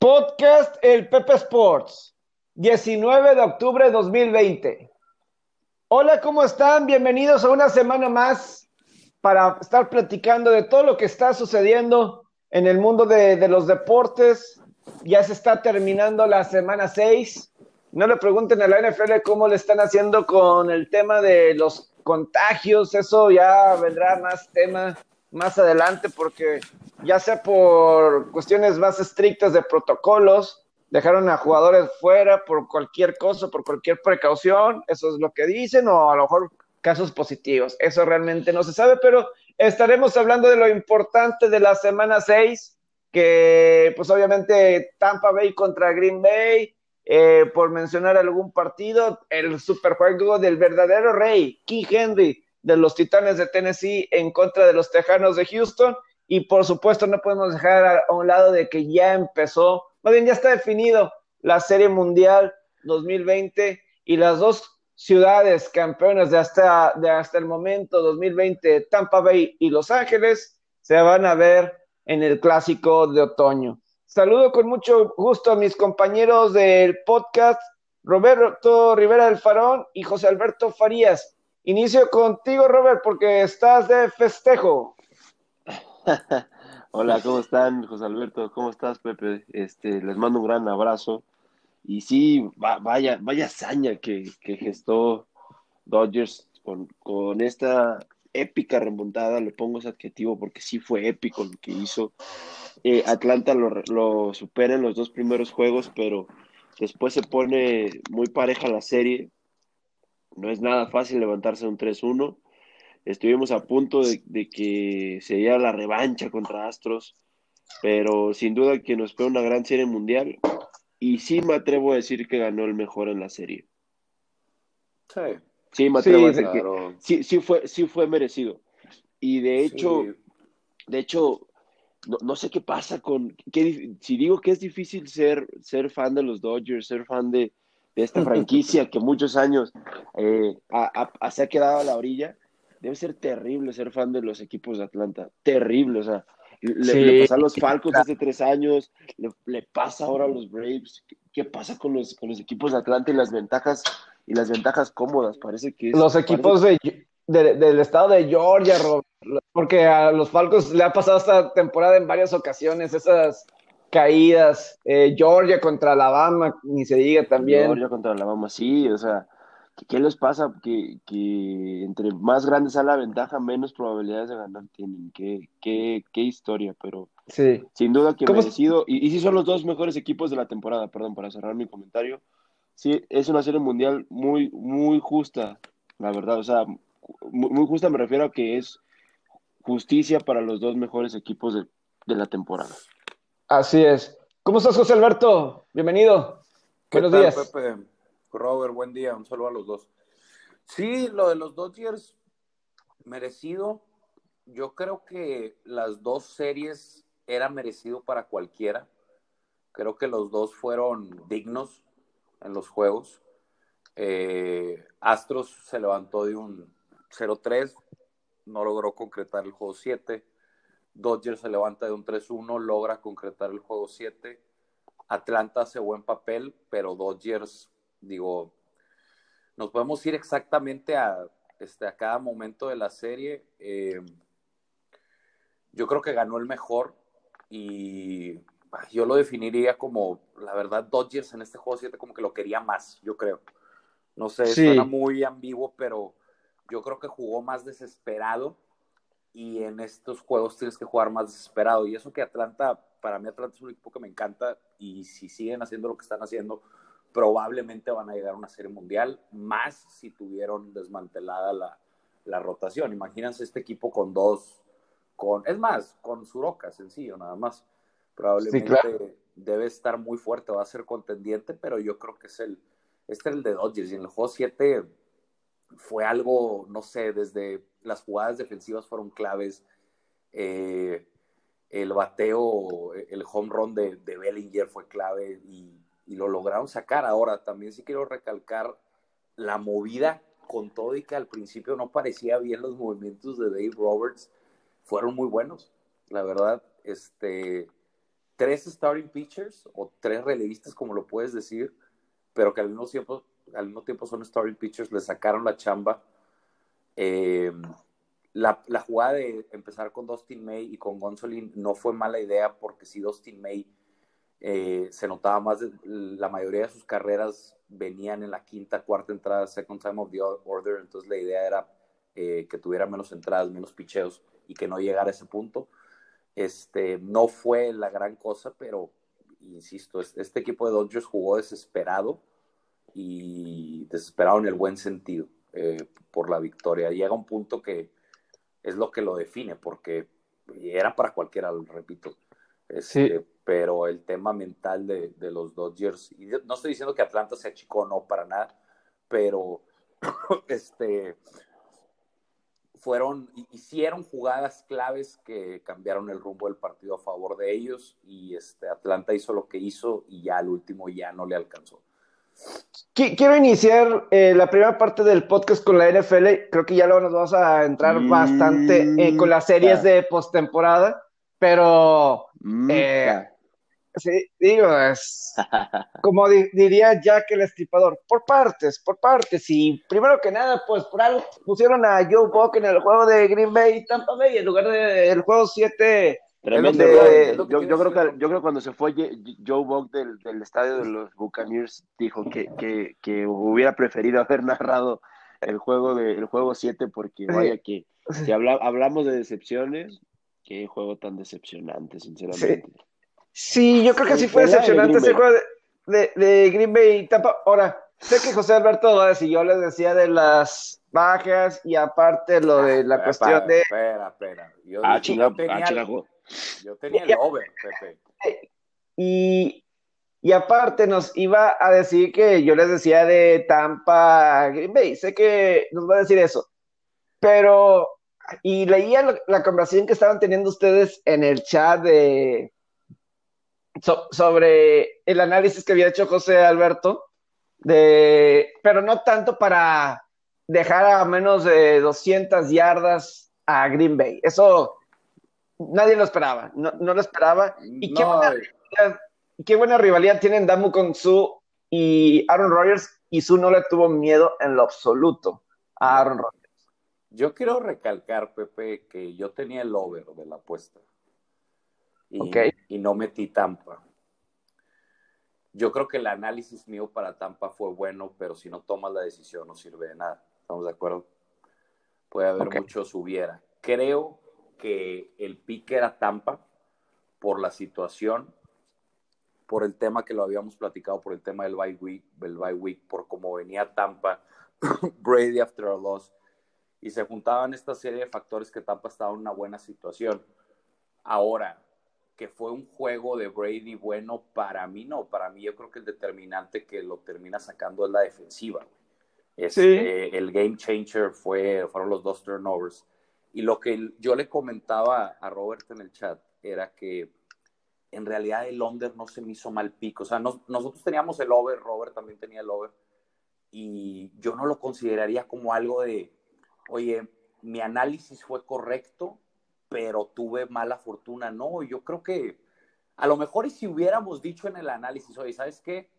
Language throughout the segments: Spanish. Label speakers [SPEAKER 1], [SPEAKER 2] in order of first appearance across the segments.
[SPEAKER 1] Podcast El Pepe Sports, 19 de octubre de 2020. Hola, ¿cómo están? Bienvenidos a una semana más para estar platicando de todo lo que está sucediendo en el mundo de, los deportes. Ya se está terminando la semana 6. No le pregunten a la NFL cómo le están haciendo con el tema de los contagios. Eso ya vendrá más tema más adelante porque ya sea por cuestiones más estrictas de protocolos, dejaron a jugadores fuera por cualquier cosa, por cualquier precaución, eso es lo que dicen, o a lo mejor casos positivos. Eso realmente no se sabe, pero estaremos hablando de lo importante de la semana 6, que pues obviamente Tampa Bay contra Green Bay, eh, por mencionar algún partido, el superjuego del verdadero rey, King Henry, de los Titanes de Tennessee en contra de los Tejanos de Houston. Y por supuesto no podemos dejar a un lado de que ya empezó, más bien ya está definido la Serie Mundial 2020 y las dos ciudades campeonas de hasta, de hasta el momento 2020, Tampa Bay y Los Ángeles, se van a ver en el clásico de otoño. Saludo con mucho gusto a mis compañeros del podcast, Roberto Rivera del Farón y José Alberto Farías. Inicio contigo, Robert, porque estás de festejo.
[SPEAKER 2] Hola, ¿cómo están, José Alberto? ¿Cómo estás, Pepe? Este, les mando un gran abrazo. Y sí, vaya, vaya hazaña que, gestó Dodgers con, con, esta épica remontada, le pongo ese adjetivo porque sí fue épico lo que hizo. Eh, Atlanta lo, lo supera en los dos primeros juegos, pero después se pone muy pareja la serie no es nada fácil levantarse un 3-1. Estuvimos a punto de, que sería la revancha contra Astros, pero sin duda que nos fue una gran serie mundial. Y sí me atrevo a decir que ganó el mejor en la serie.
[SPEAKER 1] Sí.
[SPEAKER 2] Sí, me atrevo a decir que sí, sí, fue, sí fue merecido. Y de hecho, de hecho, no, sé qué pasa con. si digo que es difícil ser, ser fan de los Dodgers, ser fan de, de esta franquicia que muchos años eh, se ha quedado a la orilla, debe ser terrible ser fan de los equipos de Atlanta. Terrible, o sea, le, pasa a los Falcons hace tres años, le, pasa ahora a los Braves. ¿Qué, pasa con los, con los equipos de Atlanta y las ventajas y las ventajas cómodas? Parece que
[SPEAKER 1] los equipos de, del estado de Georgia, porque a los Falcons le ha pasado esta temporada en varias ocasiones esas caídas. Eh, Georgia contra Alabama, ni se diga también.
[SPEAKER 2] Georgia contra Alabama, sí, o sea, ¿qué, les pasa? Que, entre más grande sea la ventaja, menos probabilidades de ganar tienen. Qué, qué, qué historia, pero
[SPEAKER 1] sí.
[SPEAKER 2] sin duda que merecido. Y, y sí son los dos mejores equipos de la temporada, perdón, para cerrar mi comentario. Sí, es una serie mundial muy, muy justa, la verdad. O sea, muy, muy justa me refiero a que es justicia para los dos mejores equipos de, de la temporada.
[SPEAKER 1] Así es. ¿Cómo estás, José Alberto? Bienvenido. Buenos días.
[SPEAKER 3] Pepe? Robert, buen día. Un saludo a los dos. Sí, lo de los Dodgers, merecido. Yo creo que las dos series era merecido para cualquiera. Creo que los dos fueron dignos en los juegos. Eh, Astros se levantó de un 0-3, no logró concretar el juego 7. Dodgers se levanta de un 3-1, logra concretar el juego 7. Atlanta hace buen papel, pero Dodgers, digo, nos podemos ir exactamente a, este, a cada momento de la serie. Eh, yo creo que ganó el mejor y yo lo definiría como, la verdad, Dodgers en este juego 7 como que lo quería más, yo creo. No sé, suena muy ambiguo, pero yo creo que jugó más desesperado y en estos juegos tienes que jugar más desesperado. Y eso que Atlanta, para mí Atlanta es un equipo que me encanta y si siguen haciendo lo que están haciendo, probablemente van a llegar a una serie mundial, más si tuvieron desmantelada la, la rotación. Imagínense este equipo con dos, con, es más, con Suroca, sencillo, nada más. Probablemente debe estar muy fuerte, va a ser contendiente, pero yo creo que es el, este es el de Dodgers y en el juego 7 fue algo, no sé, desde las jugadas defensivas fueron claves. Eh, el bateo, el home run de, Bellinger fue clave y, lo lograron sacar. Ahora, también sí quiero recalcar la movida con todo y que al principio no parecía bien los movimientos de Dave Roberts, fueron muy buenos, la verdad. Este, tres starting pitchers o tres relevistas, como lo puedes decir, pero que al mismo tiempo, al mismo tiempo son starting pitchers, le sacaron la chamba. Eh, la, jugada de empezar con Dustin May y con Gonsolin no fue mala idea porque si Dustin May eh, se notaba más, de, la mayoría de sus carreras venían en la quinta, cuarta entrada, second time of the order, entonces la idea era eh, que tuviera menos entradas, menos picheos y que no llegara a ese punto. Este, no fue la gran cosa, pero insisto, este equipo de Dodgers jugó desesperado y desesperado en el buen sentido eh, por la victoria. Llega un punto que es lo que lo define, porque era para cualquiera, lo repito. Este, Pero el tema mental de, de, los Dodgers, y no estoy diciendo que Atlanta se achicó, no, para nada, pero este, fueron, hicieron jugadas claves que cambiaron el rumbo del partido a favor de ellos y este, Atlanta hizo lo que hizo y ya al último ya no le alcanzó.
[SPEAKER 1] Quiero iniciar eh, la primera parte del podcast con la NFL. Creo que ya luego nos vamos a entrar bastante eh, con las series de postemporada, pero eh, Sí, digo, es como diría Jack el estipador, por partes, por partes. Y primero que nada, pues por algo pusieron a Joe Buck en el juego de Green Bay y Tampa Bay en lugar del juego 7.
[SPEAKER 2] Tremendo, de, yo, yo, creo que, yo creo cuando se fue Joe Buck del, del estadio de los Buccaneers, dijo que, que, que, hubiera preferido haber narrado el juego de el juego 7 porque vaya que si habla, hablamos de decepciones, qué juego tan decepcionante, sinceramente.
[SPEAKER 1] Sí. Sí, yo creo que sí fue decepcionante ese juego de, de, Green Bay y Tampa. Ahora, sé que José Alberto va a decir, yo les decía de las bajas y aparte lo de la cuestión de.
[SPEAKER 3] Espera, espera.
[SPEAKER 2] Yo, ah, yo, tenía, ah,
[SPEAKER 3] yo tenía el over, Pepe.
[SPEAKER 1] Y, y aparte nos iba a decir que yo les decía de Tampa Green Bay. Sé que nos va a decir eso. Pero, y leía la conversación que estaban teniendo ustedes en el chat de, sobre el análisis que había hecho José Alberto, de, pero no tanto para dejar a menos de 200 yardas a Green Bay. Eso nadie lo esperaba, no, no lo esperaba. Y qué, buena rivalidad, qué, buena rivalidad, tienen Damu con Su y Aaron Rodgers, y Su no le tuvo miedo en lo absoluto a Aaron Rodgers.
[SPEAKER 3] Yo quiero recalcar, Pepe, que yo tenía el over de la apuesta y, y no metí Tampa. Yo creo que el análisis mío para Tampa fue bueno, pero si no tomas la decisión no sirve de nada. ¿Estamos de acuerdo? Puede haber muchos hubiera. Creo que el pique era Tampa por la situación, por el tema que lo habíamos platicado, por el tema del bye week, del bye week por cómo venía Tampa, Brady after a loss, y se juntaban esta serie de factores que Tampa estaba en una buena situación. Ahora, que fue un juego de Brady bueno para mí, no, para mí yo creo que el determinante que lo termina sacando es la defensiva. Este, El game changer fue, fueron los dos turnovers. Y lo que yo le comentaba a Robert en el chat era que en realidad el under no se me hizo mal pico. O sea, nosotros teníamos el over, Robert también tenía el over, y yo no lo consideraría como algo de, oye, mi análisis fue correcto, pero tuve mala fortuna. No, yo creo que a lo mejor y si hubiéramos dicho en el análisis, oye, ¿sabes qué?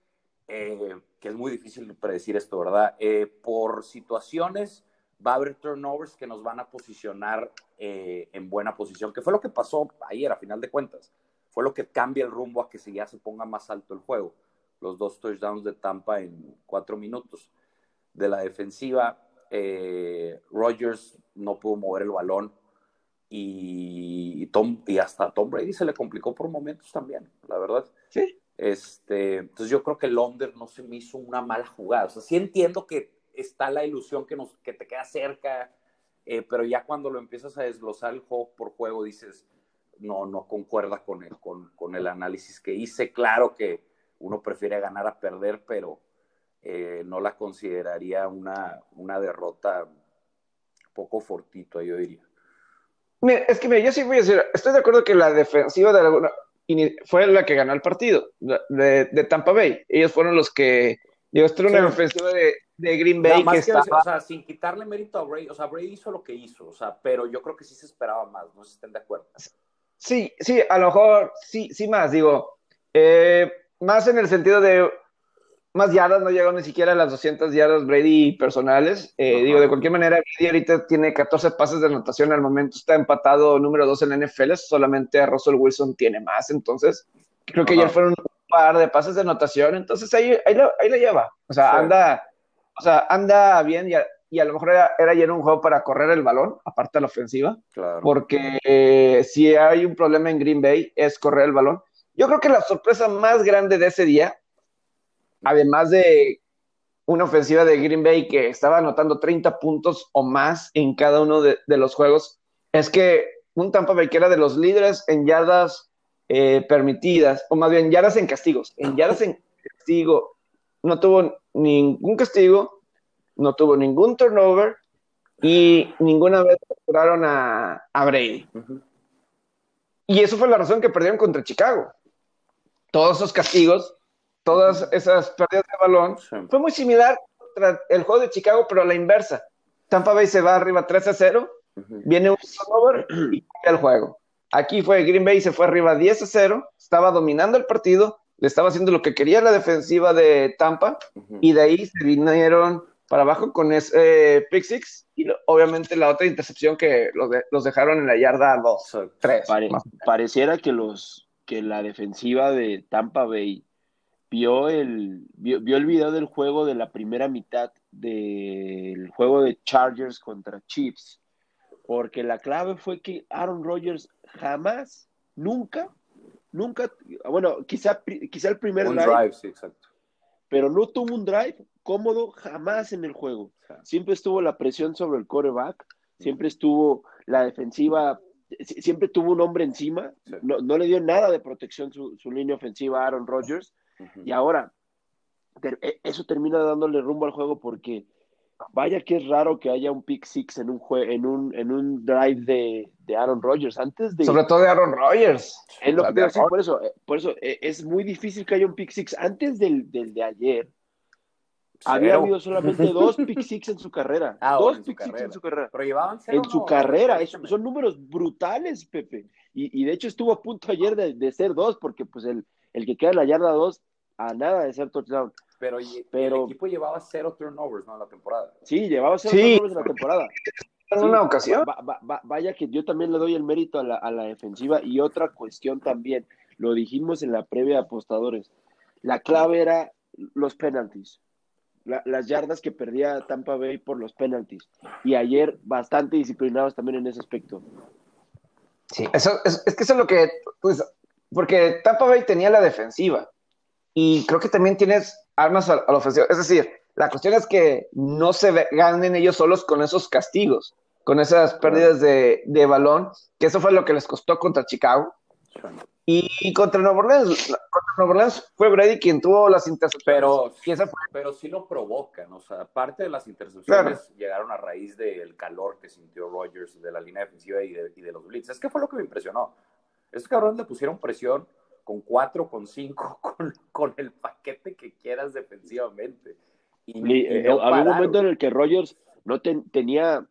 [SPEAKER 3] Eh, que es muy difícil predecir esto, ¿verdad? Eh, por situaciones va a haber turnovers que nos van a posicionar eh, en buena posición, que fue lo que pasó ayer a final de cuentas. Fue lo que cambia el rumbo a que ya se ponga más alto el juego. Los dos touchdowns de Tampa en cuatro minutos. De la defensiva, Rogers no pudo mover el balón y, Tom, y hasta Tom Brady se le complicó por momentos también, la verdad.
[SPEAKER 1] Sí.
[SPEAKER 3] Este, entonces yo creo que Londres no se me hizo una mala jugada. O sea, sí entiendo que está la ilusión que, nos, que te queda cerca, eh, pero ya cuando lo empiezas a desglosar el juego por juego dices, no, no concuerda con el, con, con el análisis que hice. Claro que uno prefiere ganar a perder, pero eh, no la consideraría una, una derrota poco fortito, yo diría
[SPEAKER 1] es que mira, yo sí voy a decir, estoy de acuerdo que la defensiva de alguna fue la que ganó el partido de, de, Tampa Bay. Ellos fueron los que. Yo estoy una ofensiva de, de, Green Bay.
[SPEAKER 3] que, estaba... o sea, sin quitarle mérito a Brady, o sea, Brady hizo lo que hizo, o sea, pero yo creo que sí se esperaba más, no sé si estén de acuerdo.
[SPEAKER 1] Sí, sí, a lo mejor sí, sí más, digo, eh, más en el sentido de más yardas, no llegó ni siquiera a las 200 yardas Brady personales. Eh, digo, de cualquier manera, Brady ahorita tiene 14 pases de anotación, al momento está empatado número 2 en la NFL, solamente Russell Wilson tiene más, entonces creo que ayer fueron un par de pases de anotación, entonces ahí, ahí, lo, ahí lo lleva, o sea, anda, o sea, anda bien y y a lo mejor era, ayer un juego para correr el balón, aparte de la ofensiva, porque eh, si hay un problema en Green Bay es correr el balón. Yo creo que la sorpresa más grande de ese día, además de una ofensiva de Green Bay que estaba anotando 30 puntos o más en cada uno de, los juegos, es que un Tampa Bay que era de los líderes en yardas eh, permitidas, o más bien yardas en castigos, en yardas en castigo, no tuvo ningún castigo, no tuvo ningún turnover y ninguna vez capturaron a, Brady. Y eso fue la razón que perdieron contra Chicago. Todos esos castigos, todas esas pérdidas de balón, fue muy similar contra el juego de Chicago, pero a la inversa. Tampa Bay se va arriba 3 a 0, viene un turnover y cambia el juego. Aquí fue Green Bay se fue arriba 10 a 0, estaba dominando el partido, le estaba haciendo lo que quería la defensiva de Tampa, y de ahí se vinieron para abajo con ese eh, pick six y obviamente la otra intercepción que los, dejaron en la yarda 2, 3.
[SPEAKER 2] pareciera que los que la defensiva de Tampa Bay vio el vio, el video del juego de la primera mitad del juego de Chargers contra Chiefs, porque la clave fue que Aaron Rodgers jamás, nunca, nunca, bueno, quizá, quizá el primer drive, sí, exacto. pero no tuvo un drive cómodo jamás en el juego. Siempre estuvo la presión sobre el coreback, siempre estuvo la defensiva, siempre tuvo un hombre encima, no, le dio nada de protección su, línea ofensiva a Aaron Rodgers. Y ahora, e, eso termina dándole rumbo al juego porque vaya que es raro que haya un pick six en un en un, en un drive de, de Aaron Rodgers antes de
[SPEAKER 1] sobre todo de Aaron Rodgers
[SPEAKER 2] es lo que por eso eh, por eso eh, es muy difícil que haya un pick six antes del, del de ayer había habido solamente dos pick six en su carrera. Ah, dos pick six en su carrera.
[SPEAKER 3] Pero llevaban cero,
[SPEAKER 2] En su carrera. son números brutales, Pepe. Y, de hecho estuvo a punto ayer de, ser dos, porque pues el, el, que queda en la yarda dos, a nada de ser touchdown.
[SPEAKER 3] Pero, el equipo llevaba cero turnovers, ¿no? En la temporada.
[SPEAKER 2] Sí, llevaba cero turnovers en la temporada.
[SPEAKER 1] En una ocasión.
[SPEAKER 2] vaya que yo también le doy el mérito a la, a la defensiva. Y otra cuestión también, lo dijimos en la previa de apostadores. La clave era los penalties las yardas que perdía Tampa Bay por los penalties. Y ayer bastante disciplinados también en ese aspecto.
[SPEAKER 1] Sí, eso, es, que eso es lo que, pues, porque Tampa Bay tenía la defensiva y creo que también tienes armas a, la ofensiva. Es decir, la cuestión es que no se ganen ellos solos con esos castigos, con esas pérdidas de, de balón, que eso fue lo que les costó contra Chicago. Y contra Nueva Orleans, contra fue Brady quien tuvo las intercepciones.
[SPEAKER 3] Pero, pero sí lo provocan, o sea, parte de las intercepciones llegaron a raíz del calor que sintió Rogers de la línea defensiva y de, los blitz. Es que fue lo que me impresionó. Estos cabrones le pusieron presión con cuatro, con cinco, con, con el paquete que quieras defensivamente.
[SPEAKER 2] Y, eh, había un momento en el que Rogers no tenía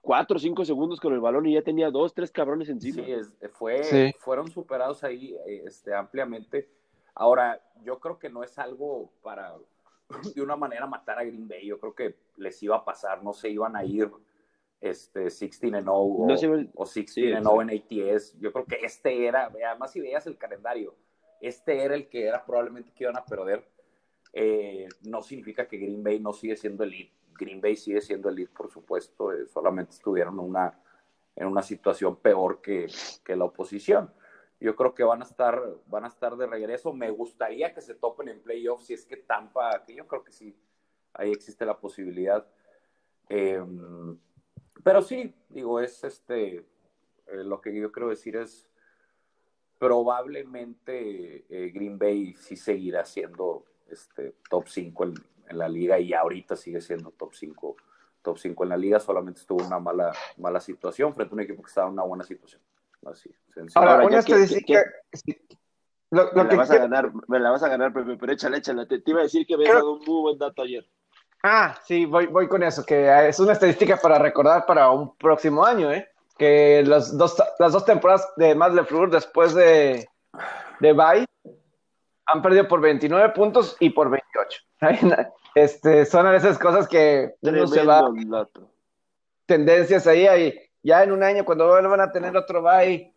[SPEAKER 2] cuatro o cinco segundos con el balón y ya tenía dos, tres cabrones encima.
[SPEAKER 3] Sí, fue, fueron superados ahí este, ampliamente. Ahora, yo creo que no es algo para de una manera matar a Green Bay. Yo creo que les iba a pasar, no se iban a ir este 16 0 o, 16 0 en ATS. Yo creo que este era, además si veías el calendario, este era el que era probablemente que iban a perder. Eh, no significa que Green Bay no sigue siendo elite Green Bay sigue siendo el lead, por supuesto, eh, solamente estuvieron una, en una situación peor que, la oposición. Yo creo que van a estar, van a estar de regreso. Me gustaría que se topen en playoffs si es que Tampa, que yo creo que sí, ahí existe la posibilidad. Em, pero sí, digo, es este, eh, lo que yo quiero decir es, probablemente eh, Green Bay sí seguirá siendo este, top 5 en, en la liga y ahorita sigue siendo top 5 top 5 en la liga, solamente estuvo una mala, mala situación frente a un equipo que estaba en una buena situación. Así,
[SPEAKER 1] Ahora, una estadística...
[SPEAKER 2] Lo, me, la vas a ganar, me la vas a ganar, pero, pero échale, échale. Te, iba a decir que habías dado un muy buen dato ayer.
[SPEAKER 1] Ah, sí, voy, voy con eso, que es una estadística para recordar para un próximo año, ¿eh? que las dos, las dos temporadas de Matt LeFleur después de, de Bay han perdido por 29 puntos y por 28. Este, son a veces cosas que uno se va tendencias ahí, ahí. Ya en un año, cuando vuelvan a tener otro bye,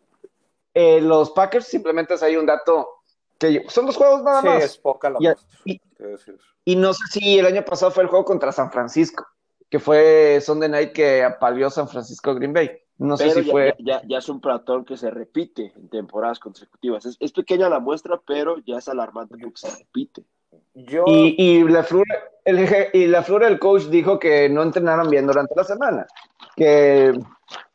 [SPEAKER 1] eh, los Packers simplemente es ahí un dato que son dos juegos nada más.
[SPEAKER 3] Es poca la
[SPEAKER 1] y, y, no sé si el año pasado fue el juego contra San Francisco, que fue Sunday Night que apaleó San Francisco Green Bay. No sé si fue.
[SPEAKER 2] Ya, ya, es un platón que se repite en temporadas consecutivas. Es, es, pequeña la muestra, pero ya es alarmante porque se repite.
[SPEAKER 1] Yo... Y, y, la flora, el, y la flora del coach dijo que no entrenaron bien durante la semana. Que,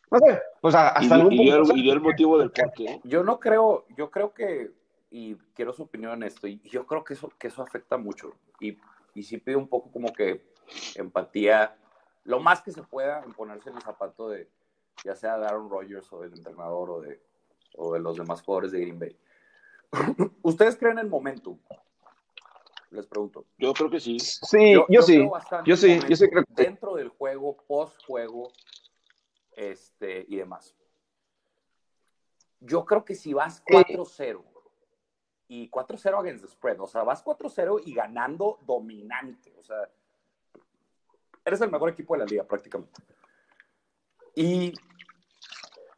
[SPEAKER 1] no sé, pues hasta
[SPEAKER 2] y,
[SPEAKER 1] algún
[SPEAKER 2] y, punto, y, el motivo del por qué.
[SPEAKER 3] Yo no creo, yo creo que, y quiero su opinión en esto, y yo creo que eso, que eso afecta mucho. Y, y sí pido un poco como que empatía, lo más que se pueda en ponerse en el zapato de, ya sea de Aaron Rodgers o del entrenador o de, o de los demás jugadores de Green Bay. ¿Ustedes creen en momentum? Les pregunto.
[SPEAKER 2] Yo creo que sí.
[SPEAKER 1] Sí, yo, yo sí. Yo sí, yo sí creo que
[SPEAKER 3] Dentro del juego, post juego, este, y demás. Yo creo que si vas 4-0 y 4-0 against the spread, o sea, vas 4-0 y ganando dominante, o sea, eres el mejor equipo de la liga prácticamente. Y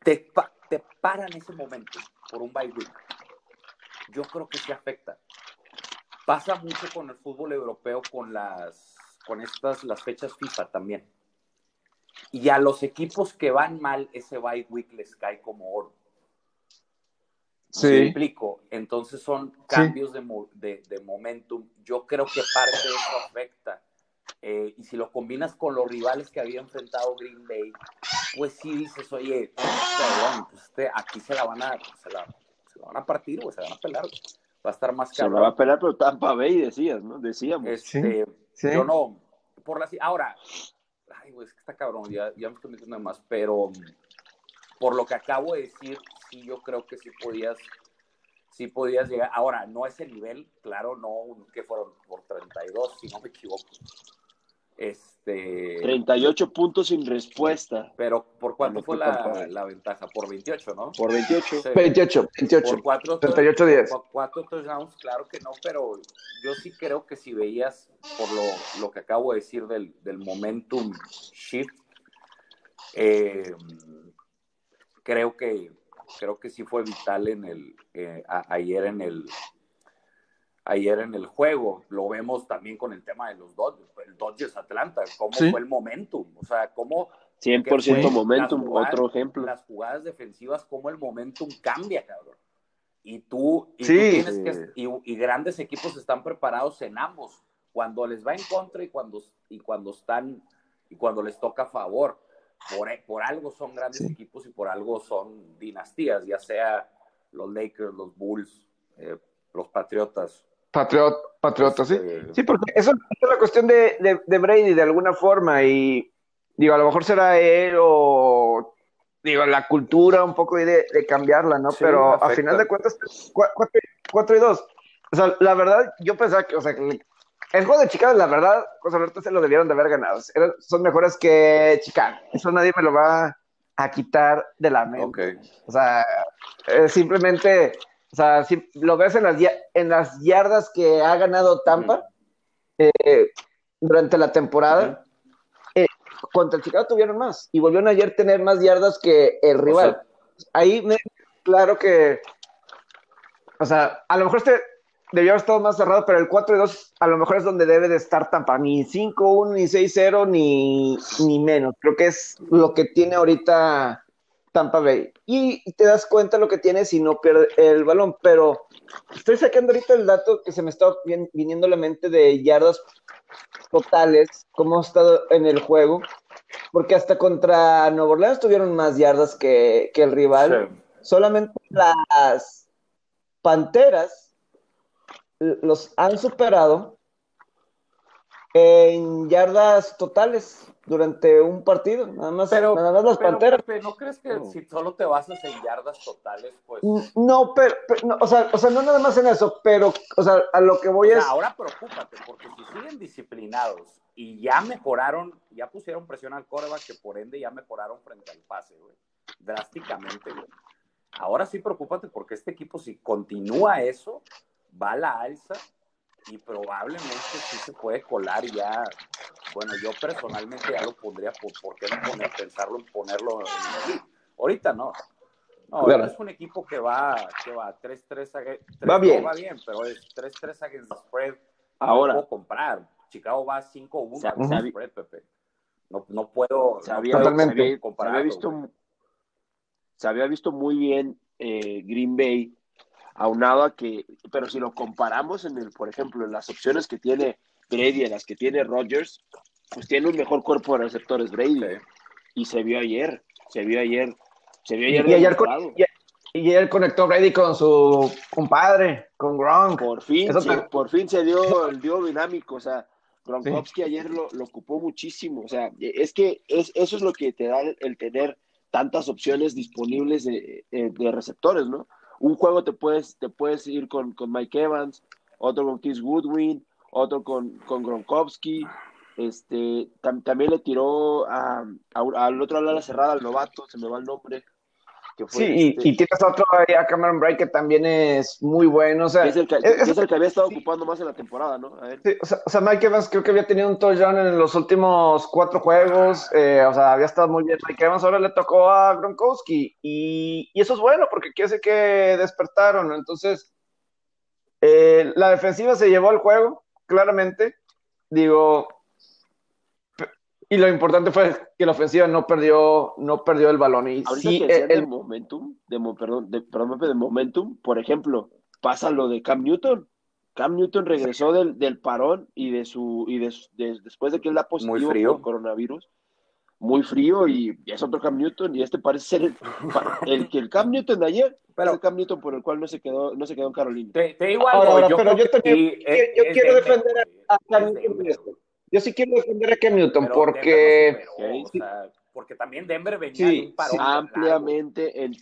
[SPEAKER 3] te, te paran ese momento por un bye week. Yo creo que sí afecta. Pasa mucho con el fútbol europeo, con las, con estas, las fechas FIFA también. Y a los equipos que van mal, ese bye week les cae como oro.
[SPEAKER 1] Sí.
[SPEAKER 3] ¿Me explico? Entonces son cambios sí. de, de, de, momentum. Yo creo que parte de eso afecta. Eh, y si lo combinas con los rivales que había enfrentado Green Bay, pues sí dices, oye, cabrón, pues este, aquí se la van a, se la, se la van a partir o se la van a pelar. Va a estar más
[SPEAKER 2] caro. Se la va a pelar, pero Tampa Bay decías, ¿no? Decíamos.
[SPEAKER 3] Este, sí, Yo no, por la, ahora, ay, güey, es que está cabrón, ya, ya me estoy metiendo más, pero por lo que acabo de decir, sí, yo creo que sí podías, sí podías llegar. Ahora, no ese nivel, claro, no, que fueron por 32, si no me equivoco. Este,
[SPEAKER 2] 38 puntos sin respuesta.
[SPEAKER 3] Pero ¿por cuánto fue la, la, ventaja? Por 28, ¿no?
[SPEAKER 2] Por 28.
[SPEAKER 1] Sí. 28, 28.
[SPEAKER 3] Por 4
[SPEAKER 1] 38, 10.
[SPEAKER 3] Por 4 touchdowns, claro que no, pero yo sí creo que si veías, por lo, lo que acabo de decir del, del momentum shift, eh, creo que creo que sí fue vital en el eh, a, ayer en el ayer en el juego. Lo vemos también con el tema de los Dodgers, el Dodgers Atlanta, cómo
[SPEAKER 1] Sí.
[SPEAKER 3] fue el momentum, o sea, cómo
[SPEAKER 2] 100%
[SPEAKER 3] que
[SPEAKER 2] momentum,
[SPEAKER 3] jugadas-
[SPEAKER 2] otro ejemplo.
[SPEAKER 3] las jugadas defensivas, cómo el momentum cambia, cabrón. Y tú, y, tú
[SPEAKER 1] Sí.
[SPEAKER 3] tienes que, y, y grandes equipos están preparados en ambos, cuando les va en contra y cuando, y cuando están, y cuando les toca a favor. Por, por algo son grandes
[SPEAKER 1] Sí.
[SPEAKER 3] equipos y por algo son dinastías, ya sea los Lakers, los Bulls, eh, los Patriotas.
[SPEAKER 1] Patriot, patriota, sí.
[SPEAKER 3] Este,
[SPEAKER 1] Sí, porque eso es la cuestión de, de, de, Brady de alguna forma y digo, a lo mejor será él o digo, la cultura un poco de, de cambiarla, ¿no?
[SPEAKER 3] Sí,
[SPEAKER 1] Pero a final de cuentas, 4 y 2. O sea, la verdad, yo pensaba que, o sea, que el juego de Chicago, la verdad, José Alberto se lo debieron de haber ganado. Eran- son mejores que Chicago. Eso nadie me lo va a quitar de la mente. O sea, eh, simplemente, o sea, si lo ves en las, ya- en las yardas que ha ganado Tampa eh, durante la temporada, eh, contra el Chicago tuvieron más y volvieron ayer a tener más yardas que el rival. Ahí me claro que, o sea, a lo mejor este debió haber estado más cerrado, pero el 4 y 2 a lo mejor es donde debe de estar Tampa, ni 5-1, ni 6-0, ni, ni menos. Creo que es lo que tiene ahorita Tampa Bay. Y te das cuenta lo que tiene si no pierde el balón, pero estoy sacando ahorita el dato que se me está vin- viniendo a la mente de yardas totales, cómo ha estado en el juego, porque hasta contra Nueva Orleans tuvieron más yardas que, que el rival.
[SPEAKER 3] Sí.
[SPEAKER 1] Solamente las Panteras los han superado en yardas totales durante un partido, nada más,
[SPEAKER 3] Pero,
[SPEAKER 1] nada más las
[SPEAKER 3] pero,
[SPEAKER 1] Panteras.
[SPEAKER 3] Pepe, ¿no crees que
[SPEAKER 2] No.
[SPEAKER 3] si solo te basas en yardas totales, pues...
[SPEAKER 1] No, pero, pero- no, o, sea, o sea, no nada más en eso, pero, o sea, a lo que voy
[SPEAKER 3] O sea,
[SPEAKER 1] es,
[SPEAKER 3] ahora preocúpate, porque si siguen disciplinados y ya mejoraron, ya pusieron presión al coreback, que por ende ya mejoraron frente al pase, güey. drásticamente, güey. Ahora sí preocúpate porque este equipo, si continúa eso, va a la alza y probablemente sí se puede colar y ya, bueno, yo personalmente ya lo pondría, ¿por, por qué no poner, pensarlo en ponerlo en Ahorita no. No, claro. es un equipo que va, que va 3-3
[SPEAKER 1] va bien.
[SPEAKER 3] va bien, pero es 3-3 against the spread.
[SPEAKER 2] Ahora.
[SPEAKER 3] No puedo comprar. Chicago va 5-1 against the spread, Pepe. No, no puedo,
[SPEAKER 2] se había,
[SPEAKER 3] no puedo
[SPEAKER 2] se había, se había visto, se había visto muy bien eh, Green Bay aunado a que, pero si lo comparamos en el, por ejemplo, en las opciones que tiene Brady, en las que tiene Rodgers, pues tiene un mejor cuerpo de receptores Brady. Sí. Y se vio ayer, se vio ayer, se vio ayer.
[SPEAKER 1] Y, ayer, con, y, y ayer, conectó Brady con su compadre, con Gronk.
[SPEAKER 2] Por fin, se, por fin se dio el dio dinámico, o sea, Gronkowski sí. ayer lo, lo, ocupó muchísimo, o sea, es que es, eso es lo que te da el, el tener tantas opciones disponibles de, de receptores, ¿no? Un juego te puedes, te puedes ir con, con Mike Evans, otro con Chris Goodwin, otro con, con Gronkowski, este, tam, también le tiró a, a, al otro lado de la cerrada, al novato, se me va el nombre.
[SPEAKER 1] Que fue sí, este, y, y, tienes otro ahí a Cameron Bray que también es muy bueno. O sea,
[SPEAKER 2] es, el que, es, es el que había estado sí. ocupando más en la temporada, ¿no? A ver.
[SPEAKER 1] Sí, o, sea, o, sea, Mike Evans creo que había tenido un touchdown en los últimos cuatro juegos. Eh, o sea, había estado muy bien Mike Evans. Ahora le tocó a Gronkowski. Y, y eso es bueno porque quiere decir que despertaron. Entonces, eh, la defensiva se llevó al juego, claramente. Digo, y lo importante fue que la ofensiva no perdió, no perdió el balón. Y
[SPEAKER 2] Ahorita
[SPEAKER 1] sí,
[SPEAKER 2] que
[SPEAKER 1] el,
[SPEAKER 2] el momentum, de, perdón, de, perdón, de momentum, por ejemplo, pasa lo de Cam Newton. Cam Newton regresó del, del parón y de su y de, de, después de que él da positivo
[SPEAKER 3] muy frío.
[SPEAKER 2] por coronavirus, muy frío y es otro Cam Newton y este parece ser el, el que el Cam Newton de ayer, pero es el Cam Newton por el cual no se quedó no se quedó en Carolina.
[SPEAKER 3] Te, te digo algo,
[SPEAKER 1] ahora,
[SPEAKER 3] yo
[SPEAKER 1] pero yo, también, yo, yo
[SPEAKER 3] es,
[SPEAKER 1] quiero
[SPEAKER 3] es
[SPEAKER 1] defender a, a Cam Newton. Yo sí quiero defender a Cam Newton
[SPEAKER 3] pero
[SPEAKER 1] porque.
[SPEAKER 3] Denver no superó, o sea, porque también Denver venía
[SPEAKER 2] Sí,
[SPEAKER 3] de un parón
[SPEAKER 2] ampliamente el,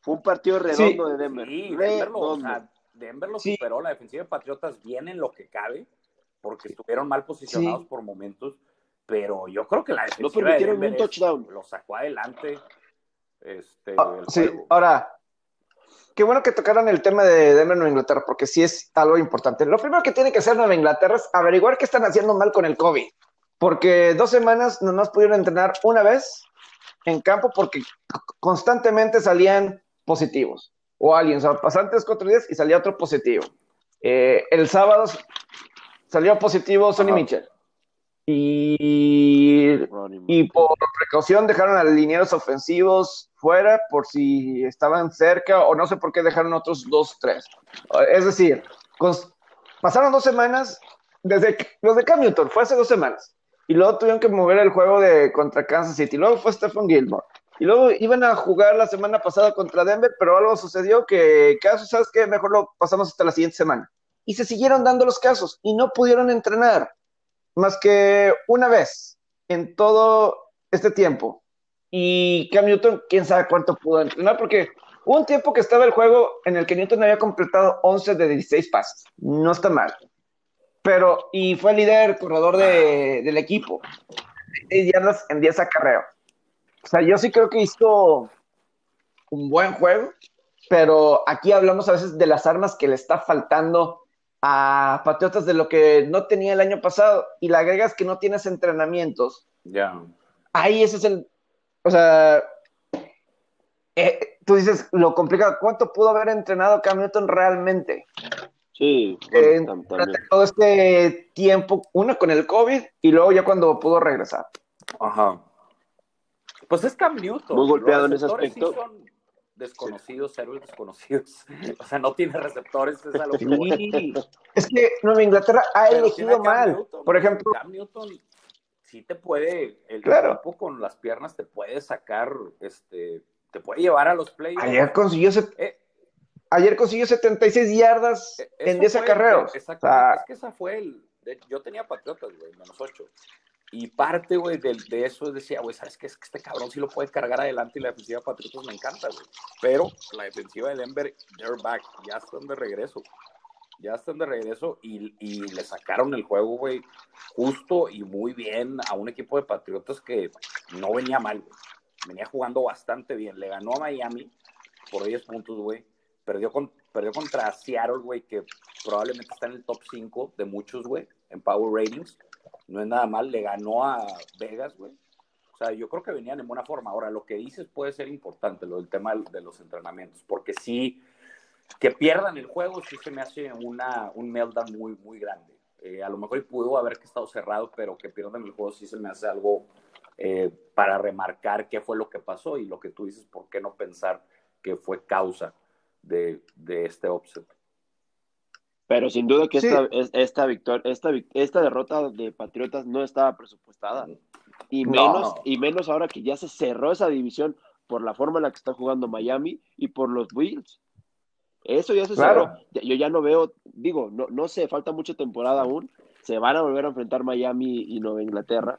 [SPEAKER 2] fue un partido redondo de Denver.
[SPEAKER 3] Sí, Denver lo, o sea, Denver lo
[SPEAKER 1] Sí.
[SPEAKER 3] superó, la defensiva de Patriotas bien en lo que cabe, porque estuvieron mal posicionados
[SPEAKER 1] Sí.
[SPEAKER 3] por momentos, pero yo creo que la
[SPEAKER 2] No
[SPEAKER 3] defensiva de
[SPEAKER 2] permitieron
[SPEAKER 3] Denver
[SPEAKER 2] un
[SPEAKER 3] es-
[SPEAKER 2] touchdown.
[SPEAKER 3] lo sacó adelante. Este,
[SPEAKER 1] Ah,
[SPEAKER 3] el
[SPEAKER 1] sí,
[SPEAKER 3] juego.
[SPEAKER 1] ahora, qué bueno que tocaran el tema de Denver Nueva Inglaterra, porque sí es algo importante. Lo primero que tiene que hacer Nueva Inglaterra es averiguar qué están haciendo mal con el COVID, porque dos semanas nomás pudieron entrenar una vez en campo porque constantemente salían positivos, o alguien, o sea, pasaban tres, cuatro días y salía otro positivo. Eh, el sábado salió positivo Sonny. Mitchell. Y por precaución dejaron a linieros ofensivos fuera por si estaban cerca o no sé por qué dejaron otros dos, tres. Es decir, pasaron dos semanas desde, desde Cam Newton, fue hace dos semanas. Y luego tuvieron que mover el juego de contra Kansas City. Luego fue Stephen Gilmore. Y luego iban a jugar la semana pasada contra Denver, pero algo sucedió que, caso, ¿sabes qué? Mejor lo pasamos hasta la siguiente semana. Y se siguieron dando los casos y no pudieron entrenar más que una vez en todo este tiempo. Y Cam Newton, quién sabe cuánto pudo entrenar, porque hubo un tiempo que estaba el juego en el que Newton había completado 11 de 16 pases. No está mal. Pero, y fue líder corredor de, del equipo. 6 yardas en 10 acarreos. O sea, yo sí creo que hizo un buen juego, pero aquí hablamos a veces de las armas que le está faltando a Patriotas de lo que no tenía el año pasado y le agregas que no tienes entrenamientos.
[SPEAKER 3] Ya.
[SPEAKER 1] Ahí ese es el, o sea, eh, tú dices lo complicado, ¿cuánto pudo haber entrenado Cam Newton realmente?
[SPEAKER 2] Sí,
[SPEAKER 1] Eh,
[SPEAKER 2] bueno,
[SPEAKER 1] todo este tiempo, uno con el COVID y luego ya cuando pudo regresar.
[SPEAKER 3] Ajá. Pues es Cam Newton.
[SPEAKER 2] Muy golpeado en ese
[SPEAKER 3] sí
[SPEAKER 2] aspecto.
[SPEAKER 3] son desconocidos, héroes desconocidos. O sea, no tiene receptores, es a lo que voy.
[SPEAKER 1] Sí. Es que Nueva Inglaterra ha
[SPEAKER 3] Pero
[SPEAKER 1] elegido mal.
[SPEAKER 3] Newton,
[SPEAKER 1] Por ejemplo,
[SPEAKER 3] Cam Newton sí te puede, el
[SPEAKER 1] Claro.
[SPEAKER 3] equipo con las piernas te puede sacar, este, te puede llevar a los playoffs.
[SPEAKER 1] ayer consiguió,
[SPEAKER 3] Eh,
[SPEAKER 1] ayer consiguió 76 yardas
[SPEAKER 3] Eh,
[SPEAKER 1] en
[SPEAKER 3] eso
[SPEAKER 1] 10
[SPEAKER 3] fue-
[SPEAKER 1] acarreos.
[SPEAKER 3] Exactamente,
[SPEAKER 1] sea,
[SPEAKER 3] es que esa fue el. de- yo tenía Patriotas, güey, menos 8. Y parte, güey, de, eso decía, güey, ¿sabes qué? Es que este cabrón sí lo puede cargar adelante y la defensiva de Patriotas me encanta, güey. Pero la defensiva de Denver, they're back, ya están de regreso. Ya están de regreso y, y le sacaron el juego, güey, justo y muy bien a un equipo de Patriotas que no venía mal, güey. venía jugando bastante bien. Le ganó a Miami por 10 puntos, güey. Perdió, con, perdió contra Seattle, güey, que probablemente está en el top 5 de muchos, güey, en Power Ratings. No es nada mal. Le ganó a Vegas, güey. O sea, yo creo que venían en buena forma. Ahora, lo que dices puede ser importante, lo del tema de los entrenamientos, porque sí, que pierdan el juego sí se me hace una, un meltdown muy, muy grande. Eh, a lo mejor pudo haber estado cerrado, pero que pierdan el juego sí se me hace algo eh, para remarcar qué fue lo que pasó y lo que tú dices, por qué no pensar que fue causa de, de este offset.
[SPEAKER 2] Pero sin duda que esta, esta, victoria, esta, esta derrota de Patriotas no estaba presupuestada. Y menos, y menos ahora que ya se cerró esa división por la forma en la que está jugando Miami y por los Bills. Eso ya se cerró. Yo ya no veo, digo, no, no sé, falta mucha temporada aún. Se van a volver a enfrentar Miami y Nueva Inglaterra.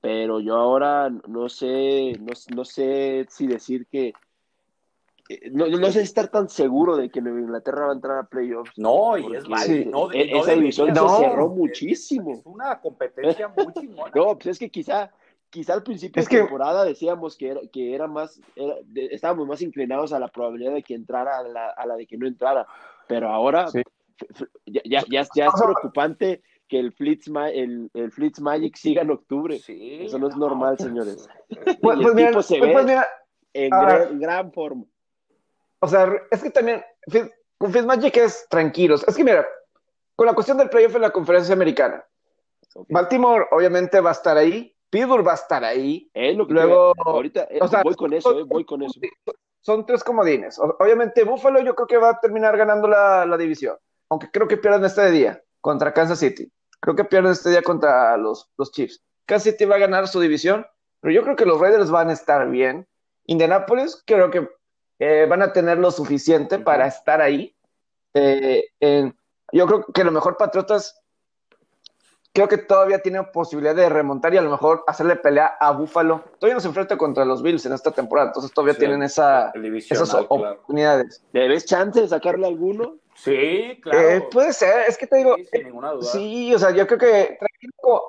[SPEAKER 2] Pero yo ahora no sé, no, sé si decir que. No, no, sé estar tan seguro de que Nueva Inglaterra va a entrar a playoffs.
[SPEAKER 3] No, y es válido.
[SPEAKER 2] E, esa división se cerró muchísimo.
[SPEAKER 3] Es, una competencia muy chingona.
[SPEAKER 2] no, pues es que quizá quizá al principio de temporada decíamos que era, que era más, estábamos más inclinados a la probabilidad de que entrara a la, a la de que no entrara, pero ahora ya, ya, ya, es preocupante que el Flitz, el, el Flitz Magic siga en octubre. Eso no es normal, señores.
[SPEAKER 1] Pues, pues, mira, se pues, ve
[SPEAKER 2] en, gran, gran, forma.
[SPEAKER 1] O sea, es que también con Flitz Magic es tranquilos. Es que mira, con la cuestión del playoff en la conferencia americana, Baltimore obviamente va a estar ahí, Pittsburgh va a estar ahí. Luego,
[SPEAKER 2] ahorita eh, voy con eso, eh, voy con eso.
[SPEAKER 1] Son tres comodines. Obviamente, Buffalo yo creo que va a terminar ganando la, división. Aunque creo que pierden este día contra Kansas City. Creo que pierden este día contra los, los Chiefs. Kansas City va a ganar su división, pero yo creo que los Raiders van a estar bien. Indianapolis creo que eh, van a tener lo suficiente para estar ahí. yo creo que lo mejor Patriotas creo que todavía tiene posibilidad de remontar y a lo mejor hacerle pelea a Buffalo. Todavía no se enfrenta contra los Bills en esta temporada, entonces todavía tienen esa, esas oportunidades.
[SPEAKER 2] ¿Le chance de sacarle alguno?
[SPEAKER 3] Sí, claro.
[SPEAKER 1] Eh, puede ser, es que te digo.
[SPEAKER 3] Sí, sin ninguna duda.
[SPEAKER 1] Sí, o sea, yo creo que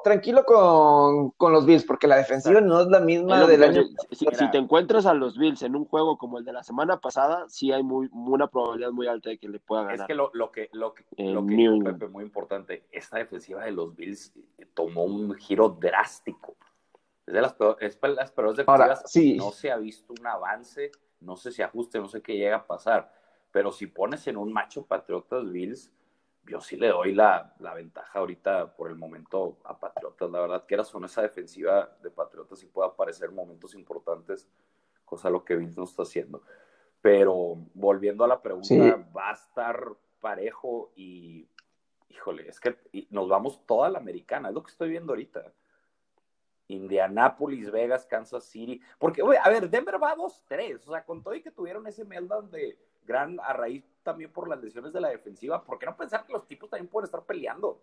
[SPEAKER 1] tranquilo, con, los Bills, porque la defensiva no es la misma del año.
[SPEAKER 2] Si, te encuentras a los Bills en un juego como el de la semana pasada, sí hay muy, una probabilidad muy alta de que le pueda ganar.
[SPEAKER 3] Es que lo, que, lo que, lo que muy importante, esta defensiva de los Bills tomó un giro drástico. Es de las peores, las peores defensivas.
[SPEAKER 1] sí.
[SPEAKER 3] No se ha visto un avance, no sé si ajuste, no sé qué llega a pasar pero si pones en un macho Patriotas Bills, yo sí le doy la, ventaja ahorita por el momento a Patriotas. La verdad que era son esa defensiva de Patriotas y puede aparecer momentos importantes, cosa lo que Bills no está haciendo. Pero volviendo a la pregunta, va a estar parejo y, híjole, es que nos vamos toda la americana, es lo que estoy viendo ahorita. Indianapolis, Vegas, Kansas City. Porque, a ver, Denver va 2-3. O sea, con todo y que tuvieron ese meltdown de gran a raíz también por las lesiones de la defensiva. ¿Por qué no pensar que los tipos también pueden estar peleando?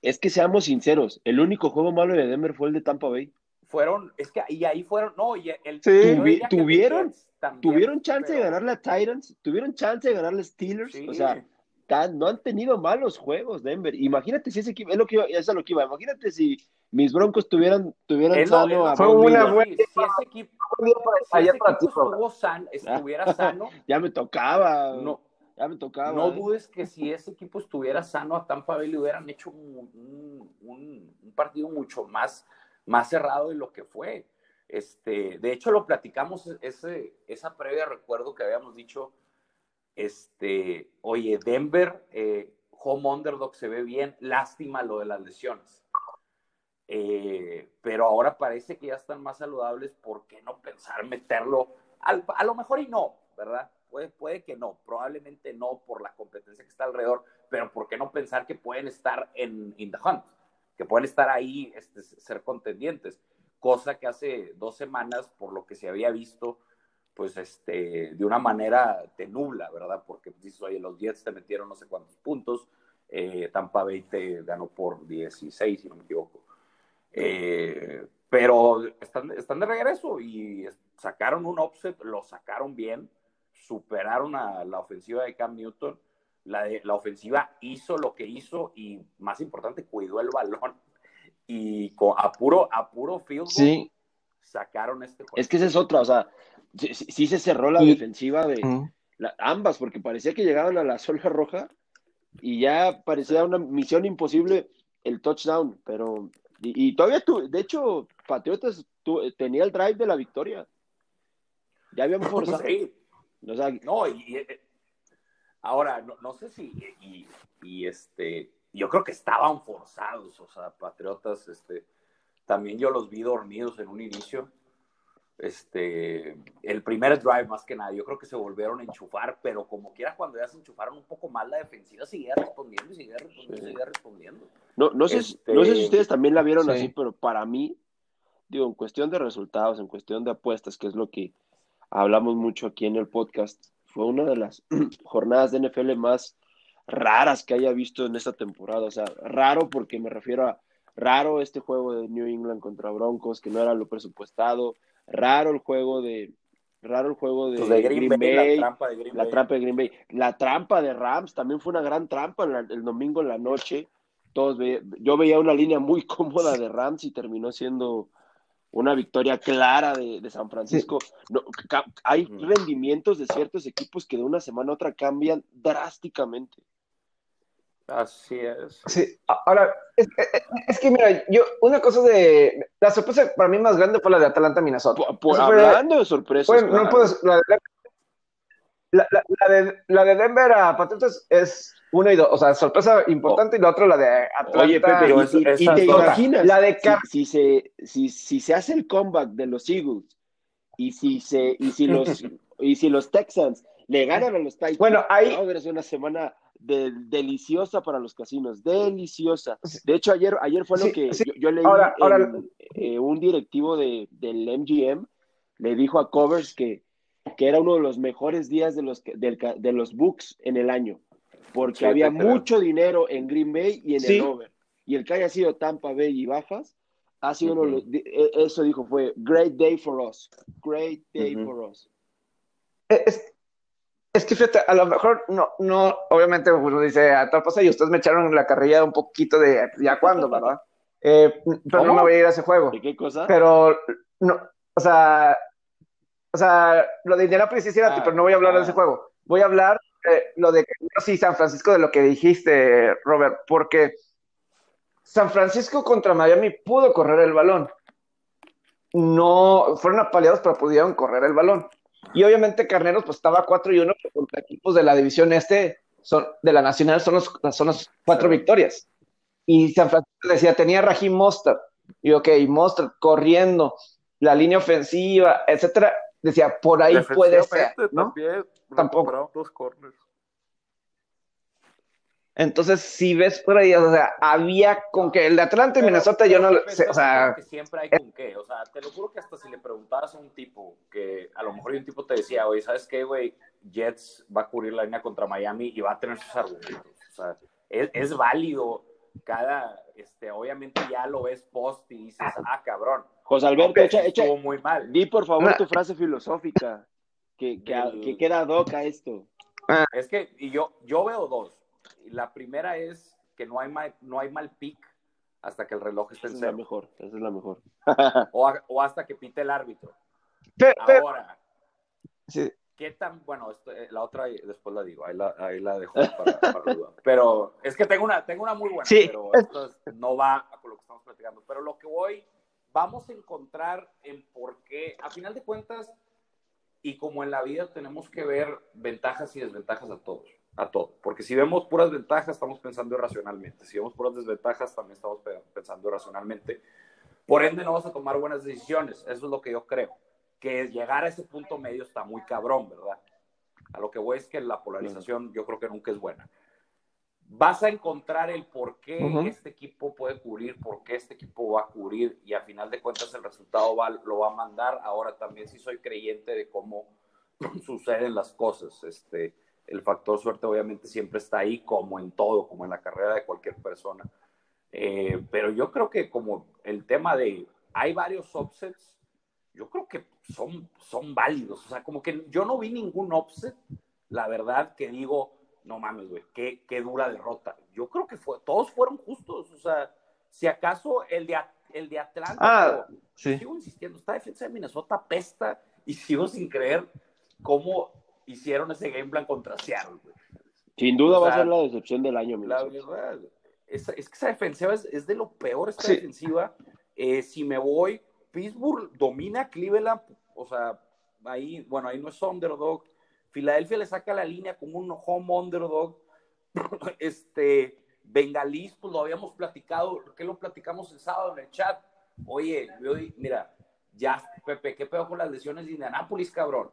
[SPEAKER 2] Es que seamos sinceros, el único juego malo de Denver fue el de Tampa Bay.
[SPEAKER 3] Fueron, es que y ahí fueron, no, y el
[SPEAKER 2] tuvieron, tuvieron chance de ganarle a Titans, tuvieron chance de ganarle a Steelers, o sea, no han tenido malos juegos Denver. Imagínate si ese equipo, es lo que iba, es lo que iba, imagínate si mis broncos tuvieran, tuvieran
[SPEAKER 1] sano a Fue una buena
[SPEAKER 3] si ese equipo, estuvo estuviera sano.
[SPEAKER 2] ya me tocaba. No, ya me tocaba.
[SPEAKER 3] No dudes que si ese equipo estuviera sano a Tampa Bay le hubieran hecho un, un, partido mucho más, más cerrado de lo que fue. Este, de hecho, lo platicamos ese, esa previa recuerdo que habíamos dicho. Este, oye, Denver, eh, home underdog se ve bien, lástima lo de las lesiones. Eh, pero ahora parece que ya están más saludables, ¿por qué no pensar meterlo? a lo mejor y no, ¿verdad? Puede, puede que no, probablemente no por la competencia que está alrededor, pero ¿por qué no pensar que pueden estar en in the hunt? Que pueden estar ahí, este, ser contendientes, cosa que hace dos semanas, por lo que se había visto, pues este, de una manera te nubla, ¿verdad? Porque dices, oye, los Jets te metieron no sé cuántos puntos, eh, Tampa Bay te ganó por 16, si no me equivoco. Eh, pero están, están de regreso y sacaron un offset, lo sacaron bien, superaron a la ofensiva de Cam Newton. La, la ofensiva hizo lo que hizo y, más importante, cuidó el balón. Y con, a, puro, a puro field
[SPEAKER 1] sí.
[SPEAKER 3] sacaron este juego.
[SPEAKER 2] Es que esa es otra, o sea, sí, se cerró la defensiva de ambas, porque parecía que llegaban a la zona roja y ya parecía una misión imposible el touchdown, pero y, todavía tú, de hecho, Patriotas tenía el drive de la victoria. Ya habían forzado.
[SPEAKER 3] Sí. no, y, eh, ahora, no, sé si, y, este, yo creo que estaban forzados, o sea, Patriotas, este, también yo los vi dormidos en un inicio. Este, el primer drive más que nada, yo creo que se volvieron a enchufar, pero como quiera cuando ya se enchufaron un poco más la defensiva, seguía respondiendo y seguía respondiendo, seguía respondiendo.
[SPEAKER 2] No, no, sé, este, no sé si ustedes también la vieron así, pero para mí, digo, en cuestión de resultados, en cuestión de apuestas, que es lo que hablamos mucho aquí en el podcast, fue una de las jornadas de NFL más raras que haya visto en esta temporada. O sea, raro porque me refiero a raro este juego de New England contra Broncos, que no era lo presupuestado, raro el juego de raro el juego de,
[SPEAKER 3] pues Green, Bay, la trampa de Green
[SPEAKER 2] la trampa de Green Bay, la trampa de Rams también fue una gran trampa el domingo en la noche. Todos yo veía una línea muy cómoda de Rams y terminó siendo una victoria clara de, San Francisco. hay rendimientos de ciertos equipos que de una semana a otra cambian drásticamente.
[SPEAKER 3] Así es.
[SPEAKER 1] Sí, ahora, es, que mira, yo, una cosa de. La sorpresa para mí más grande fue la de Atalanta Minnesota.
[SPEAKER 2] hablando de sorpresas.
[SPEAKER 1] no puedes, la, de, la de Denver a Patriotas es una y dos, o sea, sorpresa importante y la otra la de Atlanta.
[SPEAKER 2] Oye, Pepe, y, te imaginas la de si, si, se, si, si se hace el comeback de los Eagles y si se y si los y si los Texans le ganan a los Titans,
[SPEAKER 1] bueno, ahí
[SPEAKER 2] es una semana deliciosa para los casinos, deliciosa. De hecho, ayer, ayer fue lo que yo, leí ahora, eh, un directivo de, del MGM le dijo a Covers que, que era uno de los mejores días de los, de los books en el año, porque había mucho dinero en Green Bay y en el over. Y el que haya sido Tampa Bay y bajas, ha sido uno e, eso dijo, fue great day for us, great day for us.
[SPEAKER 1] Es, es que fíjate, a lo mejor no, no, obviamente uno dice a tal cosa y ustedes me echaron la carrilla un poquito de ya cuándo, ¿verdad? Eh, pero no me voy a ir a ese juego.
[SPEAKER 2] ¿De qué cosa?
[SPEAKER 1] Pero, no, o sea, o sea, lo de Indianapolis sí ah, pero no voy a hablar de ese ah. juego. Voy a hablar de lo de sí, San Francisco, de lo que dijiste, Robert, porque San Francisco contra Miami pudo correr el balón. No, fueron apaleados, pero pudieron correr el balón. Y obviamente Carneros pues estaba 4 y 1 contra equipos de la división este, son, de la Nacional son los, son los cuatro victorias. Y San Francisco decía, tenía Rajim Mostert. Y ok, Mostert corriendo, la línea ofensiva, etcétera. Decía, por ahí puede ser, ¿no?
[SPEAKER 3] Tampoco. Dos corners.
[SPEAKER 1] Entonces, si ves por ahí, o sea, había con que el de Atlanta y Minnesota yo no sé, o sea...
[SPEAKER 3] siempre hay con qué, o sea, te lo juro que hasta si le preguntabas a un tipo, que a lo mejor un tipo te decía, oye, ¿sabes qué, güey? Jets va a cubrir la línea contra Miami y va a tener sus argumentos, o sea, es, válido cada, este, obviamente ya lo ves post y dices, ah, cabrón.
[SPEAKER 2] José Alberto, echa, echa,
[SPEAKER 3] muy mal.
[SPEAKER 2] Di por favor tu frase filosófica, que, que, que queda doca esto.
[SPEAKER 3] Es que, y yo, yo veo dos la primera es que no hay mal, no hay mal pick hasta que el reloj esté en
[SPEAKER 2] cero. Esa es la mejor, esa es la mejor.
[SPEAKER 3] o, hasta que pite el árbitro. Ahora, ¿qué tan, bueno, eh, la otra después la digo, ahí la, ahí la dejo para, para duda. Pero es que tengo una, tengo una muy buena, pero esto no va con lo que estamos platicando. Pero lo que voy, vamos a encontrar en por qué, a final de cuentas, y como en la vida tenemos que ver ventajas y desventajas a todos a todo. Porque si vemos puras ventajas, estamos pensando irracionalmente. Si vemos puras desventajas, también estamos pensando irracionalmente. Por ende, no vamos a tomar buenas decisiones. Eso es lo que yo creo. Que llegar a ese punto medio está muy cabrón, ¿verdad? A lo que voy es que la polarización yo creo que nunca es buena. Vas a encontrar el por qué este equipo puede cubrir, por qué este equipo va a cubrir y a final de cuentas el resultado va, lo va a mandar. Ahora también sí soy creyente de cómo suceden las cosas. Este, el factor suerte obviamente siempre está ahí, como en todo, como en la carrera de cualquier persona. Eh, pero yo creo que como el tema de, hay varios offsets, yo creo que son, son válidos. O sea, como que yo no vi ningún offset, la verdad, que digo, no mames, güey, qué, qué, dura derrota. Yo creo que fue, todos fueron justos. O sea, si acaso el de, el de Atlanta.
[SPEAKER 1] Ah,
[SPEAKER 3] pero
[SPEAKER 1] sí.
[SPEAKER 3] Sigo insistiendo, esta defensa de Minnesota pesta y sigo sin creer cómo hicieron ese game plan contra Seattle, güey.
[SPEAKER 2] Sin duda
[SPEAKER 3] O
[SPEAKER 2] va a ser la decepción del año,
[SPEAKER 3] La verdad, es, es que esa defensiva es, es de lo peor, esta
[SPEAKER 1] Sí.
[SPEAKER 3] defensiva. Eh, si me voy, Pittsburgh domina Cleveland, o sea, ahí, bueno, ahí no es underdog. Filadelfia le saca la línea como un home underdog. este, Bengalís, pues lo habíamos platicado, ¿qué lo platicamos el sábado en el chat? Oye, yo- mira, ya, Pepe, ¿qué pedo con las lesiones de Indianápolis, cabrón?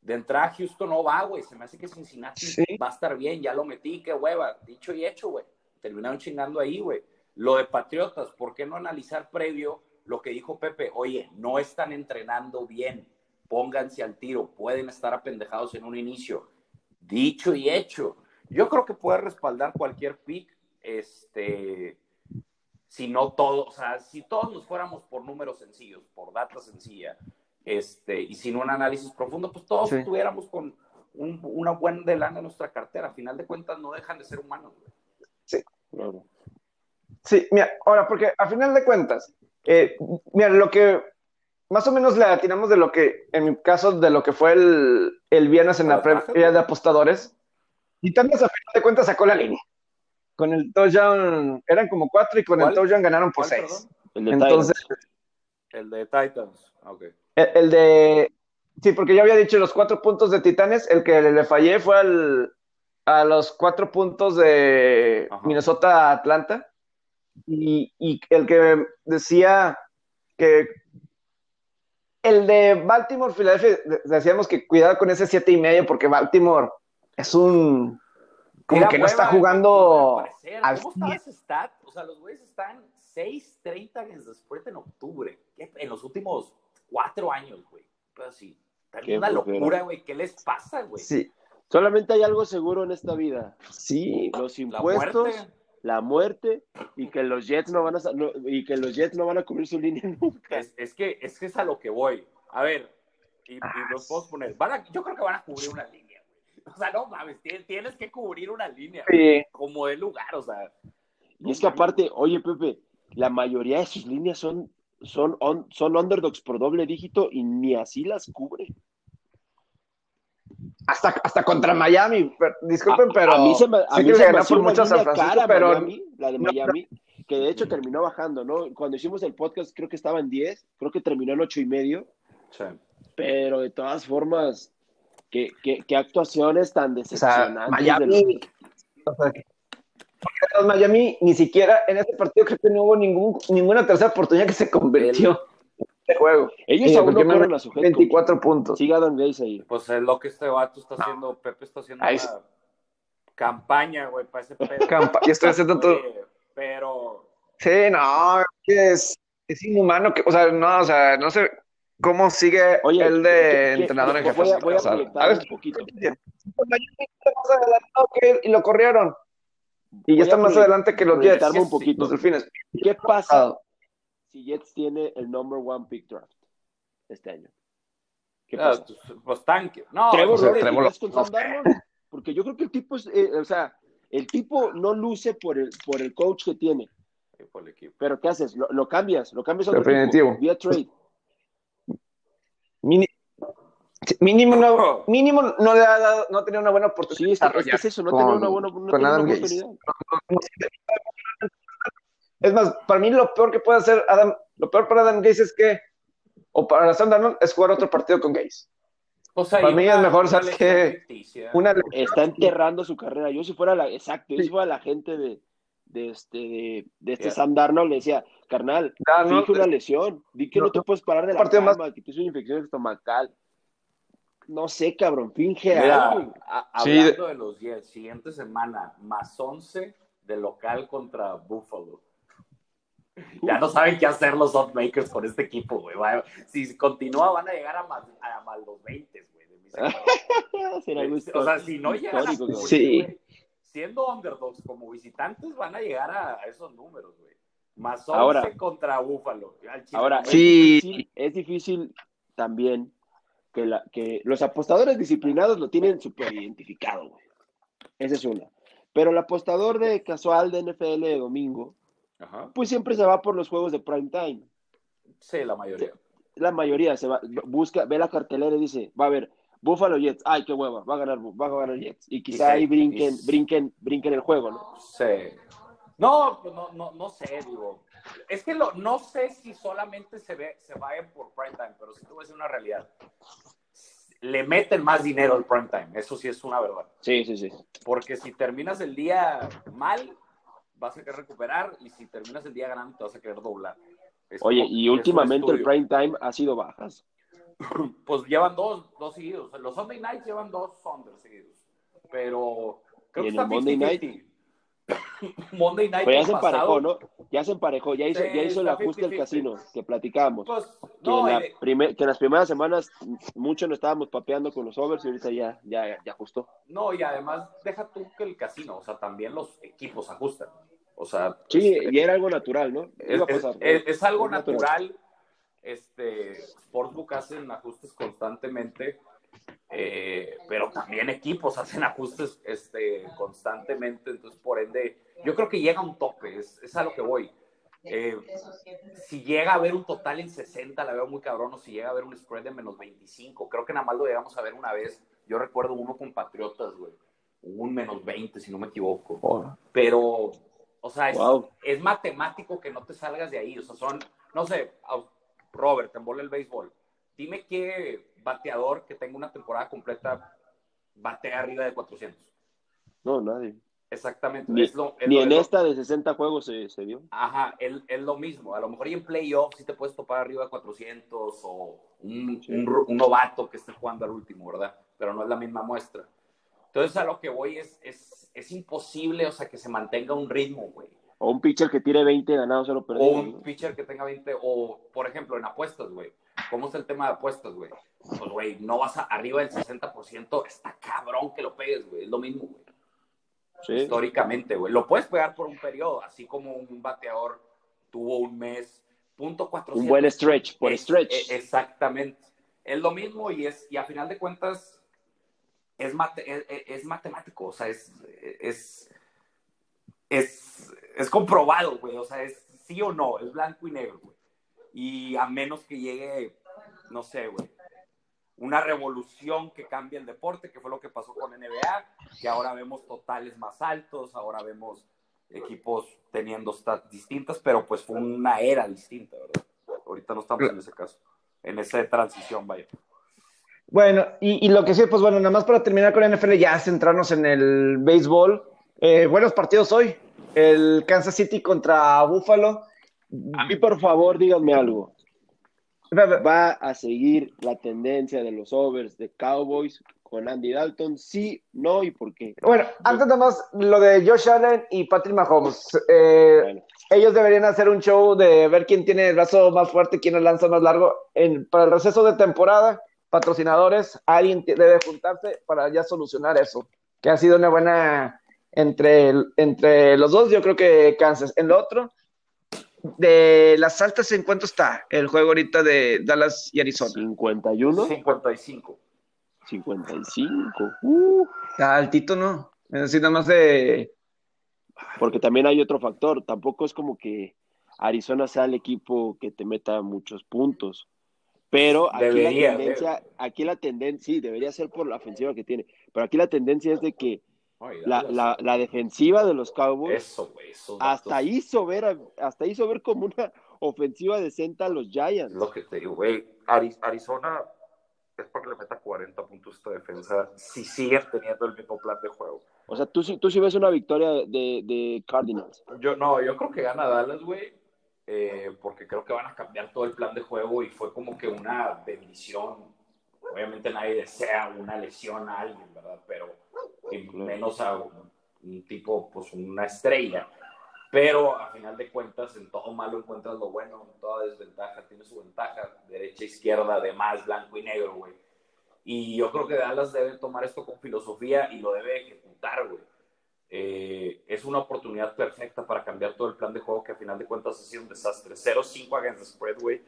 [SPEAKER 3] De entrada, Houston no va, güey. Se me hace que Cincinnati
[SPEAKER 1] Sí.
[SPEAKER 3] va a estar bien. Ya lo metí, qué hueva. Dicho y hecho, güey. Terminaron chingando ahí, güey. Lo de Patriotas, ¿por qué no analizar previo lo que dijo Pepe? Oye, no están entrenando bien. Pónganse al tiro. Pueden estar apendejados en un inicio. Dicho y hecho. Yo creo que puede respaldar cualquier pick. Este. Si no todo, o sea, si todos nos fuéramos por números sencillos, por data sencilla, este, y sin un análisis profundo, pues todos
[SPEAKER 1] Sí.
[SPEAKER 3] estuviéramos con un, una buena de lana en nuestra cartera. A final de cuentas, no dejan de ser humanos. güey.
[SPEAKER 2] Claro.
[SPEAKER 1] Sí, mira, ahora, porque a final de cuentas, eh, mira, lo que más o menos le atinamos de lo que, en mi caso, de lo que fue el, el viernes en la previa de apostadores, y también a final de cuentas sacó la línea. Con el touchdown, eran como cuatro y con el
[SPEAKER 3] ¿Cuál?
[SPEAKER 1] touchdown ganaron por
[SPEAKER 3] ¿Cuál,
[SPEAKER 1] seis.
[SPEAKER 2] El de
[SPEAKER 1] Entonces,
[SPEAKER 2] Titans.
[SPEAKER 3] El de Titans. Ok.
[SPEAKER 1] El, el de, sí, porque yo había dicho los cuatro puntos de Titanes, el que le fallé fue al, a los cuatro puntos de. Minnesota-Atlanta. Y, y el que decía que el de Baltimore, Filadelfia, de- decíamos que cuidado con ese siete y medio porque Baltimore es un como
[SPEAKER 3] Mira,
[SPEAKER 1] que no
[SPEAKER 3] hueva,
[SPEAKER 1] está jugando
[SPEAKER 3] al ¿Cómo estaba
[SPEAKER 1] 100.
[SPEAKER 3] ese stat? O sea, los güeyes están 6.30 against the spread en octubre. En los últimos cuatro años, güey. Pero sí.
[SPEAKER 2] Qué
[SPEAKER 3] una locura, güey. ¿Qué les pasa, güey?
[SPEAKER 1] Sí,
[SPEAKER 2] Solamente hay algo seguro en esta vida.
[SPEAKER 1] sí.
[SPEAKER 2] Los
[SPEAKER 3] La
[SPEAKER 2] impuestos,
[SPEAKER 3] muerte.
[SPEAKER 2] la muerte y que los Jets no van a no- y que los Jets no van a cubrir su línea nunca.
[SPEAKER 3] Es, es que, es que es a lo que voy. A ver, y, y
[SPEAKER 1] Ah,
[SPEAKER 3] los puedo poner. Van a- yo creo que van a cubrir una línea, güey. O sea, no mames, tienes, tienes que cubrir una línea, güey,
[SPEAKER 1] Sí.
[SPEAKER 3] como de lugar, o sea.
[SPEAKER 2] Y es que aparte, oye Pepe, la mayoría de sus líneas son son on- son underdogs por doble dígito y ni así las cubre.
[SPEAKER 1] Hasta, hasta contra Miami, per- disculpen,
[SPEAKER 2] A-
[SPEAKER 1] pero
[SPEAKER 2] a mí se me, a mí se me hacía
[SPEAKER 1] por Francisco,
[SPEAKER 2] cara
[SPEAKER 1] pero
[SPEAKER 2] Miami, la de
[SPEAKER 1] no,
[SPEAKER 2] Miami, que de hecho terminó bajando, ¿no? Cuando hicimos el podcast creo que estaba en 10, creo que terminó en ocho y medio,
[SPEAKER 3] Sí.
[SPEAKER 2] pero de todas formas, qué, qué, qué actuaciones tan
[SPEAKER 1] O sea,
[SPEAKER 2] decepcionantes. de
[SPEAKER 1] Miami, o sea, porque Miami ni siquiera en este partido creo que no hubo ningún, ninguna tercera oportunidad que se convirtió en este juego.
[SPEAKER 2] Ellos
[SPEAKER 1] Sí,
[SPEAKER 2] aún no a su coach.
[SPEAKER 1] 24 puntos.
[SPEAKER 2] Siga Don Gaze ahí.
[SPEAKER 3] Pues es lo que este vato está haciendo, Pepe está haciendo
[SPEAKER 1] Ahí
[SPEAKER 3] una campaña, güey, para ese pedo.
[SPEAKER 1] Campa- y estoy haciendo todo.
[SPEAKER 3] Pero,
[SPEAKER 1] Sí, no, es, es inhumano que, o sea, no, o sea, no sé cómo sigue
[SPEAKER 2] Oye,
[SPEAKER 1] el de
[SPEAKER 2] ¿qué- qué-
[SPEAKER 1] entrenador en
[SPEAKER 2] voy
[SPEAKER 1] jefe.
[SPEAKER 2] a- voy a
[SPEAKER 1] o sea,
[SPEAKER 2] proyectar
[SPEAKER 1] ¿sabes?
[SPEAKER 2] un poquito.
[SPEAKER 1] Que y lo corrieron. Y ya
[SPEAKER 2] a
[SPEAKER 1] está más adelante que los Jets,
[SPEAKER 2] un poquito.
[SPEAKER 1] los delfines.
[SPEAKER 2] ¿Qué pasa si Jets tiene el number one pick draft este año? ¿Qué
[SPEAKER 3] ah,
[SPEAKER 2] pasa?
[SPEAKER 3] pues, pues tanque. No,
[SPEAKER 2] Trevor
[SPEAKER 1] o sea,
[SPEAKER 2] Lawrence,
[SPEAKER 1] Trevor
[SPEAKER 2] ¿irías con
[SPEAKER 1] no
[SPEAKER 2] Sam Darnold? Porque yo creo que el tipo es, eh, o sea, el tipo no luce por el, por el coach que tiene.
[SPEAKER 3] Sí, por el equipo.
[SPEAKER 2] Pero ¿qué haces? Lo, lo cambias, lo cambias a otro
[SPEAKER 1] Definitivo.
[SPEAKER 2] equipo, vía trade.
[SPEAKER 1] Mini- sí, mínimo, no, mínimo no le ha dado, no ha tenido una buena oportunidad
[SPEAKER 2] Sí, es que, que eso, no
[SPEAKER 1] con-
[SPEAKER 2] tenía una buena, no
[SPEAKER 1] con
[SPEAKER 2] una oportunidad.
[SPEAKER 1] Es más, para mí lo peor que puede hacer Adam, lo peor para Adam Gaze es que, o para Sam Darnold, es jugar otro partido con Gaze.
[SPEAKER 3] O sea,
[SPEAKER 1] Para mí
[SPEAKER 3] una-
[SPEAKER 1] es mejor,
[SPEAKER 3] una
[SPEAKER 1] ¿sabes. Una
[SPEAKER 2] Está enterrando su carrera. Yo si fuera la, exacto, yo si fuera la gente de, de este, de, de este
[SPEAKER 3] Ya.
[SPEAKER 2] Sam Darnold, le decía, carnal,
[SPEAKER 1] Darnold,
[SPEAKER 2] finge una lesión, di que no,
[SPEAKER 1] no,
[SPEAKER 2] te puedes parar de la
[SPEAKER 1] partido
[SPEAKER 2] cama,
[SPEAKER 1] más-
[SPEAKER 2] que tienes una infección estomacal. No sé, cabrón, finge
[SPEAKER 3] Mira,
[SPEAKER 2] algo.
[SPEAKER 3] a-
[SPEAKER 1] Sí,
[SPEAKER 3] hablando de los Jets, siguiente semana, más 11 de local contra Buffalo. Ya no saben qué hacer los Makers con este equipo, güey. Si continúa, van a llegar a más, a más los 20, güey. de mis
[SPEAKER 2] algo
[SPEAKER 3] o sea, si no llegan a cubrir.
[SPEAKER 1] Sí.
[SPEAKER 3] güey, siendo underdogs como visitantes, van a llegar a, a esos números, güey. Más 11
[SPEAKER 2] Ahora-
[SPEAKER 3] contra Buffalo.
[SPEAKER 2] Ahora, es,
[SPEAKER 1] Sí.
[SPEAKER 2] difícil, es difícil también que, la, que los apostadores disciplinados lo tienen súper identificado, güey. Esa es una. Pero el apostador de casual de NFL de domingo,
[SPEAKER 3] Ajá.
[SPEAKER 2] pues siempre se va por los juegos de prime time.
[SPEAKER 3] Sí, la mayoría.
[SPEAKER 2] La mayoría se va, busca, ve la cartelera y dice, va a ver, Buffalo Jets, ay, qué hueva, va a ganar, va a ganar Jets. Y quizá ahí brinquen,
[SPEAKER 3] y-
[SPEAKER 2] brinquen, brinquen el juego, ¿no?
[SPEAKER 3] Sí. No, pues no, no, no sé, digo. Es que lo, no sé si solamente se ve, se vayan por prime time, pero sí te voy a decir una realidad. Le meten más dinero al prime time, eso sí es una verdad.
[SPEAKER 2] Sí, sí, sí.
[SPEAKER 3] Porque si terminas el día mal, vas a querer recuperar, y si terminas el día ganando, te vas a querer doblar. Es
[SPEAKER 2] Oye,
[SPEAKER 3] como-
[SPEAKER 2] y últimamente el prime time ha sido bajas.
[SPEAKER 3] Pues llevan dos, dos seguidos. Los Sunday Nights llevan dos Sunday seguidos. Pero creo
[SPEAKER 2] ¿Y
[SPEAKER 3] que
[SPEAKER 2] en
[SPEAKER 3] está
[SPEAKER 2] el Monday
[SPEAKER 3] 50-50. Monday Night
[SPEAKER 2] Pero ya se emparejó, ¿no? Ya se emparejó, ya hizo,
[SPEAKER 3] Sí,
[SPEAKER 2] ya hizo el ajuste del
[SPEAKER 3] 50-50.
[SPEAKER 2] casino que platicábamos.
[SPEAKER 3] Pues,
[SPEAKER 2] Que,
[SPEAKER 3] no,
[SPEAKER 2] en la primer- que en las primeras semanas mucho no estábamos papeando con los overs y ahorita ya, ya, ya ajustó.
[SPEAKER 3] no, y además deja tú que el casino, o sea, también los equipos ajustan. O sea,
[SPEAKER 2] Sí,
[SPEAKER 3] este,
[SPEAKER 2] y era algo natural, ¿no?
[SPEAKER 3] es,
[SPEAKER 2] Iba a
[SPEAKER 3] es-
[SPEAKER 2] pasar.
[SPEAKER 3] es- es algo
[SPEAKER 2] Es
[SPEAKER 3] natural. Este, Sportsbook hacen ajustes constantemente, eh, pero también equipos hacen ajustes este, constantemente. Entonces, por ende, yo creo que llega a un tope, es, es a lo que voy. Eh, si llega a haber un total en 60, la veo muy cabrón, o si llega a haber un spread de menos 25, creo que nada más lo llegamos a ver una vez. Yo recuerdo uno con Patriotas, güey. Un menos 20, si no me equivoco.
[SPEAKER 2] Oh,
[SPEAKER 3] Pero, o sea, es,
[SPEAKER 2] Wow.
[SPEAKER 3] es matemático que no te salgas de ahí. O sea, son, no sé, Robert, te embola el béisbol. Dime qué bateador que tenga una temporada completa batea arriba de 400.
[SPEAKER 2] no, nadie.
[SPEAKER 3] Exactamente.
[SPEAKER 2] Ni,
[SPEAKER 3] es lo- es
[SPEAKER 2] ni
[SPEAKER 3] lo-
[SPEAKER 2] en
[SPEAKER 3] lo-
[SPEAKER 2] esta de 60 juegos se, se dio.
[SPEAKER 3] Ajá, es, es lo mismo. A lo mejor y en playoffs sí te puedes topar arriba de 400 o un,
[SPEAKER 2] Sí.
[SPEAKER 3] un un novato que esté jugando al último, ¿verdad? Pero no es la misma muestra. Entonces a lo que voy es, es, es imposible, o sea, que se mantenga un ritmo, güey.
[SPEAKER 2] O un pitcher que tire 20 ganados, solo
[SPEAKER 3] O
[SPEAKER 2] perdido.
[SPEAKER 3] un
[SPEAKER 2] ¿no?
[SPEAKER 3] pitcher que tenga 20, o por ejemplo en apuestas, güey. ¿Cómo es el tema de apuestas, güey? Pues, güey, no vas a, arriba del 60%, está cabrón que lo pegues, güey. Es lo mismo, güey.
[SPEAKER 2] Sí.
[SPEAKER 3] Históricamente, güey. Lo puedes pegar por un periodo, así como un bateador tuvo un mes, punto 400.
[SPEAKER 2] Un buen stretch, por
[SPEAKER 3] Es-
[SPEAKER 2] stretch.
[SPEAKER 3] e- exactamente. Es lo mismo y es y a final de cuentas es, mate- es matemático, o sea, es, es, es, es comprobado, güey, o sea, es sí o no, es blanco y negro, güey. Y a menos que llegue, no sé, güey, una revolución que cambie el deporte, que fue lo que pasó con NBA, que ahora vemos totales más altos, ahora vemos equipos teniendo stats distintas, pero pues fue una era distinta, ¿verdad? Ahorita no estamos en ese caso, en esa transición, vaya.
[SPEAKER 1] Bueno, y, y lo que sí, pues bueno, nada más para terminar con la NFL, ya centrarnos en el béisbol. Eh, buenos partidos hoy. El Kansas City contra Buffalo.
[SPEAKER 2] A mí, por favor, díganme algo. ¿Va a seguir la tendencia de los overs de Cowboys con Andy Dalton? Sí, no y por qué.
[SPEAKER 1] Bueno, antes nada más lo de Josh Allen y Patrick Mahomes. Eh,
[SPEAKER 2] Bueno,
[SPEAKER 1] ellos deberían hacer un show de ver quién tiene el brazo más fuerte, quién el lanza más largo. En, para el receso de temporada, patrocinadores, alguien debe juntarse para ya solucionar eso. Que ha sido una buena entre, entre los dos, yo creo que Kansas. En lo otro, de las altas, ¿en cuánto está el juego ahorita de Dallas y Arizona?
[SPEAKER 2] 51,
[SPEAKER 3] 55.
[SPEAKER 2] 55. Uh,
[SPEAKER 1] Está altito, ¿no? Es decir, nada más de...
[SPEAKER 2] porque también hay otro factor. Tampoco es como que Arizona sea el equipo que te meta muchos puntos. Pero aquí
[SPEAKER 3] Debería,
[SPEAKER 2] la tendencia, aquí la tendencia, sí, debería ser por la ofensiva que tiene. Pero aquí la tendencia es de que la, la, la defensiva de los Cowboys
[SPEAKER 3] Eso, esos
[SPEAKER 2] hasta hizo ver a- hasta hizo ver como una ofensiva decente a los Giants.
[SPEAKER 3] Lo que te digo, güey. Ari- Arizona es para que le meta 40 puntos esta defensa si siguen teniendo el mismo plan de juego.
[SPEAKER 2] O sea, tú sí, tú sí ves una victoria de, de Cardinals.
[SPEAKER 3] Yo no, yo creo que gana Dallas, güey, eh, porque creo que van a cambiar todo el plan de juego y fue como que una bendición. Obviamente nadie desea una lesión a alguien, ¿verdad? Pero menos a un, un tipo, pues una estrella. Pero a final de cuentas, en todo malo encuentras lo bueno, en toda desventaja tiene su ventaja, derecha, izquierda, además, blanco y negro, güey. Y yo creo que Dallas debe tomar esto con filosofía y lo debe ejecutar, güey. Eh, es una oportunidad perfecta para cambiar todo el plan de juego que a final de cuentas ha sido un desastre. 0-5 against the spread, güey.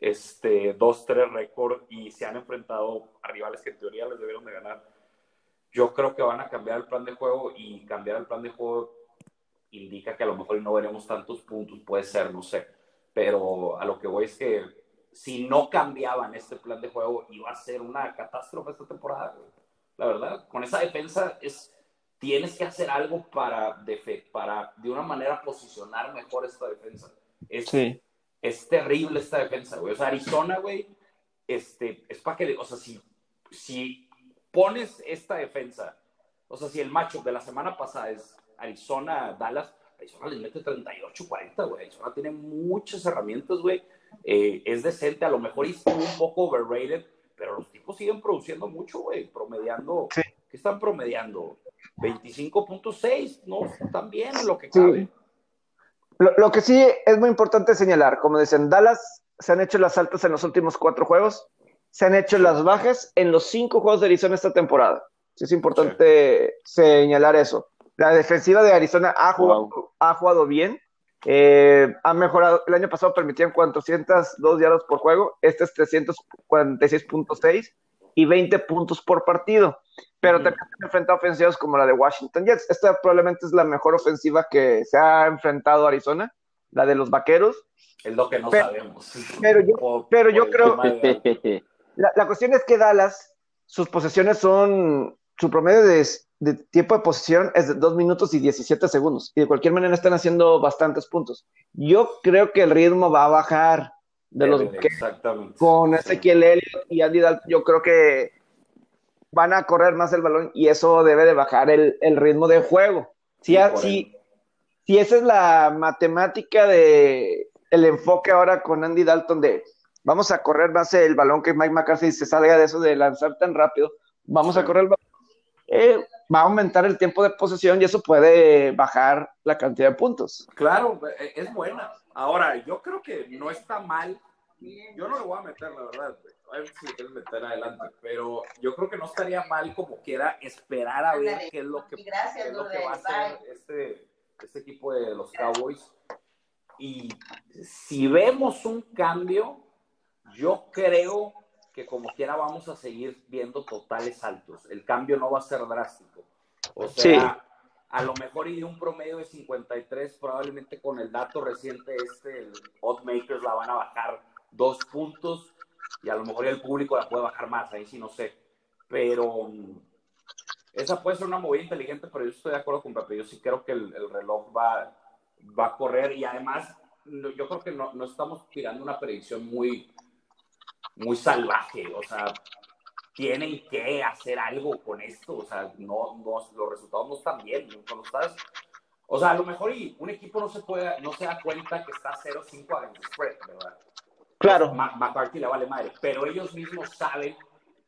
[SPEAKER 3] Este, 2-3 récord y se han enfrentado a rivales que en teoría les debieron de ganar. Yo creo que van a cambiar el plan de juego y cambiar el plan de juego indica que a lo mejor no veremos tantos puntos, puede ser, no sé. Pero a lo que voy es que si no cambiaban este plan de juego, iba a ser una catástrofe esta temporada. La verdad, con esa defensa es, tienes que hacer algo para, de, para de una manera posicionar mejor esta defensa. Es,
[SPEAKER 1] sí.
[SPEAKER 3] es terrible esta defensa, güey. O sea, Arizona, güey, este, es para que, o sea, si, si pones esta defensa, o sea, si el macho de la semana pasada es Arizona-Dallas, Arizona les mete 38-40, güey. Arizona tiene muchas herramientas, güey. Eh, es decente, a lo mejor es un poco overrated, pero los tipos siguen produciendo mucho, güey, promediando.
[SPEAKER 1] Sí.
[SPEAKER 3] ¿Qué están promediando? 25.6, ¿no? También lo que cabe.
[SPEAKER 1] Sí. Lo, lo, que sí es muy importante señalar, como dicen, Dallas se han hecho las altas en los últimos cuatro juegos, se han hecho las bajas en los cinco juegos de Arizona esta temporada. Es importante sí. señalar eso. La defensiva de Arizona ha jugado, wow. ha jugado bien, eh, ha mejorado. El año pasado permitían 402 yardas por juego, este es 346.6 y 20 puntos por partido. Pero mm. también se han enfrentado ofensivas como la de Washington Jets. Esta probablemente es la mejor ofensiva que se ha enfrentado Arizona, la de los vaqueros.
[SPEAKER 3] Es lo que no pero, sabemos.
[SPEAKER 1] Pero yo, por, pero yo creo. La, la, cuestión es que Dallas, sus posesiones son. Su promedio de, de, tiempo de posesión es de 2 minutos y 17 segundos. Y de cualquier manera están haciendo bastantes puntos. Yo creo que el ritmo va a bajar de los que, con Ezequiel Elliott y Andy Dalton. Yo creo que van a correr más el balón y eso debe de bajar el, el ritmo de juego. Si, sí, si, si esa es la matemática de el enfoque ahora con Andy Dalton de vamos a correr más el balón que Mike McCarthy se salga de eso de lanzar tan rápido, vamos sí. a correr el balón, eh, va a aumentar el tiempo de posesión y eso puede bajar la cantidad de puntos.
[SPEAKER 3] Claro, es buena. Ahora, yo creo que no está mal. Yo no le voy a meter, la verdad. A ver si quieres meter adelante, pero yo creo que no estaría mal como quiera esperar a ver qué es lo que,
[SPEAKER 4] Gracias,
[SPEAKER 3] es lo que va a hacer este, este equipo de los Cowboys. Y si vemos un cambio, yo creo que como quiera vamos a seguir viendo totales altos. El cambio no va a ser drástico. O sea, sí. a lo mejor y de un promedio de 53, probablemente con el dato reciente este, el Oddmakers la van a bajar dos puntos y a lo mejor el público la puede bajar más, ahí sí no sé. Pero esa puede ser una movida inteligente, pero yo estoy de acuerdo con Pepe. Yo sí creo que el, el reloj va, va a correr y además yo creo que no, no estamos tirando una predicción muy, muy salvaje, o sea, tienen que hacer algo con esto, o sea, no, no los resultados no están bien, cuando estás, o sea, a lo mejor y un equipo no se puede, no se da cuenta que está 0-5 a spread, ¿verdad?
[SPEAKER 1] Claro.
[SPEAKER 3] Ma McCarthy le vale madre, pero ellos mismos saben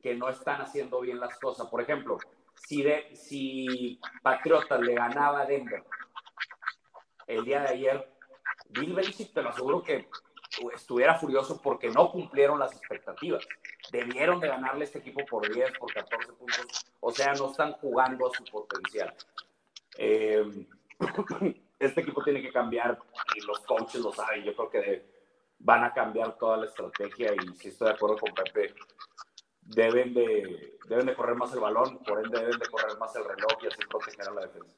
[SPEAKER 3] que no están haciendo bien las cosas. Por ejemplo, si, de, si Patriotas le ganaba a Denver el día de ayer, Bill Belichick te lo aseguro que estuviera furioso porque no cumplieron las expectativas. Debieron de ganarle este equipo por 10, por 14 puntos. O sea, no están jugando a su potencial. Eh, este equipo tiene que cambiar y los coaches lo saben. Yo creo que de, van a cambiar toda la estrategia y si estoy de acuerdo con Pepe, deben de, deben de correr más el balón, por ende deben de correr más el reloj y así proteger a la defensa.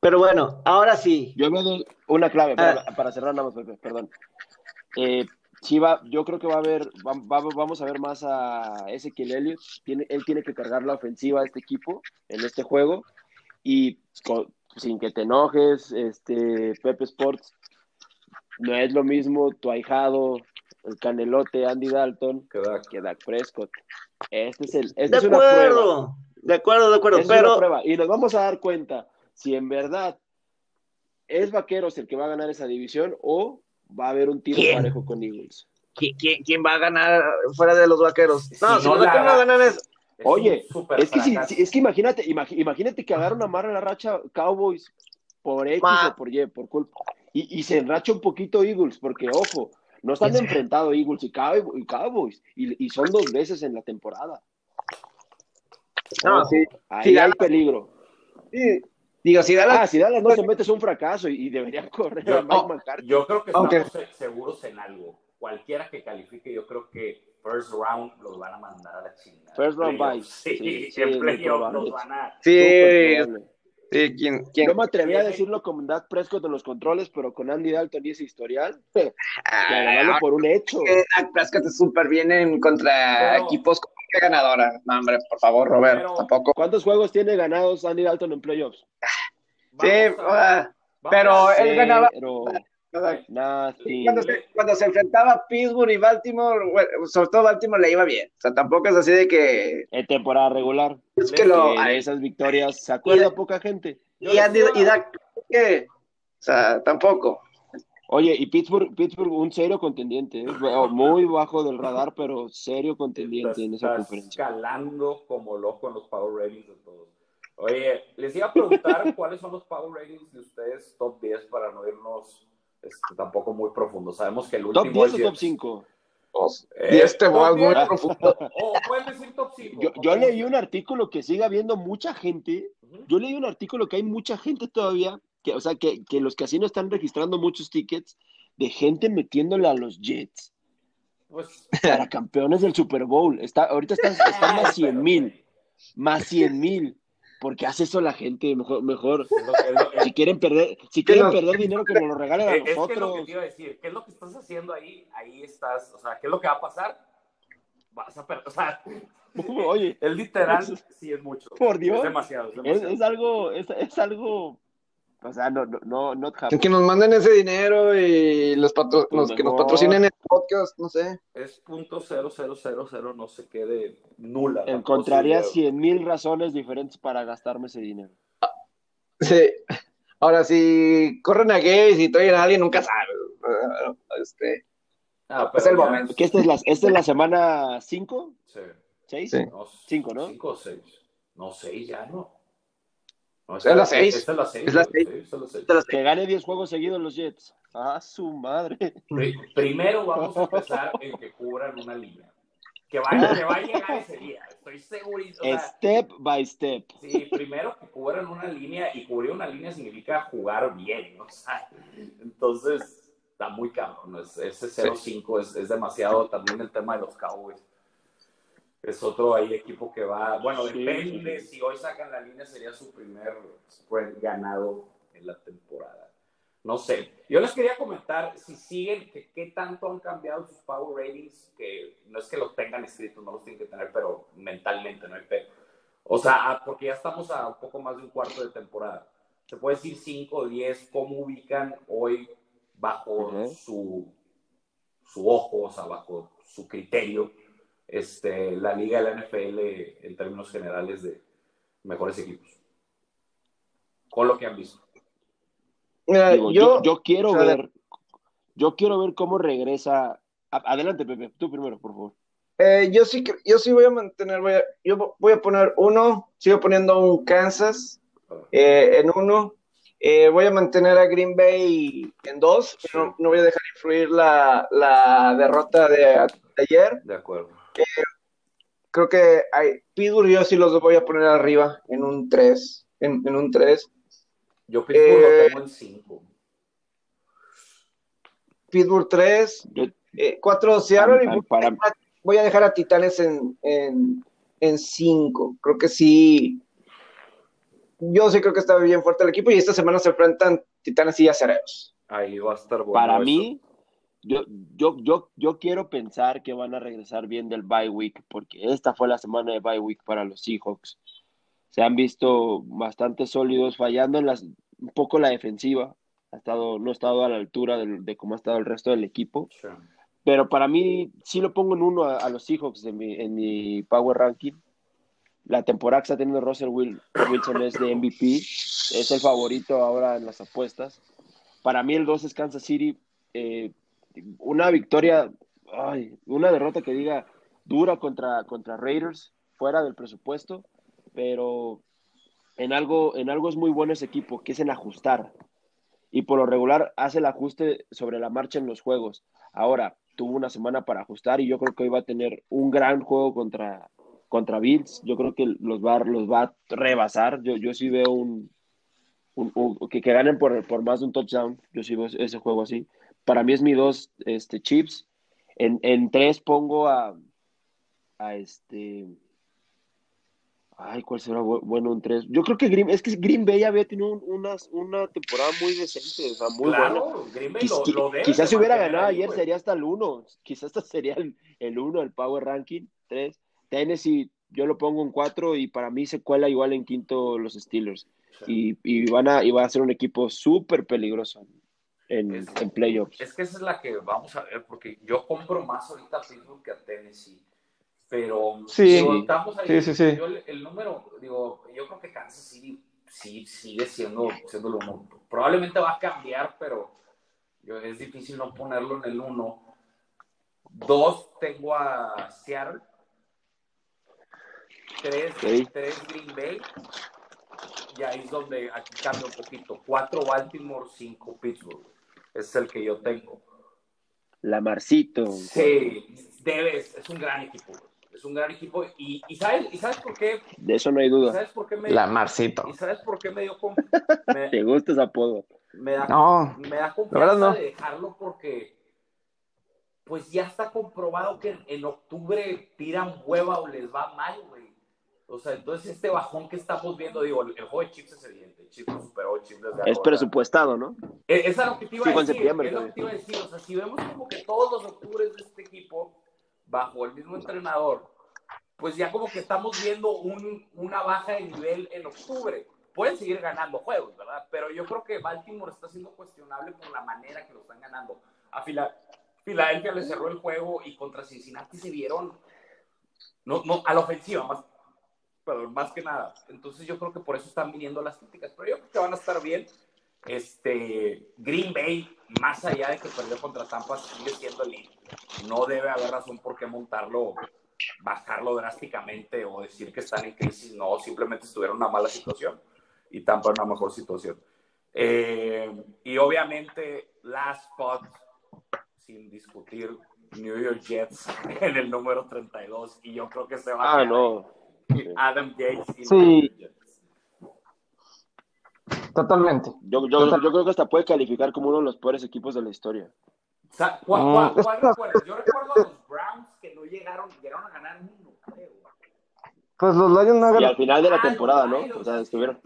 [SPEAKER 1] Pero bueno, ahora sí.
[SPEAKER 2] Yo veo una clave para, ah. para cerrar, nada más, perdón. Eh, sí va, yo creo que va a haber, va, va, vamos a ver más a Ezequiel Elliott. Tiene, él tiene que cargar la ofensiva a este equipo en este juego y con, sin que te enojes, este Pepe Sports no es lo mismo tu ahijado, el canelote Andy Dalton
[SPEAKER 3] que Dak,
[SPEAKER 2] que Dak Prescott. Este es el, este
[SPEAKER 1] de
[SPEAKER 2] es
[SPEAKER 1] acuerdo,
[SPEAKER 2] una prueba.
[SPEAKER 1] de acuerdo, de acuerdo,
[SPEAKER 2] Esta
[SPEAKER 1] pero
[SPEAKER 2] es una prueba. y nos vamos a dar cuenta si en verdad es Vaqueros el que va a ganar esa división o va a haber un tiro
[SPEAKER 1] ¿Quién?
[SPEAKER 2] parejo con Eagles.
[SPEAKER 1] ¿quién, quién, quién va a ganar fuera de los vaqueros? No,
[SPEAKER 3] Si
[SPEAKER 1] si
[SPEAKER 3] no
[SPEAKER 1] los
[SPEAKER 3] la-
[SPEAKER 1] vaqueros no ganan es.
[SPEAKER 3] Es
[SPEAKER 2] Oye, es que, si, es que imagínate, imagínate que agarra una mala la racha Cowboys por X
[SPEAKER 1] Ma.
[SPEAKER 2] o por Y, por culpa. Y, y se enracha un poquito Eagles, porque ojo, no están enfrentados Eagles y Cow- y Cowboys, y, y son dos veces en la temporada.
[SPEAKER 1] No,
[SPEAKER 2] Ojo,
[SPEAKER 1] sí.
[SPEAKER 2] Ahí
[SPEAKER 1] Sí,
[SPEAKER 2] hay peligro.
[SPEAKER 1] sí. Digo, si Dallas.
[SPEAKER 2] Ah, si Dallas no se mete es un fracaso y, y debería correr a
[SPEAKER 3] Yo,
[SPEAKER 2] Mike
[SPEAKER 3] no,
[SPEAKER 2] McCarthy.
[SPEAKER 3] yo creo que estamos se- seguros en algo. Cualquiera que califique, yo creo que first round los van a mandar a la chingada.
[SPEAKER 2] First round bye.
[SPEAKER 3] Sí,
[SPEAKER 2] Sí,
[SPEAKER 3] en playoff los van a.
[SPEAKER 1] Sí,
[SPEAKER 2] probable.
[SPEAKER 1] Sí, ¿quién, quién?
[SPEAKER 2] Yo me atrevería a decirlo con Dak Prescott en los controles, pero con Andy Dalton y ese historial, ganarlo por un hecho.
[SPEAKER 1] Dak Prescott es súper bien en contra
[SPEAKER 3] Pero-
[SPEAKER 1] equipos con marca ganadora. No, hombre, por favor, Robert,
[SPEAKER 3] Pero-
[SPEAKER 1] tampoco.
[SPEAKER 2] ¿Cuántos juegos tiene ganados Andy Dalton en playoffs?
[SPEAKER 1] Sí,
[SPEAKER 3] a-
[SPEAKER 1] ah, pero él ganaba-
[SPEAKER 2] Pero
[SPEAKER 1] cuando se, cuando se enfrentaba a Pittsburgh y Baltimore, bueno, sobre todo Baltimore le iba bien. O sea, tampoco es así de que
[SPEAKER 2] En temporada regular.
[SPEAKER 1] es que lo
[SPEAKER 2] Que esas victorias se acuerda poca gente.
[SPEAKER 1] Y Andy y Dak que o sea, tampoco.
[SPEAKER 2] Oye, y Pittsburgh, Pittsburgh un serio contendiente, ¿eh? Bueno, muy bajo del radar, pero serio contendiente en esa
[SPEAKER 3] Está
[SPEAKER 2] conferencia.
[SPEAKER 3] escalando como loco en los power ratings de todos. Oye, les iba a preguntar cuáles son los power ratings de ustedes top 10 para no irnos este, tampoco muy profundo. Sabemos que el último
[SPEAKER 2] ¿Top 10
[SPEAKER 3] es
[SPEAKER 2] o top
[SPEAKER 3] Jets.
[SPEAKER 2] 5?
[SPEAKER 3] Eh,
[SPEAKER 1] y este
[SPEAKER 3] top
[SPEAKER 1] va muy
[SPEAKER 3] 10.
[SPEAKER 1] profundo.
[SPEAKER 3] O pueden decir top 5.
[SPEAKER 2] Yo, yo leí un artículo que sigue habiendo mucha gente. Yo leí un artículo que hay mucha gente todavía, que, o sea, que, que los casinos están registrando muchos tickets de gente metiéndole a los Jets
[SPEAKER 3] Pues,
[SPEAKER 2] para campeones del Super Bowl. Está, ahorita están, están más 100 mil, más 100 mil. ¿Por qué hace eso la gente? Mejor, mejor
[SPEAKER 3] es es
[SPEAKER 2] si quieren perder, si
[SPEAKER 1] ¿Qué
[SPEAKER 2] quieren
[SPEAKER 1] no?
[SPEAKER 2] perder dinero, que nos lo regalen a
[SPEAKER 3] Es, es que es lo que
[SPEAKER 2] nosotros.
[SPEAKER 3] te iba a decir. ¿Qué es lo que estás haciendo ahí? Ahí estás. O sea, ¿qué es lo que va a pasar? Vas a perder. O sea,
[SPEAKER 2] Oye,
[SPEAKER 3] el literal sí es mucho.
[SPEAKER 2] Por Dios.
[SPEAKER 3] Es demasiado. Es
[SPEAKER 2] es,
[SPEAKER 3] demasiado.
[SPEAKER 2] es algo, es, es algo, o sea, no, no, no.
[SPEAKER 1] Que nos manden ese dinero y los patro-
[SPEAKER 2] Pues
[SPEAKER 1] los que nos patrocinen el podcast, no sé.
[SPEAKER 3] Es punto cero cero cero cero no sé qué de nula. la
[SPEAKER 2] Encontraría. 100 mil razones diferentes para gastarme ese dinero.
[SPEAKER 1] Sí. Ahora, si corren a gays y traen a alguien, nunca sabes. Este,
[SPEAKER 3] Ah,
[SPEAKER 1] Es el momento.
[SPEAKER 2] ¿Qué esta es la, esta es la semana 5?
[SPEAKER 3] Sí.
[SPEAKER 2] ¿6?
[SPEAKER 1] Sí.
[SPEAKER 3] No,
[SPEAKER 2] Cinco, ¿no?
[SPEAKER 3] Cinco o seis. No, seis ya no. No,
[SPEAKER 1] Es la seis.
[SPEAKER 3] Esta es la seis.
[SPEAKER 1] Es la
[SPEAKER 3] güey.
[SPEAKER 1] seis.
[SPEAKER 3] Sí, esta es la seis.
[SPEAKER 1] de las-
[SPEAKER 2] Que gane 10 juegos seguidos los Jets. Ah, su madre.
[SPEAKER 3] Pri- Primero vamos a empezar en que cubran una línea. Que va, que va a llegar ese día. Estoy seguro. O sea,
[SPEAKER 2] Step by step.
[SPEAKER 3] Sí, primero que cubran una línea y cubrir una línea significa jugar bien, ¿no? o sea, entonces está muy cabrón, es- ese 0-5 es, es demasiado, también el tema de los Cowboys. Es otro ahí equipo que va, bueno,
[SPEAKER 2] Sí,
[SPEAKER 3] depende,
[SPEAKER 2] sí.
[SPEAKER 3] si hoy sacan la línea sería su primer spread ganado en la temporada. No sé, yo les quería comentar si siguen, que qué tanto han cambiado sus power ratings, que no es que los tengan escritos, no los tienen que tener, pero mentalmente no hay pedo. O sea, ah, porque ya estamos a un poco más de un cuarto de temporada. Se puede decir 5 o 10, cómo ubican hoy bajo su, su ojo, o sea, bajo su criterio, este, la liga de la NFL en términos generales de mejores equipos. Con lo que han visto.
[SPEAKER 1] Mira,
[SPEAKER 2] Digo, yo,
[SPEAKER 1] yo,
[SPEAKER 2] yo quiero
[SPEAKER 1] o sea,
[SPEAKER 2] ver, yo quiero ver cómo regresa. Adelante, Pepe, tú primero, por favor.
[SPEAKER 1] eh, yo sí, que- yo sí voy a mantener, voy a, yo voy a poner uno, sigo poniendo un Kansas eh, en uno, eh, voy a mantener a Green Bay en dos, no, no voy a dejar influir la, la derrota de, de ayer.
[SPEAKER 3] De acuerdo.
[SPEAKER 1] Creo que hay, Pittsburgh yo sí los voy a poner arriba en un 3, en, en un 3.
[SPEAKER 3] Yo Pittsburgh
[SPEAKER 1] Eh,
[SPEAKER 3] lo tengo en 5.
[SPEAKER 1] Pittsburgh 3,
[SPEAKER 2] Yo-
[SPEAKER 1] 4 Seattle
[SPEAKER 2] Para-
[SPEAKER 1] y
[SPEAKER 2] para-
[SPEAKER 1] voy a dejar a Titanes en, en, en 5. Creo que sí. Yo sí creo que está bien fuerte el equipo y esta semana se enfrentan Titanes y Acereros.
[SPEAKER 3] Ahí va a estar bueno.
[SPEAKER 2] para
[SPEAKER 3] eso.
[SPEAKER 2] mí, yo, yo, yo, yo quiero pensar que van a regresar bien del bye week, porque esta fue la semana de bye week para los Seahawks. Se han visto bastante sólidos, fallando en las, un poco la defensiva. Ha estado, no ha estado a la altura del- de, cómo ha estado el resto del equipo. Pero para mí, sí lo pongo en uno a, a los Seahawks en mi, en mi Power Ranking. La temporada que está teniendo Russell Wil- Wilson es de MVP. Es el favorito ahora en las apuestas. Para mí, el 2 es Kansas City. Eh, una victoria, ay, una derrota que diga dura contra, contra Raiders, fuera del presupuesto. Pero en algo, en algo es muy bueno ese equipo, que es en ajustar. Y por lo regular hace el ajuste sobre la marcha en los juegos. Ahora, tuvo una semana para ajustar y yo creo que hoy va a tener un gran juego contra, contra Bills. Yo creo que los va, los va a rebasar. Yo, yo sí veo un, un- un- que, que ganen por, por más de un touchdown. Yo sí veo ese juego así. Para mí es mi dos este, chips. En, en tres pongo a, a este Ay, ¿cuál será bueno un 3? Yo creo que Green, es que Green Bay había tenido una, una temporada muy decente, o sea, muy
[SPEAKER 3] Claro,
[SPEAKER 2] buena.
[SPEAKER 3] Green Bay lo, lo
[SPEAKER 2] quizás si hubiera ganado ayer sería hasta el 1. Quizás hasta sería el, el 1, el Power Ranking 3. Tennessee, yo lo pongo en 4 y para mí se cuela igual en quinto los Steelers.
[SPEAKER 3] Sí.
[SPEAKER 2] Y, y van a, y va a ser un equipo súper peligroso en,
[SPEAKER 3] Es-
[SPEAKER 2] en playoffs.
[SPEAKER 3] Es que esa es la que vamos a ver, porque yo compro más ahorita a Pittsburgh que a Tennessee. Pero
[SPEAKER 1] Sí.
[SPEAKER 3] estamos ahí.
[SPEAKER 1] Sí, sí, sí.
[SPEAKER 3] Yo el, el número, digo, yo creo que Kansas City sí sigue siendo, siendo el uno. Probablemente va a cambiar, pero yo, es difícil no ponerlo en el uno. Dos, tengo a Seattle. Tres, tres Green Bay. Y ahí es donde aquí cambia un poquito. Cuatro Baltimore, cinco Pittsburgh. Ese es el que yo tengo.
[SPEAKER 2] Lamarcito.
[SPEAKER 3] Sí, debes, es un gran equipo. Es un gran equipo. Y, y ¿sabes, ¿Y sabes por qué?
[SPEAKER 2] De eso no hay
[SPEAKER 3] ¿Y
[SPEAKER 2] duda.
[SPEAKER 3] ¿Sabes por qué me,
[SPEAKER 1] La Marcito.
[SPEAKER 3] ¿Y sabes por qué me dio con, me,
[SPEAKER 2] ¿Te gusta ese apodo?
[SPEAKER 3] me da,
[SPEAKER 1] No,
[SPEAKER 3] me da
[SPEAKER 1] La
[SPEAKER 3] confianza
[SPEAKER 1] no.
[SPEAKER 3] de dejarlo porque pues ya está comprobado que en, en octubre tiran hueva o les va mal, güey. O sea, entonces este bajón que estamos viendo, digo, el, el juego de Chips es evidente. Chips superó, Chips les ganó,
[SPEAKER 2] Es presupuestado, ¿no?
[SPEAKER 3] Eh, Esa es lo que te iba
[SPEAKER 2] Sí,
[SPEAKER 3] a decir. es lo que te iba a decir. O sea, si vemos como que todos los octubres de este equipo, bajo el mismo entrenador, pues ya como que estamos viendo un- una baja de nivel en octubre. Pueden seguir ganando juegos, ¿verdad? Pero yo creo que Baltimore está siendo cuestionable por la manera que lo están ganando. A Fila- Filadelfia le cerró el juego y contra Cincinnati se vieron no, no, a la ofensiva, más, perdón, más que nada. Entonces yo creo que por eso están viniendo las críticas. Pero yo creo que van a estar bien. Este, Green Bay, más allá de que perdió contra Tampa, sigue siendo el líder. No debe haber razón por qué montarlo, bajarlo drásticamente o decir que están en crisis. No, simplemente estuvieron en una mala situación y Tampa en una mejor situación. Eh, y obviamente, last spot, sin discutir, New York Jets en el número 32. Y yo creo que se va a
[SPEAKER 2] Ah, no.
[SPEAKER 3] Adam Gates y
[SPEAKER 1] Sí. Totalmente.
[SPEAKER 2] Yo, yo, yo creo que hasta puede calificar como uno de los peores equipos de la historia.
[SPEAKER 3] O sea, ¿cuál,
[SPEAKER 1] Mm,
[SPEAKER 3] cuál-
[SPEAKER 1] es
[SPEAKER 3] cuál
[SPEAKER 1] que-
[SPEAKER 3] recuerdas? Yo recuerdo a los Browns que no llegaron, llegaron a ganar uno, creo.
[SPEAKER 1] Pues los Lions no
[SPEAKER 2] Y al final de la temporada,
[SPEAKER 3] los
[SPEAKER 2] ¿no?
[SPEAKER 3] Lions,
[SPEAKER 2] O sea, estuvieron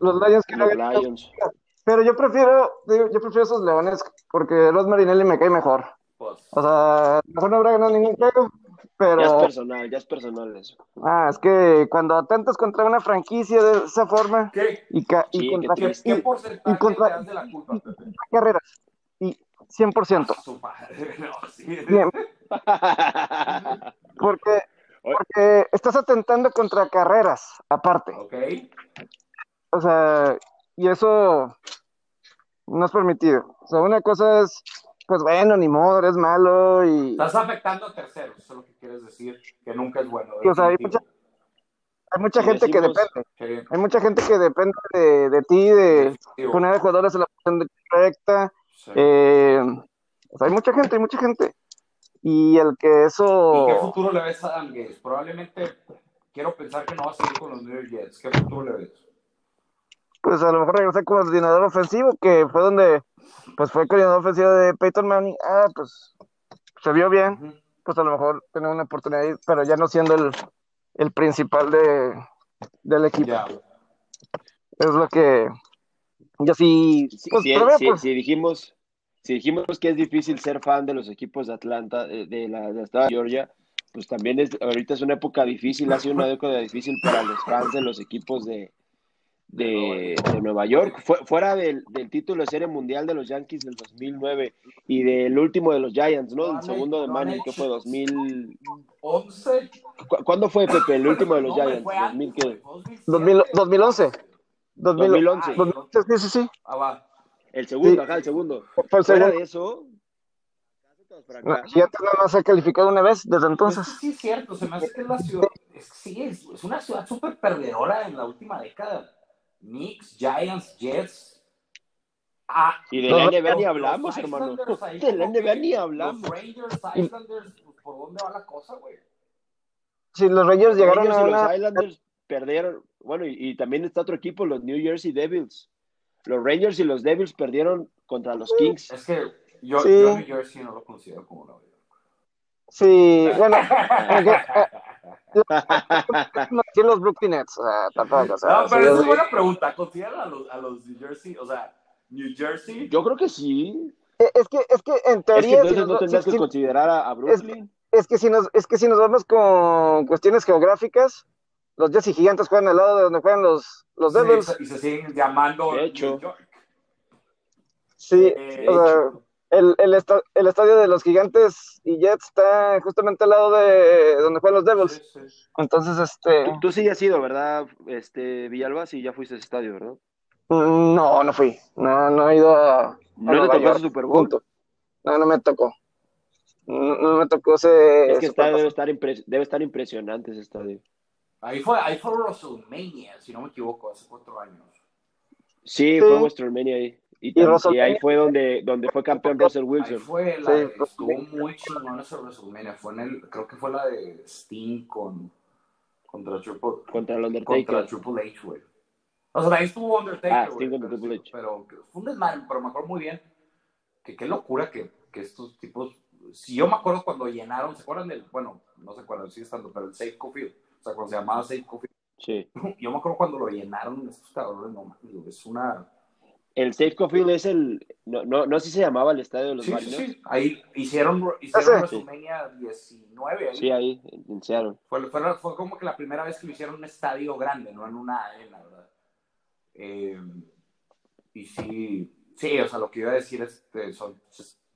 [SPEAKER 3] los Lions.
[SPEAKER 1] Los que no
[SPEAKER 2] los. Lions.
[SPEAKER 1] Pero yo prefiero, digo, yo prefiero esos Leones porque Ross Marinelli me cae mejor.
[SPEAKER 3] Pues,
[SPEAKER 1] O sea, mejor no habrá ganado ningún juego,
[SPEAKER 2] Ya es personal, ya es personal eso.
[SPEAKER 1] ah, es que cuando atentas contra una franquicia de esa forma
[SPEAKER 3] ¿qué,
[SPEAKER 1] y, ca- y contra
[SPEAKER 2] que
[SPEAKER 3] qué,
[SPEAKER 1] y-
[SPEAKER 3] porcentaje
[SPEAKER 1] y contra-
[SPEAKER 3] le das de la culpa, Pepe?
[SPEAKER 1] carreras y 100%.
[SPEAKER 3] A su madre, no, sí.
[SPEAKER 1] Bien, porque porque estás atentando contra carreras aparte.
[SPEAKER 3] ¿Ok?
[SPEAKER 1] O sea, y eso no es permitido. O sea, una cosa es, pues bueno, ni modo, eres malo y,
[SPEAKER 3] Estás afectando a terceros, eso es lo que quieres decir, que nunca es bueno.
[SPEAKER 1] O sea, hay
[SPEAKER 3] definitivo.
[SPEAKER 1] hay mucha gente que
[SPEAKER 2] decimos-
[SPEAKER 1] depende.
[SPEAKER 3] Sí,
[SPEAKER 1] Hay mucha gente que depende de, de ti, de
[SPEAKER 3] definitivo.
[SPEAKER 1] poner a jugadores en la posición correcta.
[SPEAKER 3] Sí.
[SPEAKER 1] Eh, o sea, hay mucha gente, hay mucha gente. Y el que
[SPEAKER 3] ¿Y qué
[SPEAKER 1] eso,
[SPEAKER 3] futuro le ves a Adam Gates? Probablemente quiero pensar que no va a seguir con los New York Jets. ¿Qué futuro le ves?
[SPEAKER 1] pues a lo mejor regresa como coordinador ofensivo, que fue donde, pues fue coordinador ofensivo de Peyton Manning. Ah, pues se vio bien.
[SPEAKER 3] Ujú.
[SPEAKER 1] Pues a lo mejor tener una oportunidad, pero ya no siendo el, el principal de, del equipo.
[SPEAKER 3] Ya.
[SPEAKER 1] Es lo que yo sí,
[SPEAKER 2] Si,
[SPEAKER 1] pues,
[SPEAKER 2] si- si-
[SPEAKER 1] pues,
[SPEAKER 2] si dijimos, si dijimos que es difícil ser fan de los equipos de Atlanta, de, de la de estado de Georgia, pues también es, ahorita es una época difícil, ha sido una década difícil para los fans de los equipos de, de, de Nueva York. Fue- fuera del, del título de serie mundial de los Yankees del 2009 y del último de los Giants, ¿no? El segundo de Manning, que fue 2000.
[SPEAKER 3] 11.
[SPEAKER 2] ¿Cu- ¿Cuándo fue, Pepe, el último de los
[SPEAKER 3] No,
[SPEAKER 2] Giants?
[SPEAKER 3] fue
[SPEAKER 2] 2000
[SPEAKER 3] antes,
[SPEAKER 2] qué?
[SPEAKER 3] güey,
[SPEAKER 1] 2000
[SPEAKER 3] 2007.
[SPEAKER 1] 2011.
[SPEAKER 2] 2011.
[SPEAKER 1] 2011, sí, sí, sí.
[SPEAKER 3] Ah, va.
[SPEAKER 2] El segundo,
[SPEAKER 1] Sí.
[SPEAKER 2] ajá, el segundo.
[SPEAKER 1] Fue el
[SPEAKER 2] Fuera
[SPEAKER 1] segundo.
[SPEAKER 2] de eso, para
[SPEAKER 1] No,
[SPEAKER 2] acá.
[SPEAKER 1] Se ha calificado una vez desde
[SPEAKER 3] Pues
[SPEAKER 1] entonces.
[SPEAKER 3] sí, es cierto. Se me hace que es la ciudad. Es, sí, es, es una ciudad súper perdedora en la última década. Knicks, Giants, Jets. Ah,
[SPEAKER 2] Y de
[SPEAKER 1] No,
[SPEAKER 2] la NBA ni
[SPEAKER 3] los
[SPEAKER 2] hablamos, hermano.
[SPEAKER 3] Islanders
[SPEAKER 2] De la
[SPEAKER 3] como
[SPEAKER 2] NBA ni hablamos.
[SPEAKER 3] Los Rangers, Islanders, pues, ¿por dónde va la cosa, güey?
[SPEAKER 1] Sí, los Rangers
[SPEAKER 2] Los
[SPEAKER 1] llegaron
[SPEAKER 2] Rangers
[SPEAKER 1] a
[SPEAKER 2] y los
[SPEAKER 1] una.
[SPEAKER 2] Islanders perdieron. Bueno, y, y también está otro equipo, los New Jersey Devils. Los Rangers y los Devils perdieron contra los Kings.
[SPEAKER 3] Es que yo,
[SPEAKER 1] Sí.
[SPEAKER 3] yo New Jersey no lo considero como Nueva York.
[SPEAKER 1] Sí, bueno, aunque, a- no los Brooklyn Nets, o sea, tampoco. O sea,
[SPEAKER 3] no, pero esa es buena pregunta. ¿Consideran a los, a los New Jersey, o sea, New Jersey?
[SPEAKER 2] Yo creo que sí.
[SPEAKER 1] Eh, es que, es que en teoría.
[SPEAKER 2] Es que entonces no tendrías que considerar a, Brooklyn.
[SPEAKER 1] Es, que si nos, es que si nos vamos con cuestiones geográficas, los Jets y Gigantes juegan al lado de donde juegan los, los Devils.
[SPEAKER 3] y se siguen llamando
[SPEAKER 2] de hecho.
[SPEAKER 3] New York.
[SPEAKER 1] Sí, o sea, el, el, el, estadio de los Gigantes y Jets está justamente al lado de donde juegan los Devils. Entonces, este.
[SPEAKER 2] Tú, tú, sí has ido, ¿verdad? Este, Villalba, sí ya fuiste a ese estadio, ¿verdad?
[SPEAKER 1] Mm, no, no fui. No, no he ido a.
[SPEAKER 2] ¿No te tocó ese Super Bowl?
[SPEAKER 1] No, no me tocó. No, me tocó ese.
[SPEAKER 2] Es que está, debe, estar debe estar impresionante ese estadio.
[SPEAKER 3] Ahí fue, ahí fue WrestleMania, si no me equivoco, hace cuatro años.
[SPEAKER 2] Sí, fue WrestleMania ahí. Y, y, ahí fue donde, donde fue campeón Russell Wilson.
[SPEAKER 3] Ahí fue la sí, estuvo muy chingón ese WrestleMania. Fue en el, creo que fue la de Sting con contra Triple,
[SPEAKER 2] contra el Undertaker.
[SPEAKER 3] Contra Triple H, güey. O sea, ahí estuvo Undertaker. Ah,
[SPEAKER 2] Sting contra Triple H.
[SPEAKER 3] Pero fue un desmadre, pero me acuerdo muy bien que qué locura que, que estos tipos. Si yo me acuerdo cuando llenaron, ¿se acuerdan del, bueno, no se acuerdan, sigue estando, pero el Safe Coffee, o sea, cuando se llamaba Safe Coffee.
[SPEAKER 2] Sí.
[SPEAKER 3] Yo me acuerdo cuando lo llenaron estos cabrones, no es una
[SPEAKER 2] el Safeco Field es el. No, no, no sé si se llamaba el estadio de los
[SPEAKER 3] sí,
[SPEAKER 2] Marinos.
[SPEAKER 3] Sí, ahí hicieron, hicieron WrestleMania 19. Ahí.
[SPEAKER 2] Sí, ahí.
[SPEAKER 3] Fue, fue, fue, como que la primera vez que lo hicieron un estadio grande, no en una arena, ¿verdad? Eh, y sí, sí, o sea, lo que iba a decir es que son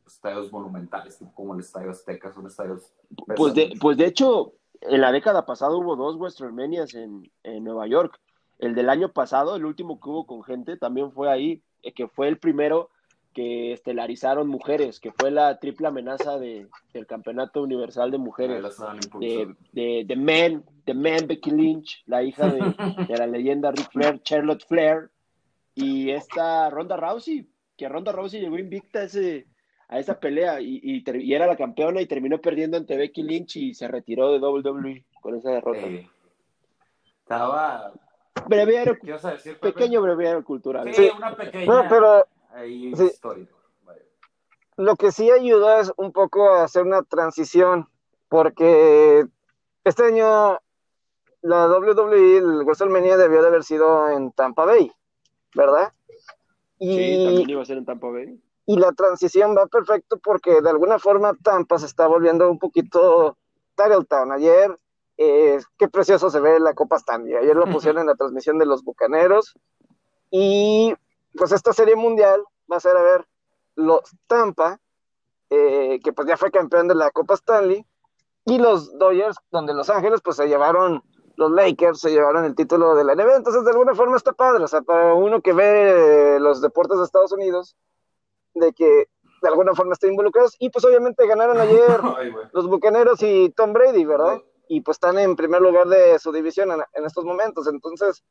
[SPEAKER 3] estadios monumentales, tipo como el Estadio Azteca, son estadios.
[SPEAKER 2] Pues de, pues de hecho, en la década pasada hubo dos WrestleManias en, en Nueva York. El del año pasado, el último que hubo con gente, también fue ahí, que fue el primero que estelarizaron mujeres, que fue la triple amenaza de, del Campeonato Universal de Mujeres. De, de, de, Man, de Man Becky Lynch, la hija de, de, la leyenda Ric Flair, Charlotte Flair, y esta Ronda Rousey, que Ronda Rousey llegó invicta a, ese, a esa pelea y, y, era la campeona y terminó perdiendo ante Becky Lynch y se retiró de WWE con esa derrota.
[SPEAKER 3] Eh, estaba
[SPEAKER 2] breviario, pequeño breviario cultural.
[SPEAKER 3] Sí, una pequeña
[SPEAKER 1] pero,
[SPEAKER 3] historia.
[SPEAKER 1] Lo que sí ayuda es un poco a hacer una transición, porque este año la WWE, el WrestleMania debió de haber sido en Tampa Bay, ¿verdad?
[SPEAKER 2] Y, sí, también iba a ser en Tampa Bay.
[SPEAKER 1] Y la transición va perfecto porque de alguna forma Tampa se está volviendo un poquito Town. Ayer eh, qué precioso se ve la Copa Stanley. Ayer lo pusieron en la transmisión de los Bucaneros. Y pues esta serie mundial va a ser a ver los Tampa, eh, que pues ya fue campeón de la Copa Stanley, y los Dodgers, donde Los Ángeles pues se llevaron, los Lakers se llevaron el título de la NBA. Entonces de alguna forma está padre, o sea, para uno que ve los deportes de Estados Unidos, de que de alguna forma estén involucrados. Y pues obviamente ganaron ayer los Bucaneros y Tom Brady, ¿verdad? Y pues están en primer lugar de su división en, estos momentos. Entonces,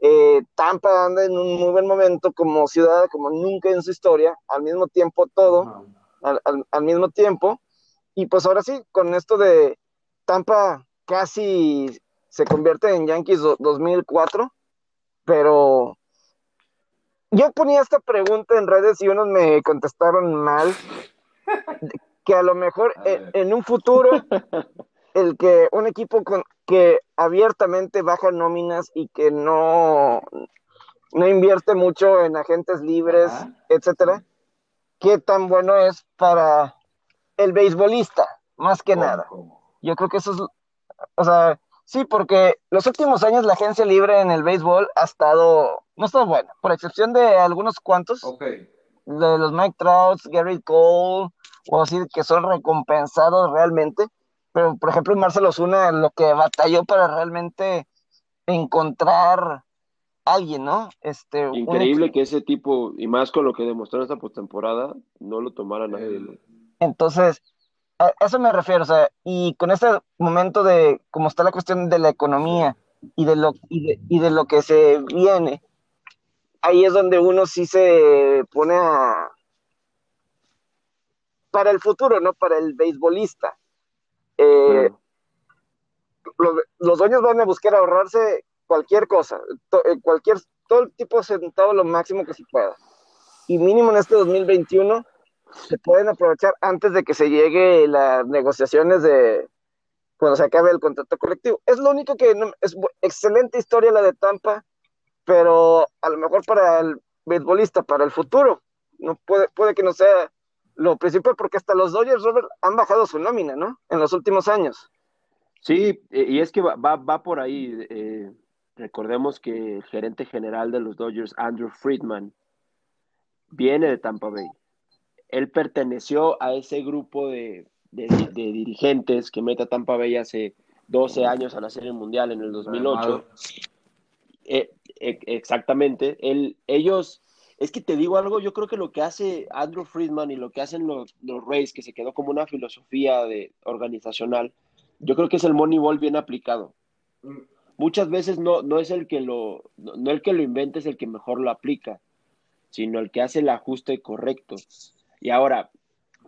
[SPEAKER 1] eh, Tampa anda en un muy buen momento como ciudad, como nunca en su historia, al mismo tiempo todo, al, mismo tiempo. Y pues ahora sí, con esto de Tampa casi se convierte en Yankees 2004, pero yo ponía esta pregunta en redes y unos me contestaron mal, que a lo mejor en un futuro el que un equipo con, que abiertamente baja nóminas y que no, no invierte mucho en agentes libres, etcétera, qué tan bueno es para el beisbolista, más que nada. Yo creo que eso es, o sea, sí, porque los últimos años la agencia libre en el béisbol ha estado, no ha estado buena, por excepción de algunos cuantos, de los Mike Trouts, Gary Cole, o así, que son recompensados realmente pero, por ejemplo, Marcelo Osuna lo que batalló para realmente encontrar a alguien, ¿no? Este,
[SPEAKER 2] Increíble que ese tipo, y más con lo que demostró en esta postemporada, no lo tomara nadie.
[SPEAKER 1] Entonces, a eso me refiero, o sea, y con este momento de cómo está la cuestión de la economía y de lo, y de lo que se viene, ahí es donde uno sí se pone a... Para el futuro, ¿no? Para el beisbolista eh, los, dueños van a buscar ahorrarse cualquier cosa, eh, cualquier, todo el tipo de centavo lo máximo que se pueda. Y mínimo en este 2021 se pueden aprovechar antes de que se llegue las negociaciones de cuando se acabe el contrato colectivo. Es lo único que es excelente historia la de Tampa, pero a lo mejor para el beisbolista, para el futuro, no puede, puede que no sea lo principal, porque hasta los Dodgers, Robert, han bajado su nómina, ¿no? En los últimos años.
[SPEAKER 2] Sí, y es que va, va, por ahí. Eh, recordemos que el gerente general de los Dodgers, Andrew Friedman, viene de Tampa Bay. Él perteneció a ese grupo de, dirigentes que meta Tampa Bay hace 12 años a la Serie Mundial en el 2008. Eh, e, exactamente. Él, ellos, es que te digo algo, yo creo que lo que hace Andrew Friedman y lo que hacen los, los Rays, que se quedó como una filosofía de, organizacional, yo creo que es el Moneyball bien aplicado. Muchas veces no, no es el que lo, no, el que lo inventa, es el que mejor lo aplica, sino el que hace el ajuste correcto. Y ahora,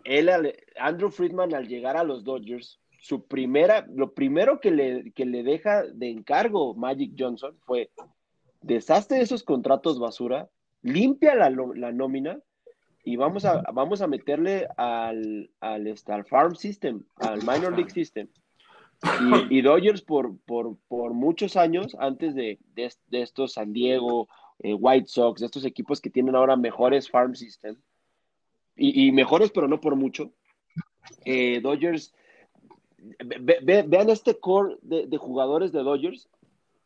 [SPEAKER 2] él, Andrew Friedman, al llegar a los Dodgers, su primera, lo primero que le, que le deja de encargo Magic Johnson fue deshazte de esos contratos basura, limpia la, la nómina y vamos a, vamos a meterle al, al, este, al Farm System, al Minor League System. Y, Dodgers por, por, por, muchos años, antes de, de, estos San Diego, eh, White Sox, de estos equipos que tienen ahora mejores farm system, y, mejores pero no por mucho, eh, Dodgers, vean este core de, jugadores de Dodgers,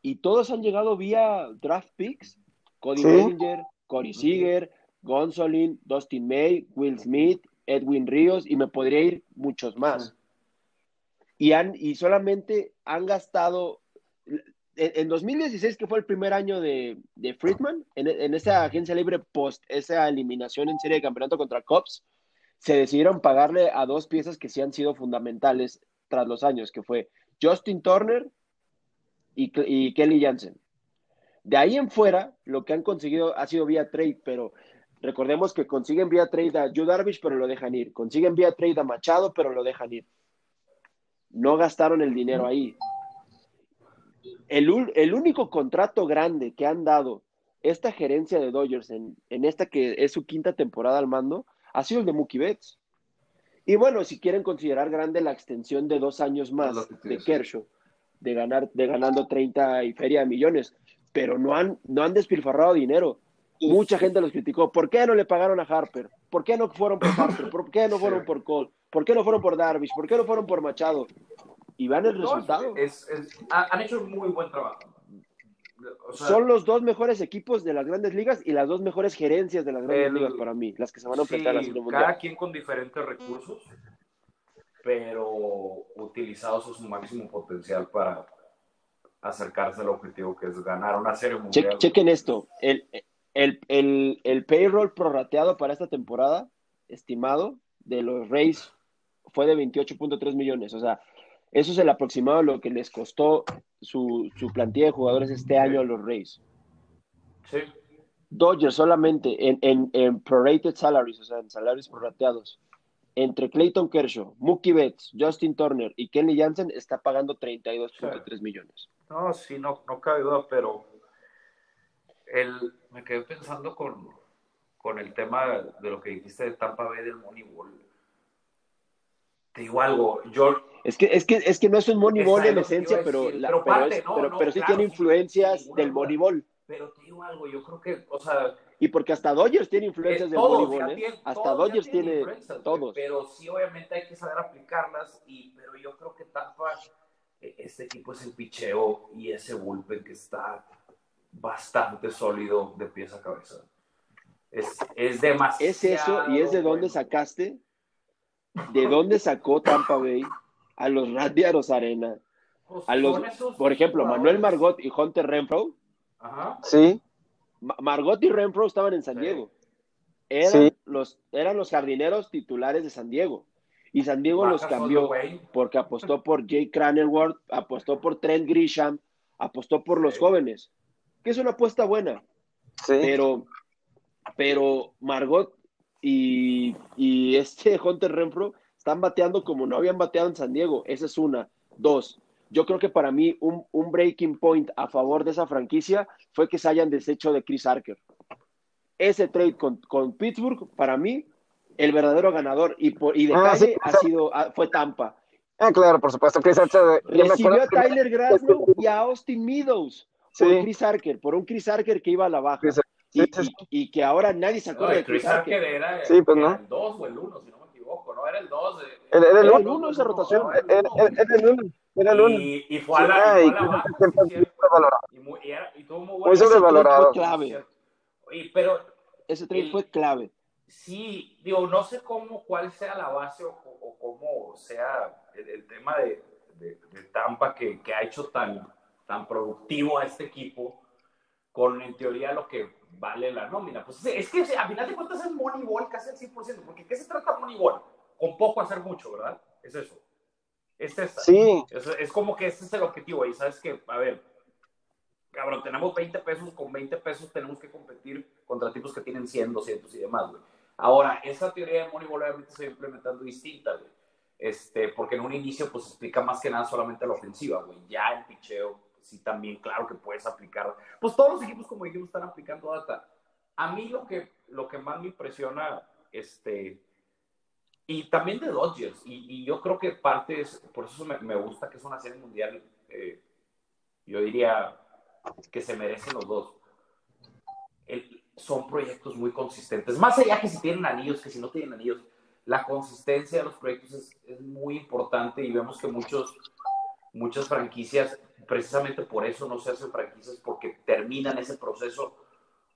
[SPEAKER 2] y todos han llegado vía draft picks, Cody Bellinger, Corey Seager, Gonsolin, Dustin May, Will Smith, Edwin Ríos, y me podría ir muchos más. Y, han, y solamente han gastado, en, 2016, que fue el primer año de, de Friedman, en, esa agencia libre post, esa eliminación en serie de campeonato contra Cops, se decidieron pagarle a dos piezas que sí han sido fundamentales tras los años, que fue Justin Turner y, y Kelly Jansen. De ahí en fuera, lo que han conseguido ha sido vía trade, pero recordemos que consiguen vía trade a Yu Darvish, pero lo dejan ir. Consiguen vía trade a Machado, pero lo dejan ir no gastaron el dinero ahí. El, único contrato grande que han dado esta gerencia de Dodgers en, esta que es su quinta temporada al mando ha sido el de Mookie Betts. Y bueno, si quieren considerar grande la extensión de dos años más de Kershaw, de ganar, de ganando 30 y feria de millones, pero no han, no han despilfarrado dinero. Mucha gente los criticó. ¿Por qué no le pagaron a Harper? ¿Por qué no fueron por Harper? ¿Por qué no fueron por Cole? ¿Por qué no fueron por Darvish? ¿Por qué no fueron por Machado? Y van el resultado.
[SPEAKER 3] han hecho un muy buen trabajo.
[SPEAKER 2] Son los dos mejores equipos de las grandes ligas y las dos mejores gerencias de las grandes ligas para mí, las que se van a enfrentar a la
[SPEAKER 3] Mundial. Cada quien con diferentes recursos, pero utilizados a su máximo potencial para acercarse al objetivo que es ganar una serie mundial.
[SPEAKER 2] chequen esto, el, el, el, el payroll prorrateado para esta temporada, estimado, de los Rays fue de 28.3 millones. O sea, eso es el aproximado de lo que les costó su, plantilla de jugadores este año a los Rays.
[SPEAKER 3] Sí.
[SPEAKER 2] Dodgers solamente en, en, en, prorated salaries, o sea, en salarios prorrateados, entre Clayton Kershaw, Mookie Betts, Justin Turner y Kenny Jansen está pagando 32.3 millones.
[SPEAKER 3] No, sí, no, no cabe duda, pero el, me quedé pensando con, con el tema de lo que dijiste de Tampa Bay del Moneyball. Te digo algo, yo...
[SPEAKER 2] Es que, es que, es que no es un Moneyball en esencia, pero, pero, sí tiene influencias del Moneyball.
[SPEAKER 3] Pero te digo algo, yo creo que, o sea...
[SPEAKER 2] Y porque hasta Dodgers tiene influencias del Moneyball, ¿eh? Hasta Dodgers tiene, todos.
[SPEAKER 3] Pero sí, obviamente hay que saber aplicarlas, y, pero yo creo que Tampa, este equipo es el picheo y ese bullpen que está bastante sólido de pieza a cabeza. Es, es demasiado.
[SPEAKER 2] Es eso, y es de dónde sacaste, de dónde sacó Tampa Bay a los Radiaros Arena, pues a los, por ejemplo, Manuel Margot y Hunter Renfro.
[SPEAKER 1] Ajá. Sí.
[SPEAKER 2] Margot y Renfro estaban en San Diego. Eran, los, eran los jardineros titulares de San Diego. Y San Diego los cambió porque apostó por Jake Cranenworth, apostó por Trent Grisham, apostó por los jóvenes. Que es una apuesta buena. Sí. Pero pero Margot y, este Hunter Renfro están bateando como no habían bateado en San Diego. Esa es una. Dos, yo creo que para mí un, breaking point a favor de esa franquicia fue que se hayan deshecho de Chris Archer. Ese trade con, Pittsburgh, para mí, el verdadero ganador y, por, y de ah, calle ha sido, fue Tampa.
[SPEAKER 1] Ah, claro, por supuesto. Chris Archer.
[SPEAKER 2] Recibió a Tyler Grasno y a Austin Meadows por Chris Archer, por un Chris Archer que iba a la baja. y, que ahora nadie se acuerda de
[SPEAKER 3] Chris, Archer. era,
[SPEAKER 1] sí, pues, ¿no?
[SPEAKER 3] el 2 o el 1, si no me equivoco, ¿no? Era el 2.
[SPEAKER 1] Era
[SPEAKER 2] el 1 esa rotación. Era
[SPEAKER 1] el 1. Era el 1.
[SPEAKER 3] Y, fue a la, ah, y fue a la baja. Y, muy, y, era, y tuvo muy. Muy
[SPEAKER 1] sobrevalorado.
[SPEAKER 2] Fue clave.
[SPEAKER 3] Y, pero
[SPEAKER 2] ese trade fue clave.
[SPEAKER 3] Sí, digo, no sé cómo, cuál sea la base o, o cómo sea el, tema de, de, Tampa que, que, ha hecho tan, tan productivo a este equipo con, en teoría, lo que vale la nómina. Pues es que a final de cuentas es Moneyball casi al 100%, porque ¿qué se trata Moneyball? Con poco hacer mucho, ¿verdad? Es eso. Es esta.
[SPEAKER 1] Sí.
[SPEAKER 3] Es, es como que ese es el objetivo y sabes que, a ver, cabrón, tenemos 20 pesos, con 20 pesos tenemos que competir contra tipos que tienen 100, 200 y demás, güey. Ahora, esa teoría de Moneyball obviamente se va implementando distinta, güey. Este, porque en un inicio, pues explica más que nada solamente la ofensiva, güey. Ya el picheo, sí, también, claro que puedes aplicar. Pues todos los equipos, como dijimos, están aplicando data. A mí lo que, lo que más me impresiona, este, y también de Dodgers, y, yo creo que parte es, por eso me, me gusta que es una serie mundial, eh, yo diría que se merecen los dos. Son proyectos muy consistentes, más allá que si tienen anillos, que si no tienen anillos la consistencia de los proyectos es, muy importante y vemos que muchos, muchas franquicias, precisamente por eso no se hacen franquicias, porque terminan ese proceso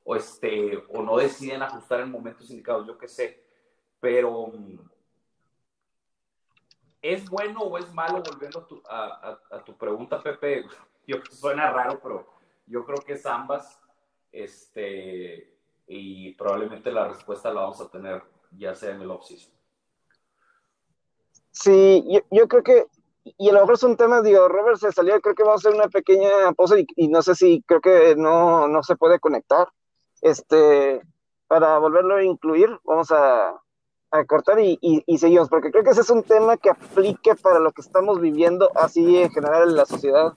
[SPEAKER 3] o, este, o no deciden ajustar en momentos indicados, yo qué sé. Pero, ¿es bueno o es malo, volviendo a tu, pregunta, Pepe? Suena raro, pero yo creo que es ambas. Este, y probablemente la respuesta la vamos a tener ya sea en el off-season.
[SPEAKER 1] Sí, yo, creo que, y a lo mejor es un tema, digo, Robert se salió, creo que vamos a hacer una pequeña pausa y, no sé si creo que no, no se puede conectar. Este, para volverlo a incluir, vamos a, cortar y, y, seguimos, porque creo que ese es un tema que aplique para lo que estamos viviendo así en general en la sociedad.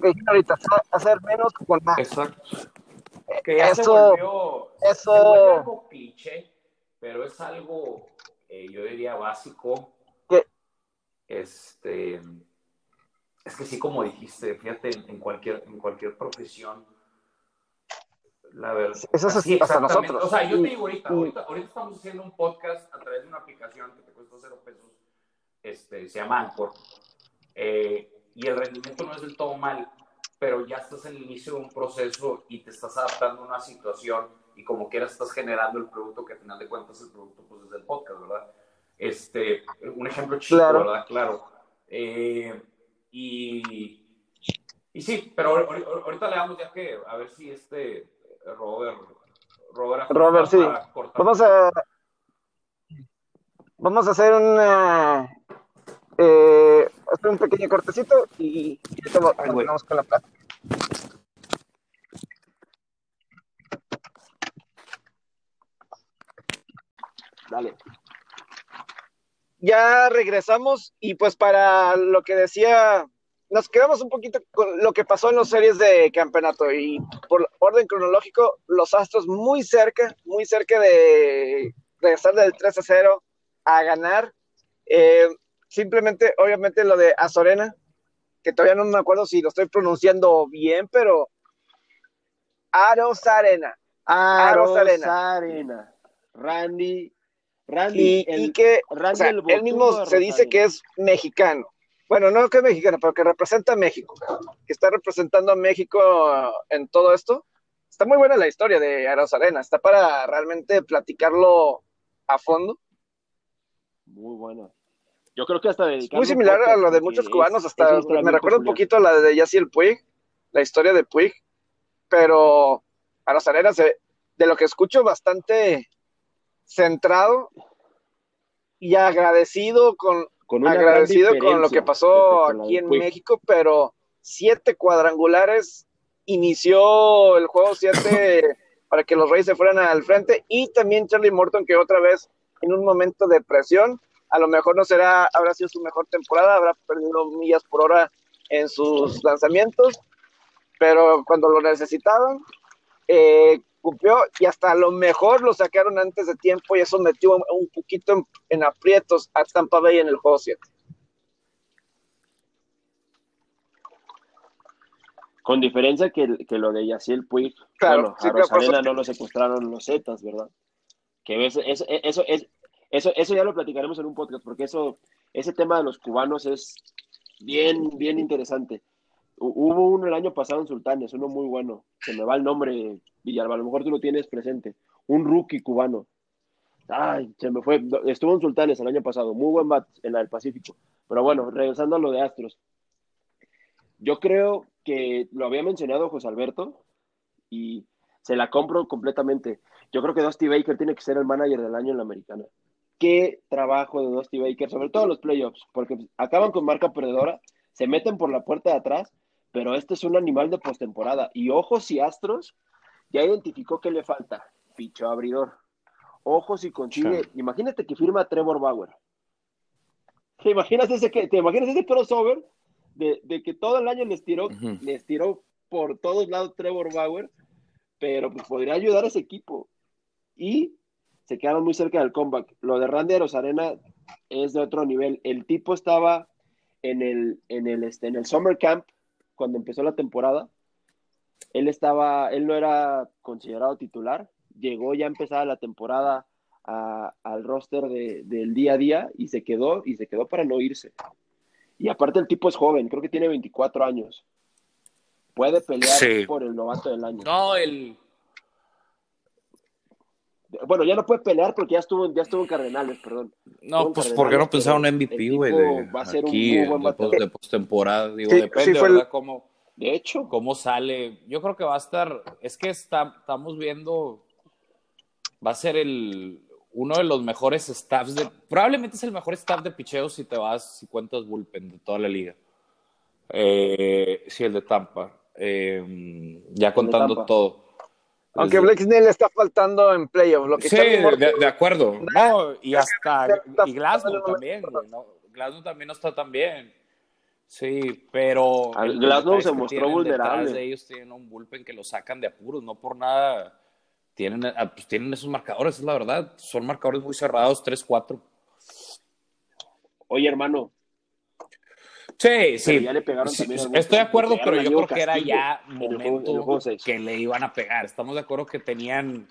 [SPEAKER 1] Que ahorita, hacer menos con más.
[SPEAKER 3] Exacto. Que ya eso, se volvió,
[SPEAKER 1] eso,
[SPEAKER 3] algo cliché, pero es algo eh, yo diría básico. Este, es que sí, como dijiste, fíjate, en, cualquier, en cualquier profesión, la verdad.
[SPEAKER 1] Eso es así, hasta nosotros.
[SPEAKER 3] O sea, yo te digo ahorita, ahorita, ahorita, estamos haciendo un podcast a través de una aplicación que te cuesta cero pesos, este, se llama Anchor, eh, y el rendimiento no es del todo mal, pero ya estás en el inicio de un proceso y te estás adaptando a una situación y como quieras estás generando el producto que al final de cuentas el producto pues es el podcast, ¿verdad? Este, un ejemplo chico, ¿verdad? Claro. Eh, y, y sí, pero ahorita le damos ya que a ver si este Robert Robert,
[SPEAKER 1] Robert sí. Vamos a vamos a hacer una eh, hacer un pequeño cortecito y, y continuamos con la plática.
[SPEAKER 2] Dale.
[SPEAKER 1] Ya regresamos y pues para lo que decía, nos quedamos un poquito con lo que pasó en las series de campeonato y por orden cronológico, los Astros muy cerca, muy cerca de regresar del 3 a 0 a ganar. Eh, simplemente, obviamente, lo de Azorena, que todavía no me acuerdo si lo estoy pronunciando bien, pero Aros Arena.
[SPEAKER 2] Aros Arena. Randy
[SPEAKER 1] Randy, y, que él mismo se dice que es mexicano. Bueno, no que es mexicano, pero que representa a México, que está representando a México en todo esto. Está muy buena la historia de Aros Arena, está para realmente platicarlo a fondo.
[SPEAKER 2] Muy buena. Yo creo que hasta
[SPEAKER 1] Muy similar a lo de muchos cubanos, hasta me recuerda un poquito a la de Yaciel Puig, la historia de Puig, pero Aros Arena, se, de lo que escucho, bastante centrado y agradecido con, agradecido con lo que pasó aquí en México, pero siete cuadrangulares inició el juego siete para que los Reyes se fueran al frente y también Charlie Morton que otra vez en un momento de presión, a lo mejor no será, habrá sido su mejor temporada, habrá perdido millas por hora en sus lanzamientos, pero cuando lo necesitaban, eh, cumplió y hasta a lo mejor lo sacaron antes de tiempo y eso metió un poquito en, en aprietos a Tampa Bay en el juego 7.
[SPEAKER 2] Con diferencia que, que lo de Yaciel Puig,
[SPEAKER 1] Claro,
[SPEAKER 2] bueno,
[SPEAKER 1] sí,
[SPEAKER 2] a Rosarena no lo secuestraron los Zetas, ¿verdad? Que eso, eso, eso, es- eso, eso ya lo platicaremos en un podcast, porque eso, ese tema de los cubanos es bien, bien interesante. Hu- Hubo uno el año pasado en Sultanes, uno muy bueno, se me va el nombre, Villalba, a lo mejor tú lo tienes presente, un rookie cubano. Ay, se me fue, estuvo en Sultanes el año pasado, muy buen bat en la del Pacífico. Pero bueno, regresando a lo de Astros, yo creo que lo había mencionado José Alberto y se la compro completamente. Yo creo que Dusty Baker tiene que ser el manager del año en la americana. Qué trabajo de Dusty Baker, sobre todo los playoffs, porque acaban con marca perdedora, se meten por la puerta de atrás, pero este es un animal de postemporada. Y ojos y Astros ya identificó qué le falta. Picho abridor. Ojos y consigue.
[SPEAKER 3] Sí.
[SPEAKER 2] Imagínate que firma Trevor Bauer. ¿Te imaginas ese, que, ¿te imaginas ese crossover de, de que todo el año les tiró, les tiró por todos lados Trevor Bauer, pero pues podría ayudar a ese equipo. Y se quedaron muy cerca del comeback. Lo de Randy Arozarena es de otro nivel. El tipo estaba en el, en el, este, en el Summer Camp cuando empezó la temporada. Él estaba, él no era considerado titular. Llegó ya empezada la temporada a- al roster de- del día a día y se quedó, y se quedó para no irse. Y aparte el tipo es joven, creo que tiene 24 años. Puede pelear
[SPEAKER 3] Sí.
[SPEAKER 2] por el novato del año.
[SPEAKER 3] No, el.
[SPEAKER 2] Bueno, ya no puede pelear porque ya estuvo, ya estuvo en Cardenales, perdón.
[SPEAKER 3] No, pues
[SPEAKER 2] Cardenales,
[SPEAKER 3] ¿por qué no pensaron en MVP, güey?
[SPEAKER 2] Va a ser
[SPEAKER 3] Aquí,
[SPEAKER 2] un muy buen
[SPEAKER 3] de, postemporada. Digo,
[SPEAKER 1] Sí,
[SPEAKER 3] depende,
[SPEAKER 1] sí, fue el-
[SPEAKER 3] ¿verdad? Cómo,
[SPEAKER 2] De hecho,
[SPEAKER 3] cómo sale. Yo creo que va a estar. Es que está, estamos viendo. Va a ser el uno de los mejores staffs de. Probablemente es el mejor staff de picheo si te vas, si cuentas bullpen de toda la liga. Eh, sí, el de Tampa. Eh, ya contando todo.
[SPEAKER 1] Aunque Blake Snell le está faltando en playoffs. Lo que
[SPEAKER 3] Sí, de, de acuerdo. No, y hasta y Glasnow
[SPEAKER 1] faltando
[SPEAKER 3] también, güey, ¿no? Glasnow también no está tan bien. Sí, pero
[SPEAKER 2] Glasnow
[SPEAKER 3] detalle
[SPEAKER 2] se mostró vulnerable.
[SPEAKER 3] detrás de ellos tienen un bullpen que lo sacan de apuros, no por nada. Tienen, ah, pues tienen esos marcadores, es la verdad. Son marcadores muy cerrados, 3-4.
[SPEAKER 2] oye hermano,
[SPEAKER 3] Sí, sí.
[SPEAKER 2] ya le pegaron
[SPEAKER 3] Sí,
[SPEAKER 2] también al
[SPEAKER 3] Estoy de acuerdo, pero yo creo que era ya
[SPEAKER 2] en el juego- en el
[SPEAKER 3] momento
[SPEAKER 2] juego
[SPEAKER 3] que le iban a pegar. Estamos de acuerdo que tenían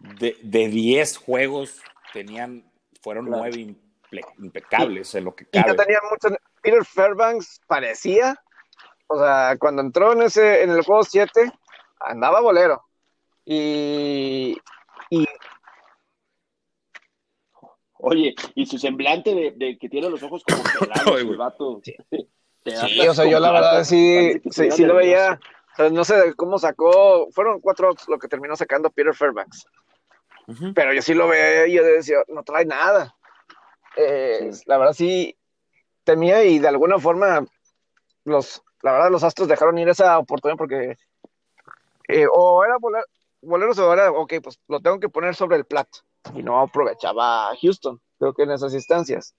[SPEAKER 3] de, de 10 juegos, tenían, fueron
[SPEAKER 2] Claro.
[SPEAKER 3] 9 imple- impecables en lo que
[SPEAKER 1] Y ya
[SPEAKER 3] cabe.
[SPEAKER 1] tenían mucho. Peter Fairbanks parecía, o sea, cuando entró en ese en el juego 7, andaba bolero. Y, y
[SPEAKER 2] Oye, y su semblante de, de que tiene los ojos como pelados, el vato.
[SPEAKER 1] sí, o sea, yo la verdad sí, sí, lo veía. O sea, no sé cómo sacó, fueron cuatro outs lo que terminó sacando Peter Fairbanks. Pero yo sí lo veía y yo decía, no trae nada. Eh,
[SPEAKER 2] Sí.
[SPEAKER 1] La verdad sí temía y de alguna forma los, la verdad los Astros dejaron ir esa oportunidad porque eh, o era boler- boleros o era, ok, pues lo tengo que poner sobre el plato y no aprovechaba a Houston, creo que en esas instancias.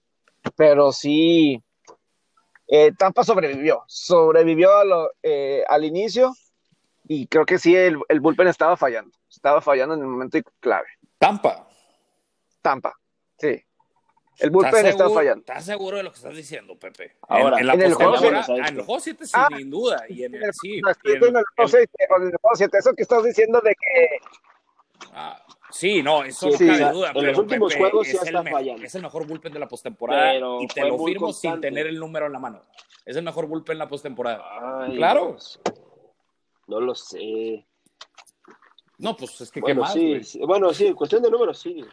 [SPEAKER 1] Pero sí, eh, Tampa sobrevivió, sobrevivió a lo- eh, al inicio y creo que sí, el, el bullpen estaba fallando, estaba fallando en el momento clave.
[SPEAKER 3] Tampa.
[SPEAKER 1] Tampa, sí. El
[SPEAKER 3] ¿Estás
[SPEAKER 1] bullpen está
[SPEAKER 3] seguro-
[SPEAKER 1] fallando.
[SPEAKER 3] ¿Estás seguro de lo que estás diciendo, Pepe?
[SPEAKER 2] Ahora,
[SPEAKER 3] en, la
[SPEAKER 1] en el juego
[SPEAKER 3] ah, en el juego 7 sin
[SPEAKER 1] Ah,
[SPEAKER 3] duda. Y en el, sí,
[SPEAKER 1] el o en el juego siete, Eso que estás diciendo de que
[SPEAKER 3] ah, sí, no, eso
[SPEAKER 2] Sí,
[SPEAKER 3] no
[SPEAKER 1] sí,
[SPEAKER 3] cabe duda.
[SPEAKER 2] en
[SPEAKER 3] pero
[SPEAKER 2] los últimos
[SPEAKER 3] Pepe,
[SPEAKER 2] juegos
[SPEAKER 3] es
[SPEAKER 2] ya
[SPEAKER 3] el
[SPEAKER 2] fallando.
[SPEAKER 3] Es el mejor bullpen de la postemporada y te lo firmo sin tener el número en la mano. Es el mejor bullpen en la postemporada. Claro.
[SPEAKER 2] No, sé. No lo sé.
[SPEAKER 3] No, pues es que qué
[SPEAKER 2] Bueno,
[SPEAKER 3] más,
[SPEAKER 2] sí, bueno, sí, cuestión de números, sí.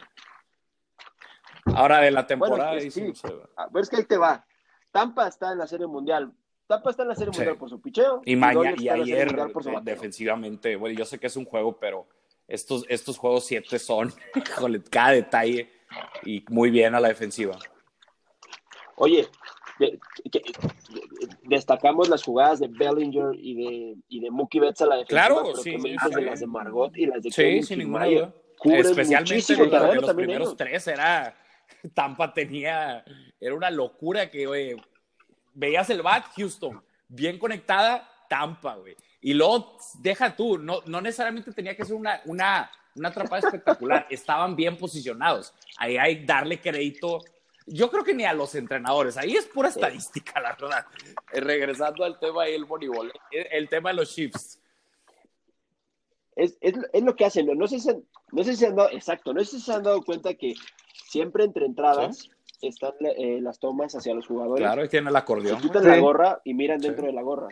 [SPEAKER 3] Ahora de la
[SPEAKER 2] Bueno,
[SPEAKER 3] temporada,
[SPEAKER 2] es
[SPEAKER 3] y
[SPEAKER 2] que
[SPEAKER 3] sí.
[SPEAKER 2] A ver, es que ahí te va. Tampa está en la Serie Mundial. Tampa está en la Serie. Mundial por su picheo.
[SPEAKER 3] Y, mañana y
[SPEAKER 2] la Serie
[SPEAKER 3] ayer,
[SPEAKER 2] Mundial por su
[SPEAKER 3] eh, defensivamente, bueno, yo sé que es un juego, pero estos, estos juegos 7 son, híjole, cada detalle y muy bien a la defensiva.
[SPEAKER 2] Oye, de- que- de- destacamos las jugadas de Bellinger y de, y de Mookie Betts a la defensiva.
[SPEAKER 3] Claro,
[SPEAKER 2] pero
[SPEAKER 3] sí,
[SPEAKER 2] ¿qué me
[SPEAKER 3] sí,
[SPEAKER 2] dices
[SPEAKER 3] sí.
[SPEAKER 2] de las de Margot y las de
[SPEAKER 3] Sí,
[SPEAKER 2] Kevin
[SPEAKER 3] sin ninguna duda. Especialmente los, los primeros tres era Tampa tenía, era una locura que, oye, veías el bat, Houston, bien conectada, Tampa, güey. Y luego, deja tú, no, no necesariamente tenía que ser una, una, una atrapada espectacular, estaban bien posicionados. Ahí hay darle crédito. Yo creo que ni a los entrenadores, ahí es pura estadística, la verdad. Eh, regresando al tema del voleibol, el, el tema de los shifts.
[SPEAKER 2] Es, es, es, lo que hacen, no, no, sé si, no sé si se han dado, exacto, no sé si se han dado cuenta que siempre entre entradas ¿Sí? están eh, las tomas hacia los jugadores.
[SPEAKER 3] Claro, y tienen el acordeón.
[SPEAKER 2] Se quitan sí. la gorra y miran dentro sí. de la gorra.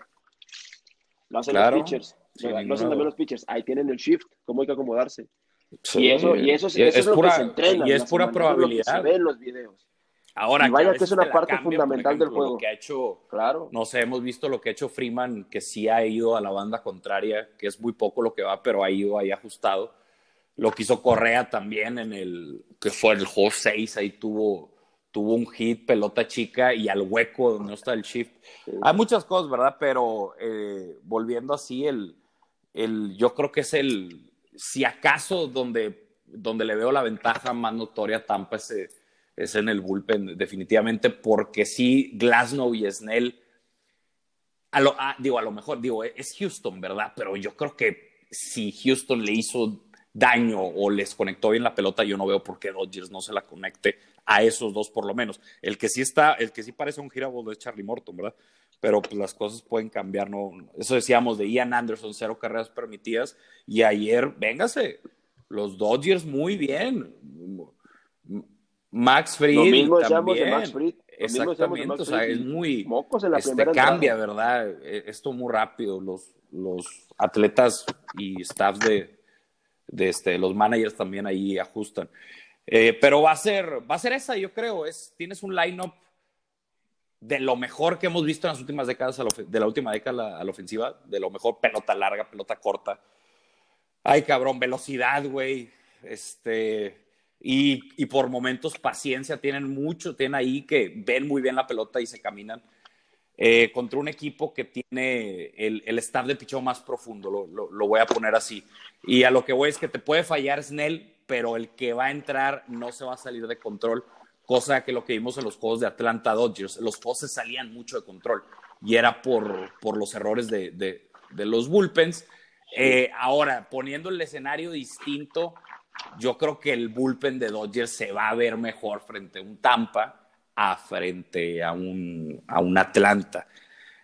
[SPEAKER 2] Lo hacen claro. los pitchers. Sí, lo hacen también los pitchers. Ahí tienen el shift, cómo hay que acomodarse. y eso, y eso,
[SPEAKER 3] y
[SPEAKER 2] eso es,
[SPEAKER 3] es, pura,
[SPEAKER 2] lo que se entrena.
[SPEAKER 3] Y es pura
[SPEAKER 2] semana,
[SPEAKER 3] probabilidad.
[SPEAKER 2] Es se ve en los videos.
[SPEAKER 3] Ahora,
[SPEAKER 2] y vaya que, que es una parte cambia, fundamental
[SPEAKER 3] ejemplo,
[SPEAKER 2] del juego.
[SPEAKER 3] Lo que ha hecho,
[SPEAKER 2] claro.
[SPEAKER 3] no sé, hemos visto lo que ha hecho Freeman, que sí ha ido a la banda contraria, que es muy poco lo que va, pero ha ido ahí ajustado. Lo que hizo Correa también en el, que fue el juego 6, ahí tuvo, tuvo un hit, pelota chica y al hueco donde no está el shift. Sí. Hay muchas cosas, ¿verdad? Pero eh, volviendo así, el, el, yo creo que es el, si acaso donde, donde le veo la ventaja más notoria a Tampa es, es en el bullpen, definitivamente, porque sí, Glasnow y Snell, a lo, a, digo, a lo mejor, digo, es Houston, ¿verdad? Pero yo creo que si Houston le hizo daño o les conectó bien la pelota, yo no veo por qué Dodgers no se la conecte a esos dos por lo menos. El que sí está, el que sí parece un girable es Charlie Morton, ¿verdad? Pero pues las cosas pueden cambiar, ¿no? Eso decíamos de Ian Anderson, cero carreras permitidas, y ayer, véngase, los Dodgers muy bien. Max Fried
[SPEAKER 2] Lo mismo
[SPEAKER 3] también.
[SPEAKER 2] de Max Fried.
[SPEAKER 3] Exactamente,
[SPEAKER 2] Max
[SPEAKER 3] o sea, es muy...
[SPEAKER 2] Mocos en la
[SPEAKER 3] este, cambia,
[SPEAKER 2] entrada.
[SPEAKER 3] ¿verdad? E, Esto muy rápido, los, los atletas y staffs de, de este, los managers también ahí ajustan. Eh, pero va a ser, va a ser esa, yo creo. Es, tienes un lineup de lo mejor que hemos visto en las últimas décadas, de la última década a la ofensiva, de lo mejor pelota larga, pelota corta. Ay, cabrón, velocidad, güey. Este, y, y, por momentos paciencia, tienen mucho, tienen ahí que ven muy bien la pelota y se caminan. Eh, contra un equipo que tiene el, el staff de pichón más profundo, lo, lo, lo, voy a poner así. Y a lo que voy es que te puede fallar Snell, pero el que va a entrar no se va a salir de control, cosa que lo que vimos en los juegos de Atlanta Dodgers, los juegos se salían mucho de control y era por, por los errores de, de, de los bullpens. Eh, ahora, poniendo el escenario distinto, yo creo que el bullpen de Dodgers se va a ver mejor frente a un Tampa a frente a un, a un Atlanta.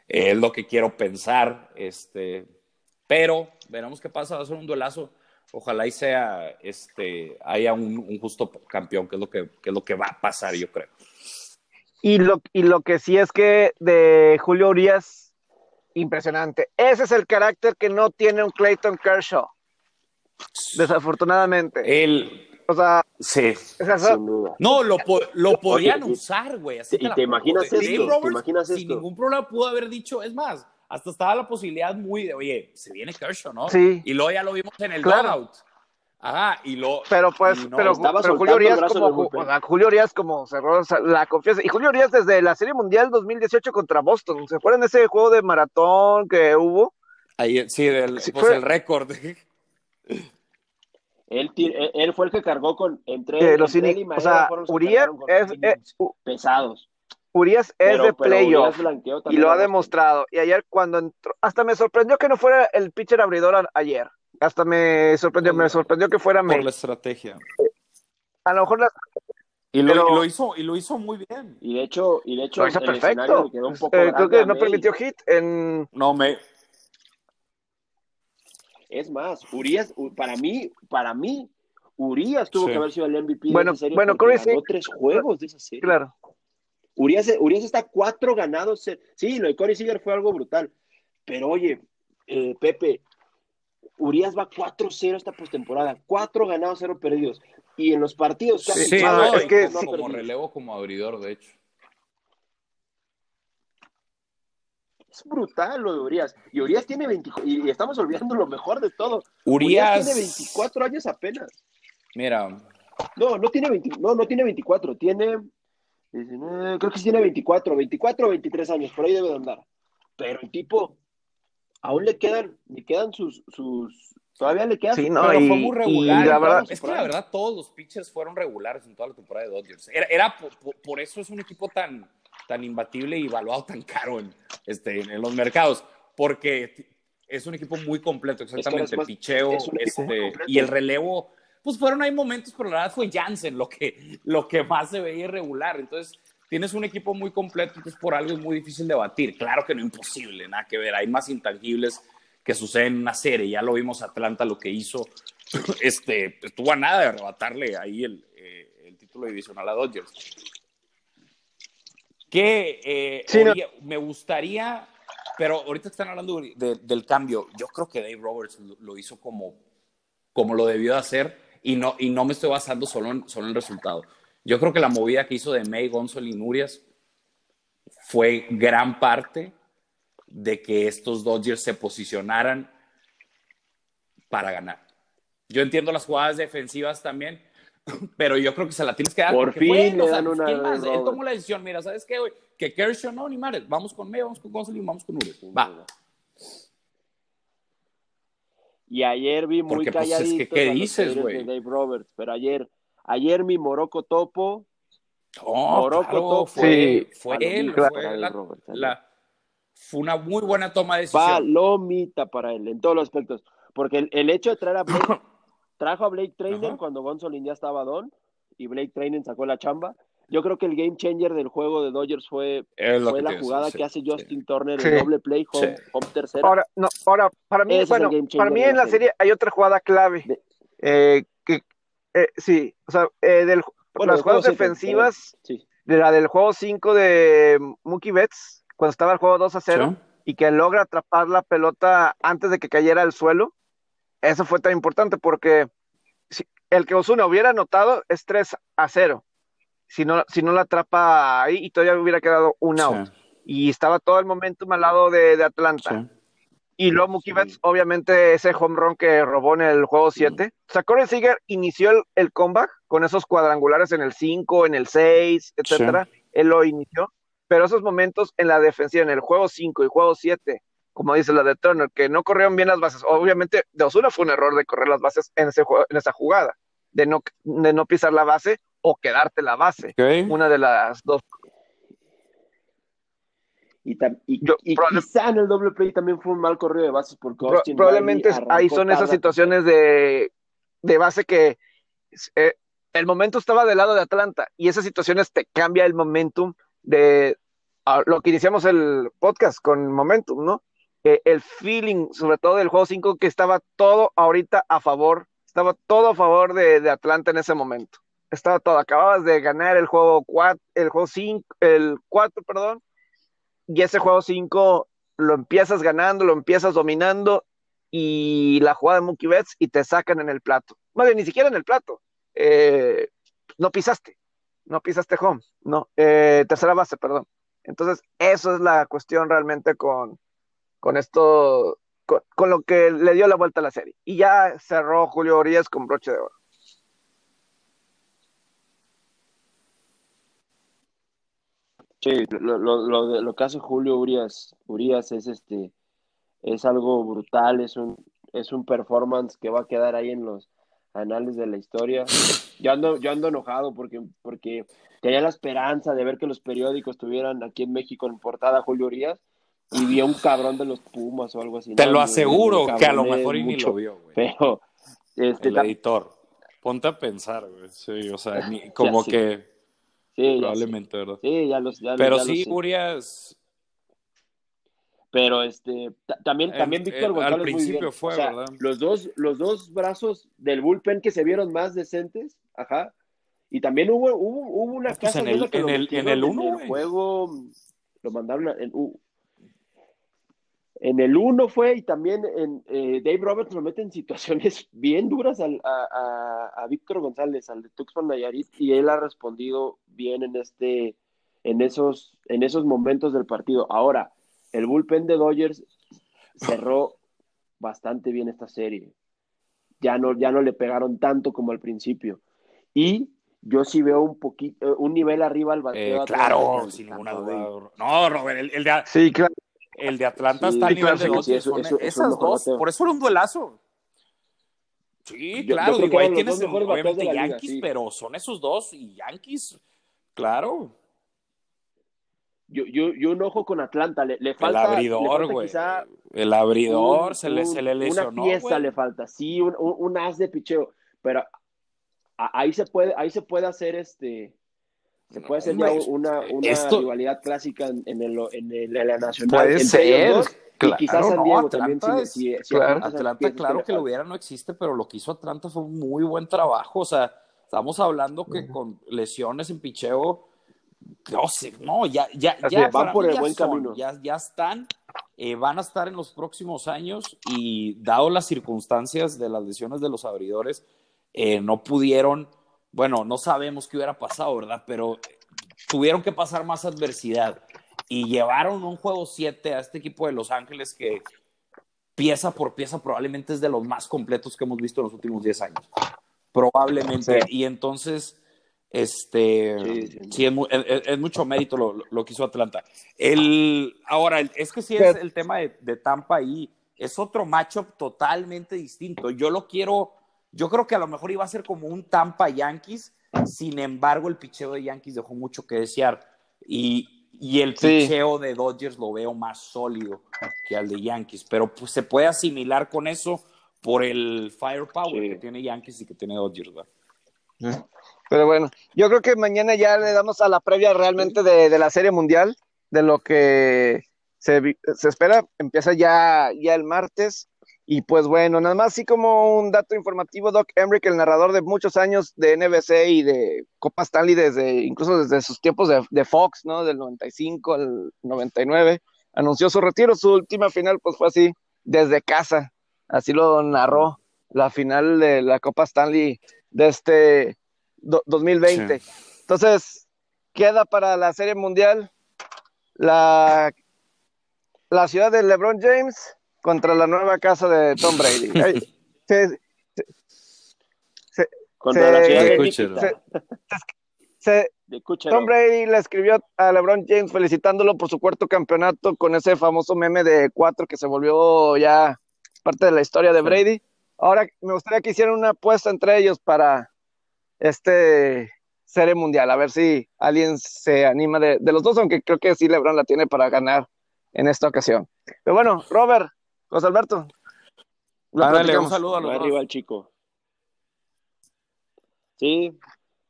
[SPEAKER 3] Eh, es lo que quiero pensar, este, pero veremos qué pasa, va a ser un duelazo. Ojalá y sea, este, haya un, un justo campeón, que es, lo que, que es lo que va a pasar, yo creo.
[SPEAKER 1] Y lo, y lo que sí es que de Julio Urias, impresionante. Ese es el carácter que no tiene un Clayton Kershaw. Desafortunadamente.
[SPEAKER 3] El,
[SPEAKER 1] o sea,
[SPEAKER 3] sí,
[SPEAKER 1] sin
[SPEAKER 3] duda. No, lo, po lo podían Oye, usar, güey.
[SPEAKER 2] Y te, te imaginas esto,
[SPEAKER 3] Roberts,
[SPEAKER 2] te imaginas
[SPEAKER 3] sin
[SPEAKER 2] esto.
[SPEAKER 3] ningún problema pudo haber dicho, es más, hasta estaba la posibilidad muy de, oye, se viene Kershaw, ¿no?
[SPEAKER 1] Sí.
[SPEAKER 3] Y luego ya lo vimos en el
[SPEAKER 1] claro.
[SPEAKER 3] dugout. Ajá, y lo.
[SPEAKER 1] Pero pues,
[SPEAKER 3] no,
[SPEAKER 1] pero, pero Julio Urias como, o sea, Julio Urias como cerró la confianza. Y Julio Urias desde la Serie Mundial 2018 contra Boston. ¿Se acuerdan de ese juego de maratón que hubo?
[SPEAKER 3] Ahí, sí, del, sí, pues fue... el récord.
[SPEAKER 2] Él, él, fue el que cargó con entre,
[SPEAKER 1] eh, los
[SPEAKER 2] entre
[SPEAKER 1] él y Maeda, O sea, Urias es, es,
[SPEAKER 2] pesados.
[SPEAKER 1] Urias es pero, de playoff y lo ha demostrado. Y ayer cuando entró, hasta me sorprendió que no fuera el pitcher abridor a, ayer. Hasta me sorprendió, me sorprendió que fuera
[SPEAKER 3] Por
[SPEAKER 1] May.
[SPEAKER 3] la estrategia.
[SPEAKER 1] A lo mejor la...
[SPEAKER 3] Y lo, pero... y lo, hizo y lo hizo muy bien.
[SPEAKER 2] Y de hecho, y de hecho
[SPEAKER 1] lo hizo perfecto. Quedó un poco eh, creo que no permitió hit en
[SPEAKER 3] No, me
[SPEAKER 2] es más, Urias, para mí, para mí, Urias tuvo sí. que haber sido el MVP
[SPEAKER 1] bueno,
[SPEAKER 2] de esa serie
[SPEAKER 1] bueno, sí.
[SPEAKER 2] ganó tres juegos de esa serie.
[SPEAKER 1] Claro.
[SPEAKER 2] Urias, Urias está cuatro ganados. Sí, lo de Corey Seager fue algo brutal. Pero oye, eh, Pepe, Urias va 4-0 esta postemporada. Cuatro ganados, cero perdidos. Y en los partidos
[SPEAKER 3] sí, no, es que como perdidos. relevo, como abridor, de hecho.
[SPEAKER 2] Es brutal lo de Urias. Y Urias tiene 20, y estamos olvidando lo mejor de todo.
[SPEAKER 3] Urias,
[SPEAKER 2] Urias tiene 24 años apenas.
[SPEAKER 3] Mira.
[SPEAKER 2] No, no tiene 20, no, no tiene 24, tiene 19, creo que sí tiene 24, 24 o 23 años, por ahí debe de andar. Pero el tipo aún le quedan, le quedan sus, sus todavía le quedan
[SPEAKER 1] sí, no,
[SPEAKER 3] pero
[SPEAKER 1] y,
[SPEAKER 3] fue muy regular.
[SPEAKER 1] la verdad,
[SPEAKER 3] es que la verdad todos los pitchers fueron regulares en toda la temporada de Dodgers. Era, era por, por, por eso es un equipo tan tan imbatible y valuado tan caro en, este, en los mercados, porque es un equipo muy completo, exactamente. el picheo este, y el relevo, pues fueron ahí momentos, pero la verdad fue Jansen lo que, lo que más se veía irregular. Entonces, tienes un equipo muy completo, entonces por algo es muy difícil de batir. Claro que no imposible, nada que ver. Hay más intangibles que suceden en una serie. Ya lo vimos Atlanta lo que hizo. Este, estuvo a nada de arrebatarle ahí el, eh, el título divisional a Dodgers. Que eh, me gustaría pero ahorita están hablando del cambio. Yo creo que Dave Roberts lo, hizo como, como lo debió de hacer y no, y no me estoy basando solo en, solo en el resultado. Yo creo que la movida que hizo de May, Gonzalo y Nurias fue gran parte de que estos Dodgers se posicionaran para ganar. Yo entiendo las jugadas defensivas también, pero yo creo que se la tienes que dar.
[SPEAKER 2] Por fin le dan una.
[SPEAKER 3] ¿quién más? Él tomó la decisión. Mira, ¿sabes qué, güey? Que Kershaw no, ni madre. Vamos con May, vamos con Gonzalo y vamos con Urias. Va.
[SPEAKER 2] Y ayer vi muy Porque, pues, es que,
[SPEAKER 3] ¿qué dices, güey?
[SPEAKER 2] Dave Roberts, pero ayer, ayer mi Moroco Topo.
[SPEAKER 3] Oh, Moroco Topo. Fue, fue él, fue, la, fue una muy buena toma de decisión.
[SPEAKER 2] Palomita para él, en todos los aspectos. Porque el, el hecho de traer a Blake Trajo a Blake Trainer cuando Gonzolin ya estaba don y Blake Trainer sacó la chamba. Yo creo que el game changer del juego de Dodgers fue, fue la jugada que hace Justin Turner en doble play, home, tercero.
[SPEAKER 1] Ahora, no, ahora, para mí, bueno, para mí en la serie hay otra jugada clave. Eh, que, eh, sí, o sea, eh, del, las jugadas defensivas, de la del juego 5 de Mookie Betts, cuando estaba el juego 2 a 0, y que logra atrapar la pelota antes de que cayera al suelo, eso fue tan importante porque si el que Osuna hubiera anotado es 3 a 0. Si no, si no la atrapa ahí y todavía hubiera quedado un out. Y estaba todo el momentum al lado de, Atlanta. Y luego Mookie Betts, obviamente, ese home run que robó en el juego 7. O sea, Corey Seager inició el, comeback con esos cuadrangulares en el 5, en el 6, etcétera. Él lo inició. Pero esos momentos en la defensiva, en el juego 5 y juego 7, como dice la de Turner, que no corrieron bien las bases. Obviamente, de Osuna fue un error de correr las bases en, ese, en esa jugada, de no, de no pisar la base o quedarte la base. Una de las dos.
[SPEAKER 2] Y, quizá en el doble play también fue un mal corrido de bases porque
[SPEAKER 1] probablemente ahí son esas situaciones de, de, base que eh, el momento estaba del lado de Atlanta y esas situaciones te cambia el momentum de lo que iniciamos el podcast con momentum, ¿no? El feeling, sobre todo del juego 5, que estaba todo ahorita a favor, estaba todo a favor de, Atlanta en ese momento. Estaba todo, acababas de ganar el juego 4, el juego 5, el 4, perdón, y ese juego 5 lo empiezas ganando, lo empiezas dominando, y la jugada de Mookie Betts y te sacan en el plato. Más bien, ni siquiera en el plato. Eh, no pisaste, no pisaste home, no, eh, tercera base, perdón. Entonces, eso es la cuestión realmente con, con esto, con, lo que le dio la vuelta a la serie. Y ya cerró Julio Urias con broche de oro.
[SPEAKER 2] Sí, lo, lo, lo, que hace Julio Urias, Urias es este es algo brutal, es un es un performance que va a quedar ahí en los anales de la historia. Yo ando, yo ando enojado porque, porque tenía la esperanza de ver que los periódicos tuvieran aquí en México en portada Julio Urias y vio un cabrón de los Pumas o algo así.
[SPEAKER 3] Te lo aseguro que a lo mejor y ni lo vio, güey.
[SPEAKER 2] Pero,
[SPEAKER 3] este, el editor. Ponte a pensar, güey. Sí, o sea, como que. Sí, probablemente, ¿verdad?
[SPEAKER 2] Sí, ya los.
[SPEAKER 3] Pero sí, Urias.
[SPEAKER 2] Pero este, también, también Víctor González.
[SPEAKER 3] Al principio fue, ¿verdad?
[SPEAKER 2] Los dos, los dos brazos del bullpen que se vieron más decentes, ajá. Y también hubo, hubo, hubo una
[SPEAKER 3] pues casa en el, en, el, en el uno,
[SPEAKER 2] juego, lo mandaron en, en el 1 fue y también en, eh, Dave Roberts lo mete en situaciones bien duras a, a, Víctor González, al de Tuxpan Nayarit, y él ha respondido bien en, este, en, esos, en esos momentos del partido. Ahora, el bullpen de Dodgers cerró bastante bien esta serie. Ya no, ya no le pegaron tanto como al principio. Y yo sí veo un poquito, un nivel arriba al bateo.
[SPEAKER 3] Eh, claro, sin ninguna duda. No, Robert, el, el de...
[SPEAKER 1] Sí, claro
[SPEAKER 3] el de Atlanta está a nivel de dos. esas dos, por eso era un duelazo. Sí, claro, digo, ahí tienes obviamente Yankees, pero son esos dos y Yankees, claro.
[SPEAKER 2] yo, yo, yo un ojo con Atlanta. Le, le falta.
[SPEAKER 3] el abridor, güey. El abridor se, le, se le lesionó.
[SPEAKER 2] Una pieza le falta, sí, un, un, un, as de picheo. Pero ahí se puede, ahí se puede hacer este. Se puede hacer ya una, una
[SPEAKER 3] Esto...
[SPEAKER 2] rivalidad clásica en, el, en, el, en la nacional.
[SPEAKER 3] Puede
[SPEAKER 2] entre
[SPEAKER 3] ser.
[SPEAKER 2] Dos,
[SPEAKER 3] claro,
[SPEAKER 2] y quizás San Diego
[SPEAKER 3] no,
[SPEAKER 2] también. Si, si
[SPEAKER 3] claro, Atlanta claro que lo hubiera no existe, pero lo que hizo Atlanta fue un muy buen trabajo. O sea, estamos hablando que uh -huh. con lesiones en picheo no sé, no, ya, ya, ya,
[SPEAKER 2] van por el
[SPEAKER 3] ya
[SPEAKER 2] buen
[SPEAKER 3] son,
[SPEAKER 2] camino.
[SPEAKER 3] Ya, ya están, eh, van a estar en los próximos años y dado las circunstancias de las lesiones de los abridores, eh, no pudieron, bueno, no sabemos qué hubiera pasado, ¿verdad? Pero tuvieron que pasar más adversidad y llevaron un juego 7 a este equipo de Los Ángeles que pieza por pieza probablemente es de los más completos que hemos visto en los últimos 10 años. Probablemente. Sí. Y entonces este, sí, sí, sí es, es, es, mucho mérito lo, lo, que hizo Atlanta. El, ahora, es que sí es el tema de, de Tampa ahí, es otro matchup totalmente distinto. Yo lo quiero, yo creo que a lo mejor iba a ser como un Tampa Yankees, sin embargo, el picheo de Yankees dejó mucho que desear. Y, y el picheo de Dodgers lo veo más sólido que al de Yankees, pero pues, se puede asimilar con eso por el firepower que tiene Yankees y que tiene Dodgers. ¿verdad?
[SPEAKER 1] Pero bueno, yo creo que mañana ya le damos a la previa realmente de, de la Serie Mundial, de lo que se, se, espera. Empieza ya, ya el martes. Y pues bueno, nada más así como un dato informativo, Doc Emrick, el narrador de muchos años de NBC y de Copa Stanley, desde, incluso desde sus tiempos de, de Fox, ¿no? Del 95 al 99, anunció su retiro. Su última final pues fue así, desde casa. Así lo narró la final de la Copa Stanley de este 2020. Sí. Entonces, queda para la Serie Mundial la, la ciudad de LeBron James contra la nueva casa de Tom Brady. se, se,
[SPEAKER 2] contra la ciudad
[SPEAKER 1] de Tom Brady le escribió a LeBron James felicitándolo por su cuarto campeonato con ese famoso meme de cuatro que se volvió ya parte de la historia de Brady. Ahora me gustaría que hicieran una apuesta entre ellos para este serie mundial, a ver si alguien se anima de, de, los dos, aunque creo que sí LeBron la tiene para ganar en esta ocasión. Pero bueno, Robert, José Alberto.
[SPEAKER 3] Dale, un saludo a los
[SPEAKER 2] arriba al chico. Sí,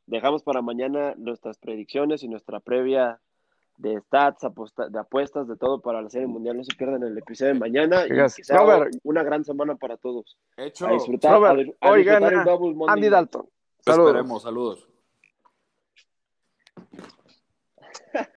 [SPEAKER 2] dejamos para mañana nuestras predicciones y nuestra previa de stats, apuesta, de apuestas, de todo para la serie mundial. No se pierdan el episodio de mañana y que sea
[SPEAKER 1] Robert.
[SPEAKER 2] una gran semana para todos.
[SPEAKER 3] Hecho.
[SPEAKER 2] A disfrutar,
[SPEAKER 1] Robert,
[SPEAKER 2] a, a
[SPEAKER 1] hoy
[SPEAKER 2] disfrutar
[SPEAKER 1] gana
[SPEAKER 2] el double Monday
[SPEAKER 1] Andy Dalton.
[SPEAKER 3] Saludos. Esperemos, saludos.